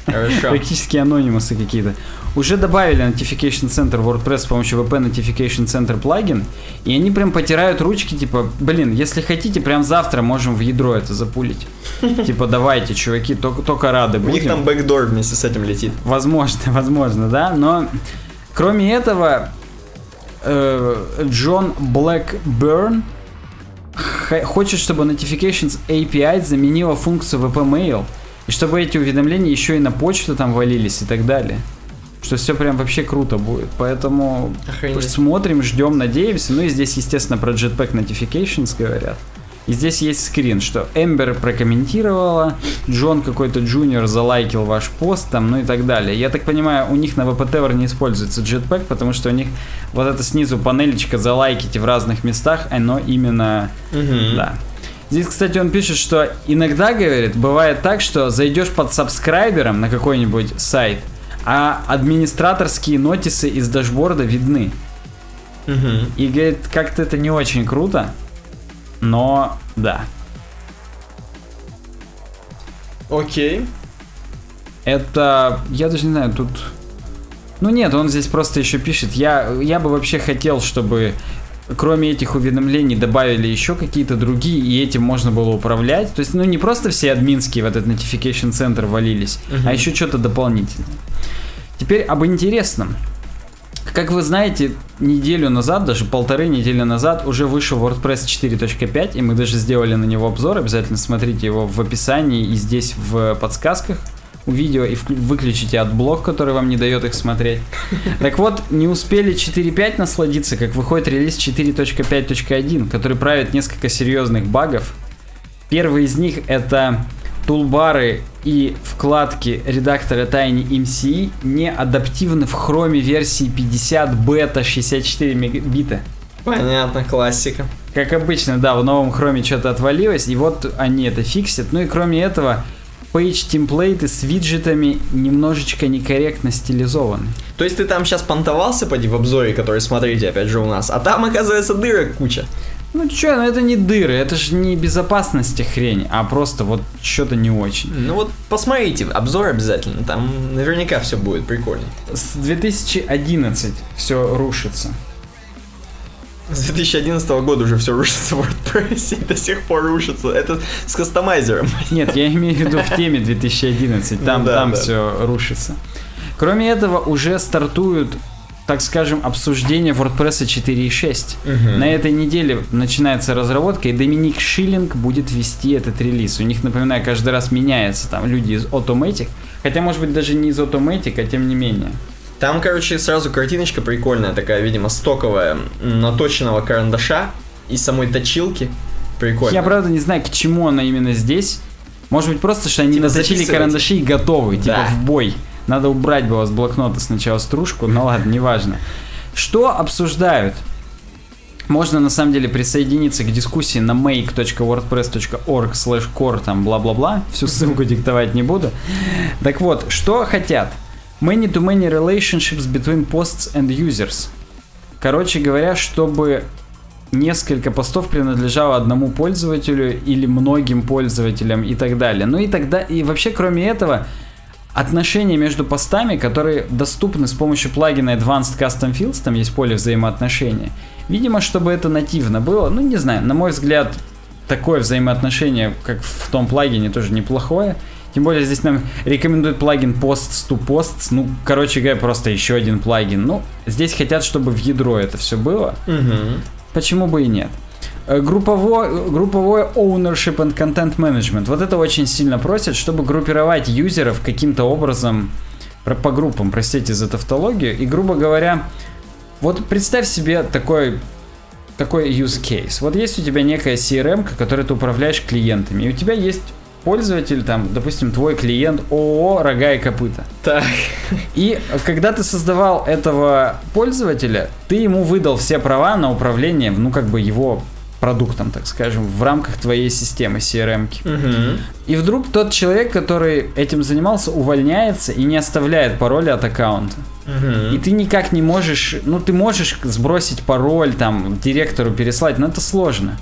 Хорошо. практически анонимусы какие-то, уже добавили Notification Center WordPress с помощью VP Notification Center плагин, и они прям потирают ручки, типа, блин, если хотите, прям завтра можем в ядро это запулить. Типа, давайте, чуваки, только, только рады У них будем. там бэкдор вместе с этим летит. Возможно, возможно, да, но кроме этого, э, Джон Блэкберн хочет, чтобы Notifications API заменила функцию VP Mail, и чтобы эти уведомления еще и на почту там валились и так далее. Что все прям вообще круто будет. Поэтому Охренеть. смотрим, ждем, надеемся. Ну и здесь, естественно, про Jetpack Notifications говорят. И здесь есть скрин, что Эмбер прокомментировала, Джон какой-то джуниор залайкил ваш пост, там, ну и так далее. Я так понимаю, у них на VP Tower не используется Jetpack, потому что у них вот эта снизу панелечка залайките в разных местах, оно именно Мгм. да. Здесь, кстати, он пишет, что иногда, говорит, бывает так, что зайдешь под сабскрайбером на какой-нибудь сайт, а администраторские нотисы из дашборда видны. Мгм. И говорит, как-то это не очень круто, но да. Окей. Это, я даже не знаю, тут... Ну нет, он здесь просто еще пишет, я, я бы вообще хотел, чтобы кроме этих уведомлений добавили еще какие-то другие, и этим можно было управлять. То есть, ну не просто все админские в этот notification центр валились, Мгм. а еще что-то дополнительное. Теперь об интересном. Как вы знаете, неделю назад, даже полторы недели назад, уже вышел WordPress 4.5, и мы даже сделали на него обзор. Обязательно смотрите его в описании и здесь в подсказках видео, и выключите AdBlock, который вам не дает их смотреть. Так вот, не успели 4.5 насладиться, как выходит релиз 4.5.1, который правит несколько серьезных багов. Первый из них это тулбары и вкладки редактора Tiny MCE не адаптивны в хроме версии 50 бета 64 мегабита. Понятно, классика. Как обычно, да, в новом хроме что-то отвалилось, и вот они это фиксят. Ну и кроме этого, пейдж темплейты с виджетами немножечко некорректно стилизованы. То есть ты там сейчас понтовался, поди, в обзоре, который смотрите, опять же, у нас, а там, оказывается, дырок куча. Ну чё, ну это не дыры, это же не безопасности хрень, а просто вот что-то не очень. Ну вот, посмотрите, обзор обязательно, там наверняка все будет прикольно. С 2011 все рушится. С 2011 года уже все рушится в WordPress и до сих пор рушится. Это с кастомайзером. Нет, я имею в виду в теме 2011, там, Ну да, там да. все рушится. Кроме этого, уже стартуют, так скажем, обсуждение WordPress 4.6. Мгм. На этой неделе начинается разработка, и Доминик Шиллинг будет вести этот релиз. У них, напоминаю, каждый раз меняется там люди из Automatic, хотя, может быть, даже не из Automatic, а тем не менее. Там, короче, сразу картиночка прикольная такая, видимо, стоковая, наточенного карандаша и самой точилки. Прикольно. Я, правда, не знаю, к чему она именно здесь. Может быть, просто, что они Типа наточили карандаши и готовы, типа Да. в бой. Надо убрать было с блокнота сначала стружку, ну ладно, неважно. Что обсуждают? Можно на самом деле присоединиться к дискуссии на make.wordpress.org slash core там бла-бла-бла. Всю ссылку диктовать не буду. Так вот, что хотят? Many-to-many relationships between posts and users. Короче говоря, чтобы несколько постов принадлежало одному пользователю или многим пользователям и так далее. Ну и тогда, и вообще кроме этого, отношения между постами, которые доступны с помощью плагина Advanced Custom Fields, там есть поле взаимоотношения. Видимо, чтобы это нативно было, ну не знаю, на мой взгляд, такое взаимоотношение, как в том плагине, тоже неплохое. Тем более здесь нам рекомендует плагин Posts to Posts. Ну, короче говоря, просто еще один плагин. Ну, здесь хотят, чтобы в ядро это все было. Мгм. Почему бы и нет? Э, Групповой, групповой ownership and content management. Вот это очень сильно просят, чтобы группировать юзеров каким-то образом по группам, простите за тавтологию. И, грубо говоря, вот представь себе такой такой use case. Вот есть у тебя некая CRM, которой ты управляешь клиентами, и у тебя есть пользователь, там, допустим, твой клиент ООО «Рога и копыта». Так. И когда ты создавал этого пользователя, ты ему выдал все права на управление, ну, как бы его продуктом, так скажем, в рамках твоей системы CRM. Мгм. И вдруг тот человек, который этим занимался, увольняется и не оставляет пароля от аккаунта. Мгм. И ты никак не можешь, ну ты можешь сбросить пароль, там, директору переслать, но это сложно.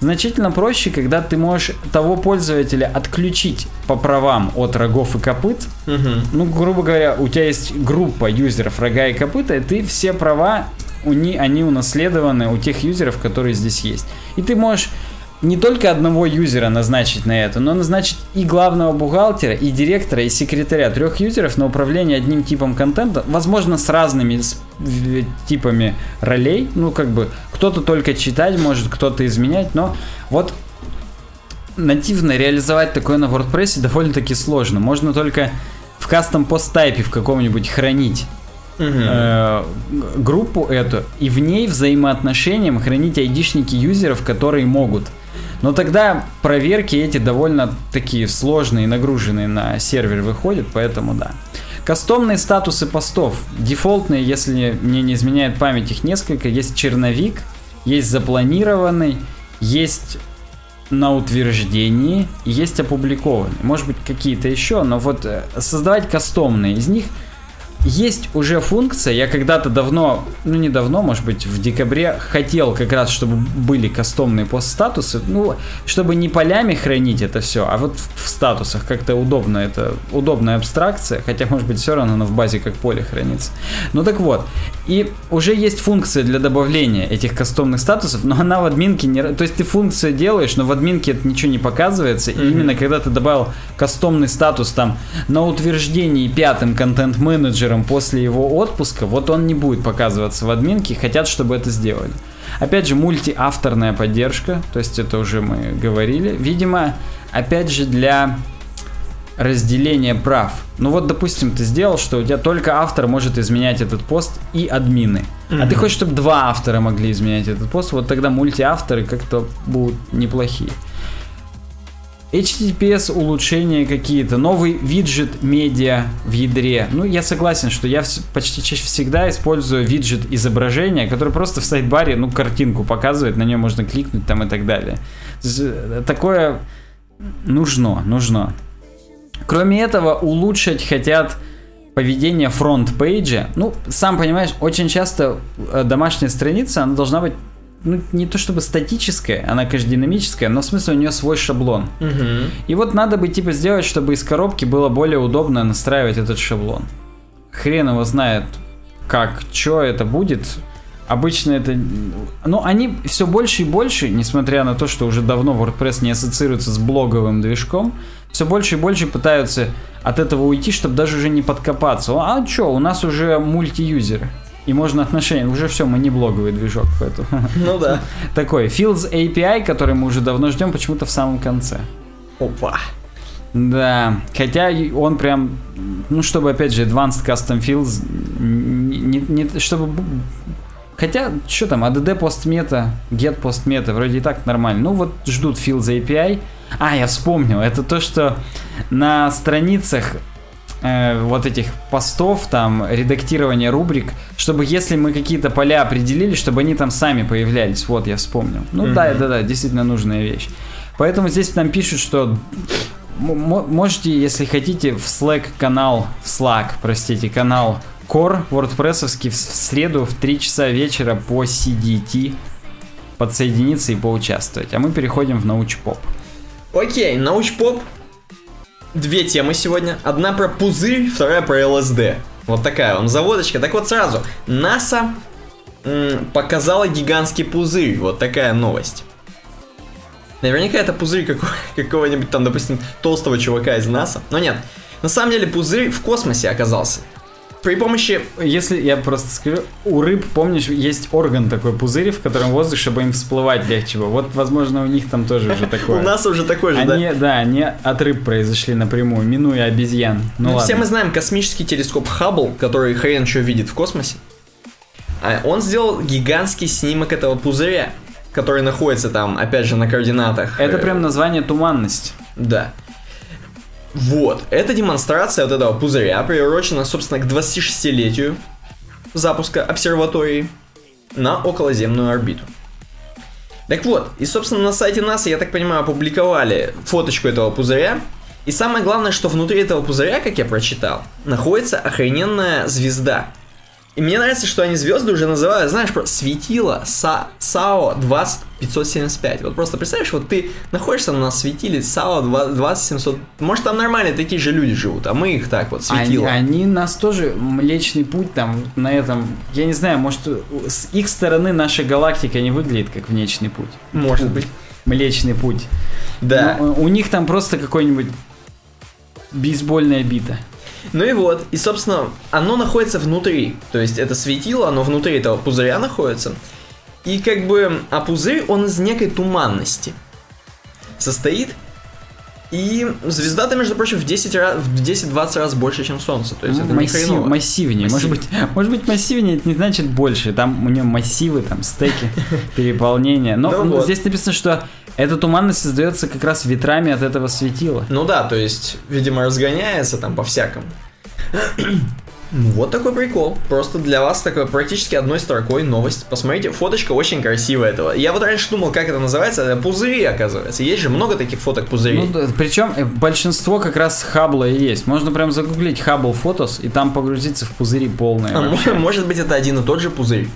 Значительно проще, когда ты можешь того пользователя отключить по правам от рогов и копыт, Мгм. ну, грубо говоря, у тебя есть группа юзеров рога и копыта, и ты все права, у ни, они унаследованы у тех юзеров, которые здесь есть. И ты можешь не только одного юзера назначить на это, но назначить и главного бухгалтера, и директора, и секретаря трех юзеров на управление одним типом контента, возможно, с разными с- типами ролей. Ну, как бы, кто-то только читать может, кто-то изменять, но вот нативно реализовать такое на WordPress довольно-таки сложно. Можно только в кастом пост тайпе в каком-нибудь хранить Мгм. э, группу эту и в ней взаимоотношениям хранить айдишники юзеров, которые могут. Но тогда проверки эти довольно такие сложные, нагруженные на сервер выходят, поэтому да. Кастомные статусы постов. Дефолтные, если мне не изменяет память, их несколько. Есть черновик, есть запланированный, есть на утверждении, и есть опубликованный. Может быть, какие-то еще, но вот э, создавать кастомные из них есть уже функция, я когда-то давно, ну не давно, может быть, в декабре хотел как раз, чтобы были кастомные постстатусы, ну, чтобы не полями хранить это все, а вот в, статусах как-то удобно, это удобная абстракция, хотя, может быть, все равно она в базе как поле хранится. Ну так вот, и уже есть функция для добавления этих кастомных статусов, но она в админке не... То есть ты функцию делаешь, но в админке это ничего не показывается, и именно когда ты добавил кастомный статус там на утверждении пятым контент-менеджером после его отпуска, вот он не будет показываться в админке, хотят, чтобы это сделали. Опять же, мультиавторная поддержка, то есть это уже мы говорили. Видимо, опять же, для разделения прав. Ну вот, допустим, ты сделал, что у тебя только автор может изменять этот пост и админы. А ты хочешь, чтобы два автора могли изменять этот пост, вот тогда мультиавторы как-то будут неплохие. HTTPS улучшения какие-то, новый виджет медиа в ядре. Ну, я согласен, что я почти чаще всегда использую виджет изображения, который просто в сайт-баре, ну, картинку показывает, на нее можно кликнуть там и так далее. Такое нужно, нужно. Кроме этого, улучшить хотят поведение фронт-пейджа. Ну, сам понимаешь, очень часто э, домашняя страница, она должна быть ну, не то чтобы статическая, она, конечно, динамическая, но в смысле у нее свой шаблон. Мгм. И вот надо бы типа сделать, чтобы из коробки было более удобно настраивать этот шаблон. Хрен его знает, как, что это будет. Обычно это... Ну, они все больше и больше, несмотря на то, что уже давно WordPress не ассоциируется с блоговым движком, все больше и больше пытаются от этого уйти, чтобы даже уже не подкопаться. А что, у нас уже мультиюзеры. И можно отношения. Уже все, мы не блоговый движок, поэтому... Ну да. Такой Fields API, который мы уже давно ждем, почему-то в самом конце. Опа. Да, хотя он прям, ну, чтобы, опять же, Advanced Custom Fields, не, не- чтобы... Хотя, что там, ADD постмета, get постмета, вроде и так нормально. Ну, вот ждут Fields API. А, я вспомнил, это то, что на страницах э, вот этих постов, там, редактирование рубрик, чтобы если мы какие-то поля определили, чтобы они там сами появлялись. Вот, я вспомнил. Ну, да, да, да, действительно нужная вещь. Поэтому здесь нам пишут, что можете, если хотите, в Slack канал, в Slack, простите, канал Core с- в среду в 3 часа вечера по CDT подсоединиться и поучаствовать. А мы переходим в научпоп. Окей, научпоп. Две темы сегодня. Одна про пузырь, вторая про ЛСД. Вот такая вам заводочка. Так вот сразу. НАСА показала гигантский пузырь. Вот такая новость. Наверняка это пузырь какого- какого-нибудь там, допустим, толстого чувака из НАСА. Но нет. На самом деле пузырь в космосе оказался. При помощи... Если я просто скажу, у рыб, помнишь, есть орган такой пузырь, в котором воздух, чтобы им всплывать легче было. Вот, возможно, у них там тоже уже такое. У нас уже такой же, да? Они, да, они от рыб произошли напрямую, минуя обезьян. Ну, Ну, все мы знаем космический телескоп Хаббл, который хрен еще видит в космосе. А Он сделал гигантский снимок этого пузыря, который находится там, опять же, на координатах. Это э, прям название туманность. Да. Вот, эта демонстрация вот этого пузыря приурочена, собственно, к 26-летию запуска обсерватории на околоземную орбиту. Так вот, и, собственно, на сайте НАСА, я так понимаю, опубликовали фоточку этого пузыря. И самое главное, что внутри этого пузыря, как я прочитал, находится охрененная звезда. И мне нравится, что они звезды уже называют, знаешь, про светило Са- САО 20575. Вот просто представляешь, вот ты находишься на светиле САО 20700. Может, там нормальные такие же люди живут, а мы их так вот, Они, светило. они нас тоже Млечный путь там на этом, я не знаю, может с их стороны наша галактика не выглядит как Млечный путь. Может быть. Млечный путь. Да. Но, у них там просто какой-нибудь бейсбольная бита. Ну и вот, и собственно, оно находится внутри. То есть это светило, оно внутри этого пузыря находится. И как бы, а пузырь, он из некой туманности состоит. И звезда-то, между прочим, в 10 раз, в 10-20 раз больше, чем Солнце. То есть это не Ну, Массив- хреново. массивнее. Может Массив. быть, может быть, массивнее это не значит больше. Там у него массивы, там стеки, переполнение. Но Ну ну, вот. здесь написано, что эта туманность создается как раз ветрами от этого светила. Ну да, то есть, видимо, разгоняется там по-всякому. Ну, Вот такой прикол. Просто для вас такой практически одной строкой новость. Посмотрите, фоточка очень красивая этого. Я вот раньше думал, как это называется. Это пузыри, оказывается. Есть же много таких фоток пузырей. Ну, да, причем э, большинство как раз Хаббла и есть. Можно прям загуглить Хаббл фотос и там погрузиться в пузыри полные. А вообще. мо- может быть, это один и тот же пузырь.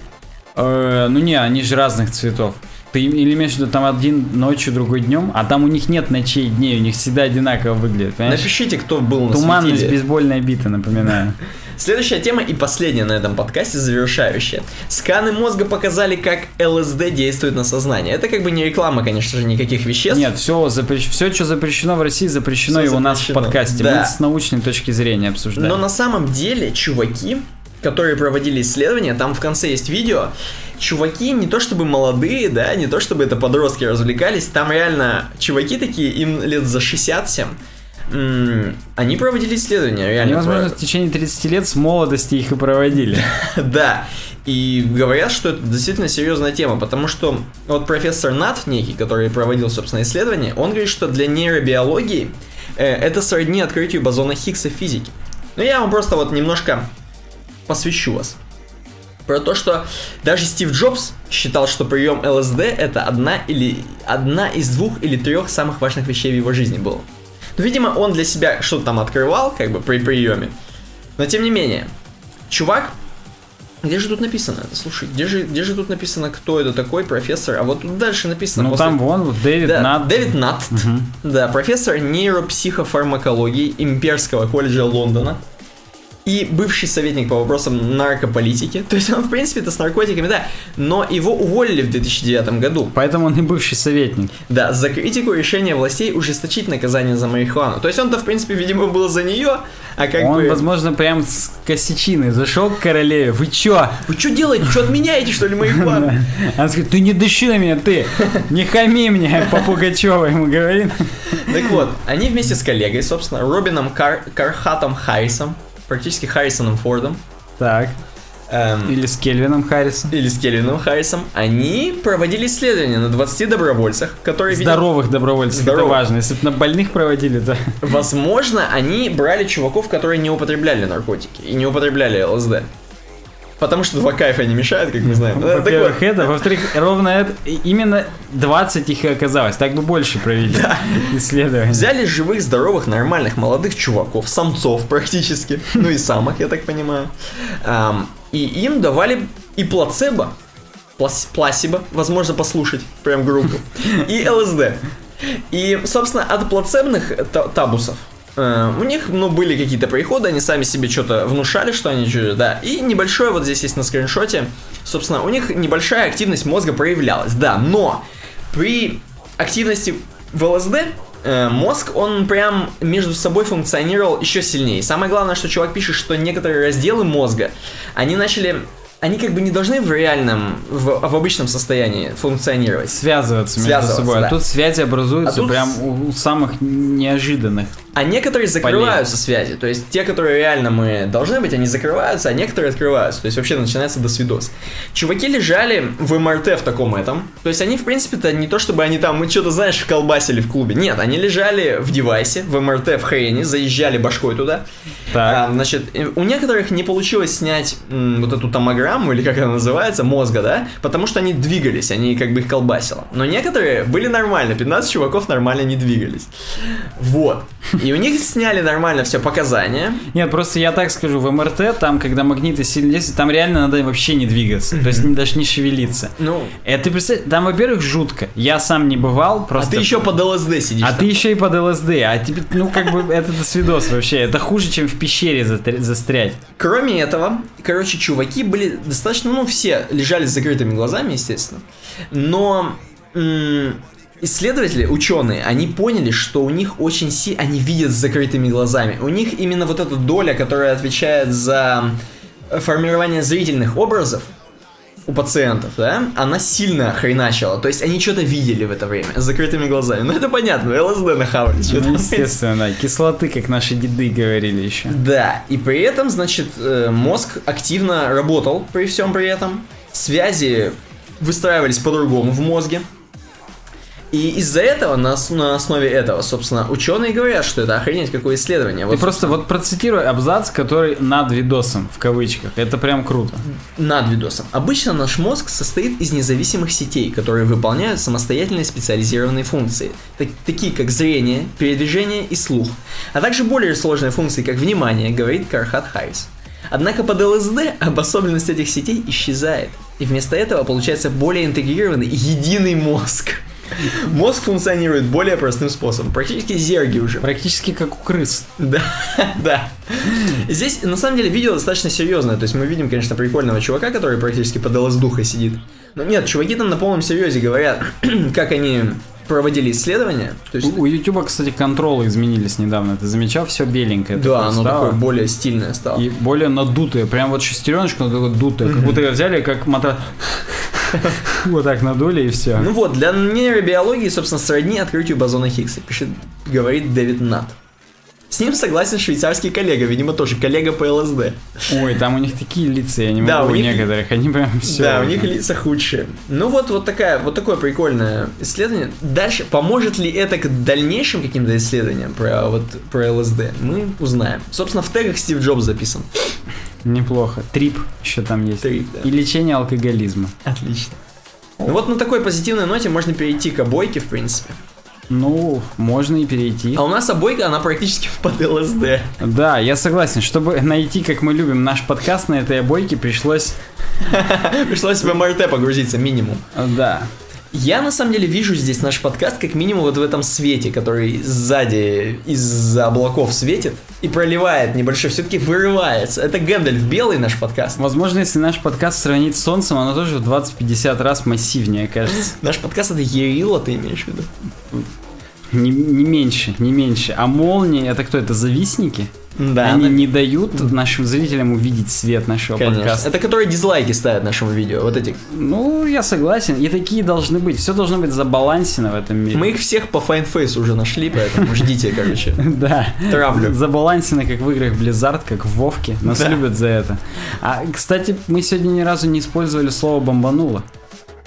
Э, ну не, они же разных цветов. Ты или имеешь в виду там один ночью, другой днем, а там у них нет ночей и дней, у них всегда одинаково выглядит, понимаешь? Напишите, кто был на Туманность светиле. бейсбольная бита, напоминаю. Следующая тема и последняя на этом подкасте, завершающая. Сканы мозга показали, как ЛСД действует на сознание. Это как бы не реклама, конечно же, никаких веществ. Нет, все, все, что запрещено в России, запрещено Всё и у нас в запрещено. подкасте. Да. Мы с научной точки зрения обсуждаем. Но на самом деле, чуваки, которые проводили исследования, там в конце есть видео, чуваки не то чтобы молодые, да, не то чтобы это подростки развлекались, там реально чуваки такие, им лет за 67, м, они проводили исследования, Они, реально. возможно, про- в течение 30 лет с молодости их и проводили. Да, и говорят, что это действительно серьезная тема, потому что вот профессор Нат некий, который проводил, собственно, исследование, он говорит, что для нейробиологии э, это сродни открытию бозона Хиггса в физике. Ну, я вам просто вот немножко посвящу вас. Про то, что даже Стив Джобс считал, что прием ЛСД это одна или одна из двух или трех самых важных вещей в его жизни было. Ну, видимо, он для себя что-то там открывал, как бы, при приеме. Но, тем не менее, чувак... Где же тут написано? Слушай, где же, где же тут написано, кто это такой, профессор? А вот тут дальше написано... Ну после- там вон, вот Дэвид Да, Нат. Дэвид Натт, да, профессор нейропсихофармакологии Имперского колледжа Лондона и бывший советник по вопросам наркополитики. То есть он, в принципе-то, с наркотиками, да, но его уволили в 2009 году. Поэтому он и бывший советник. Да, за критику решения властей ужесточить наказание за марихуану. То есть он-то, в принципе, видимо, был за нее, а как он, бы... возможно, прям с косячиной зашел к королеве. Вы чё? Вы что делаете? Что отменяете, что ли, марихуану? Она говорит, ты не дыши на меня, ты! Не хами мне, по ему говорит. Так вот, они вместе с коллегой, собственно, Робином Кар- Кархатом Харрисом, практически Харрисоном Фордом, Так. эм, Или с Кельвином Харрисом. или с Кельвином Харрисом, они проводили исследования на 20 добровольцах, которые, Здоровых добровольцев, Здоровых. это важно. Если бы на больных проводили, то... возможно, они брали чуваков, которые не употребляли наркотики и не употребляли ЛСД. Потому что два кайфа не мешают, как мы знаем. Во-первых, вот, это, во-вторых, ровно это, именно 20 их и оказалось. Так бы больше провели исследования. Взяли живых, здоровых, нормальных, молодых чуваков, самцов практически, ну и самок, я так понимаю. И им давали и плацебо, плас- пласибо, возможно, послушать прям группу, и ЛСД. И, собственно, от плацебных та- табусов у них, ну, были какие-то приходы, они сами себе что-то внушали, что они чё- да. И небольшое, вот здесь есть на скриншоте, собственно, у них небольшая активность мозга проявлялась, да, но при активности в ЛСД э, мозг, он прям между собой функционировал еще сильнее. Самое главное, что чувак пишет, что некоторые разделы мозга, они начали, они как бы не должны в реальном, в, в обычном состоянии функционировать. Связываться между Связываться, собой. да. А тут связи образуются А тут прям у, у самых неожиданных. А некоторые закрываются связи. То есть те, которые реально мы должны быть, они закрываются, а некоторые открываются. То есть вообще начинается досвидос. Чуваки лежали в МРТ в таком этом. То есть они, в принципе-то, не то чтобы они там, мы что-то, знаешь, колбасили в клубе. Нет, они лежали в девайсе, в МРТ, в хрене, заезжали башкой туда. Так. А, значит, у некоторых не получилось снять м, вот эту томограмму, или как она называется, мозга, да, потому что они двигались, они как бы их колбасило. Но некоторые были нормально, 15 чуваков нормально не двигались. Вот. И у них сняли нормально все показания. Нет, просто я так скажу, в МРТ, там, когда магниты сильно действуют, там реально надо вообще не двигаться. То есть даже не шевелиться. Ну, Это, представь, там, во-первых, жутко. Я сам не бывал, а просто... ты еще под ЛСД сидишь. А там. ты еще и под ЛСД, а тебе, ну, как бы, это досвидос вообще. Это хуже, чем в пещере застрять. Кроме этого, короче, чуваки были достаточно, ну, все лежали с закрытыми глазами, естественно. Но исследователи, ученые, они поняли, что у них очень си, они видят с закрытыми глазами. У них именно вот эта доля, которая отвечает за формирование зрительных образов у пациентов, да, она сильно хреначила. То есть они что-то видели в это время с закрытыми глазами. Ну это понятно, ЛСД нахавались. что Ну, естественно, да. Кислоты, как наши деды говорили еще. Да, и при этом, значит, э, мозг активно работал при всем при этом. Связи выстраивались по-другому в мозге. И из-за этого, на, на основе этого, собственно, ученые говорят, что это охренеть какое исследование. Ты Вот, просто вот процитируй абзац, который над видосом, в кавычках. Это прям круто. над видосом. Обычно наш мозг состоит из независимых сетей, которые выполняют самостоятельные специализированные функции, так- такие как зрение, передвижение и слух, а также более сложные функции, как внимание, говорит Кархат Харрис. Однако под ЛСД обособленность этих сетей исчезает, и вместо этого получается более интегрированный единый мозг. Мозг функционирует более простым способом, практически зерги уже. Практически как у крыс. Да, да. Здесь, на самом деле, видео достаточно серьезное. То есть мы видим, конечно, прикольного чувака, который практически под ЛС-духой сидит. Но нет, чуваки там на полном серьезе говорят, как они проводили исследования. То есть, У, Ютуба, кстати, контролы изменились недавно. Ты замечал? Все беленькое. да, оно стало. такое более стильное стало. И более надутое. Прям вот шестереночка, но такое дутое. Как будто ее взяли, как мотор... Вот так надули и все. Ну вот, для нейробиологии, собственно, сродни открытию бозона Хиггса, пишет, говорит Дэвид Нат. С ним согласен швейцарский коллега, видимо, тоже коллега по ЛСД. Ой, там у них такие лица, я не могу Да, у них- некоторых. Они прям все. Да, у них лица худшие. Ну вот, вот такая, вот такое прикольное исследование. Дальше, поможет ли это к дальнейшим каким-то исследованиям про вот про ЛСД, мы узнаем. Собственно, в тегах Стив Джобс записан. Неплохо. Трип еще там есть. Трип, да. И лечение алкоголизма. Отлично. Ну вот на такой позитивной ноте можно перейти к обойке, в принципе. Ну, можно и перейти. А у нас обойка, она практически под ЛСД. Да, я согласен. Чтобы найти, как мы любим наш подкаст на этой обойке, пришлось... Пришлось в МРТ погрузиться минимум. Да. Я на самом деле вижу здесь наш подкаст как минимум вот в этом свете, который сзади из-за облаков светит и проливает небольшой, все-таки вырывается. Это Гэндальф белый наш подкаст. Возможно, если наш подкаст сравнить с Солнцем, оно тоже в 20-50 раз массивнее, кажется. Наш подкаст это Ерила, ты имеешь в виду? Не, не меньше, не меньше. А молнии, это кто? Это завистники? Да. Они на- не дают нашим зрителям увидеть свет нашего Конечно. подкаста. Это которые дизлайки ставят нашему видео, вот эти. Ну, я согласен. И такие должны быть. Все должно быть забалансено в этом мире. Мы их всех по файнфейсу уже нашли, поэтому ждите, короче. Да. Травлю. Забалансено, как в играх Blizzard, как в Вовке. Нас Да. любят за это. А, кстати, мы сегодня ни разу не использовали слово «бомбануло».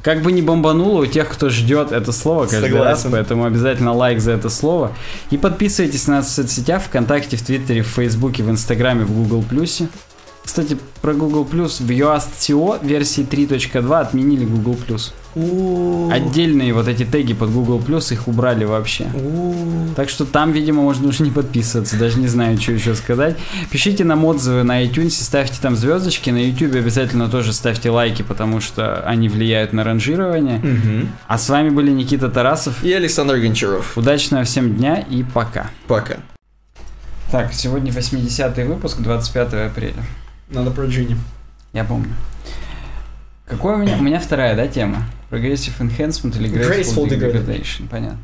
Как бы не бомбануло у тех, кто ждет это слово каждый Согласен. раз, поэтому обязательно лайк за это слово. И подписывайтесь на нас в соцсетях, ВКонтакте, в Твиттере, в Фейсбуке, в Инстаграме, в Google Плюсе. Кстати, про Google Plus в Yoast.co версии 3.2 отменили Google Plus. Отдельные вот эти теги под Google Plus их убрали вообще. Так что там, видимо, можно уже не подписываться, даже не знаю, что еще сказать. Пишите нам отзывы на iTunes, ставьте там звездочки, на YouTube обязательно тоже ставьте лайки, потому что они влияют на ранжирование. А с вами были Никита Тарасов. И Александр Гончаров. Удачного всем дня и пока. Пока. Так, сегодня 80-й выпуск, 25 апреля. Надо про Джинни. Я помню. Какой у меня? У меня вторая, да, тема? Progressive Enhancement или Graceful, Graceful Degradation. Понятно.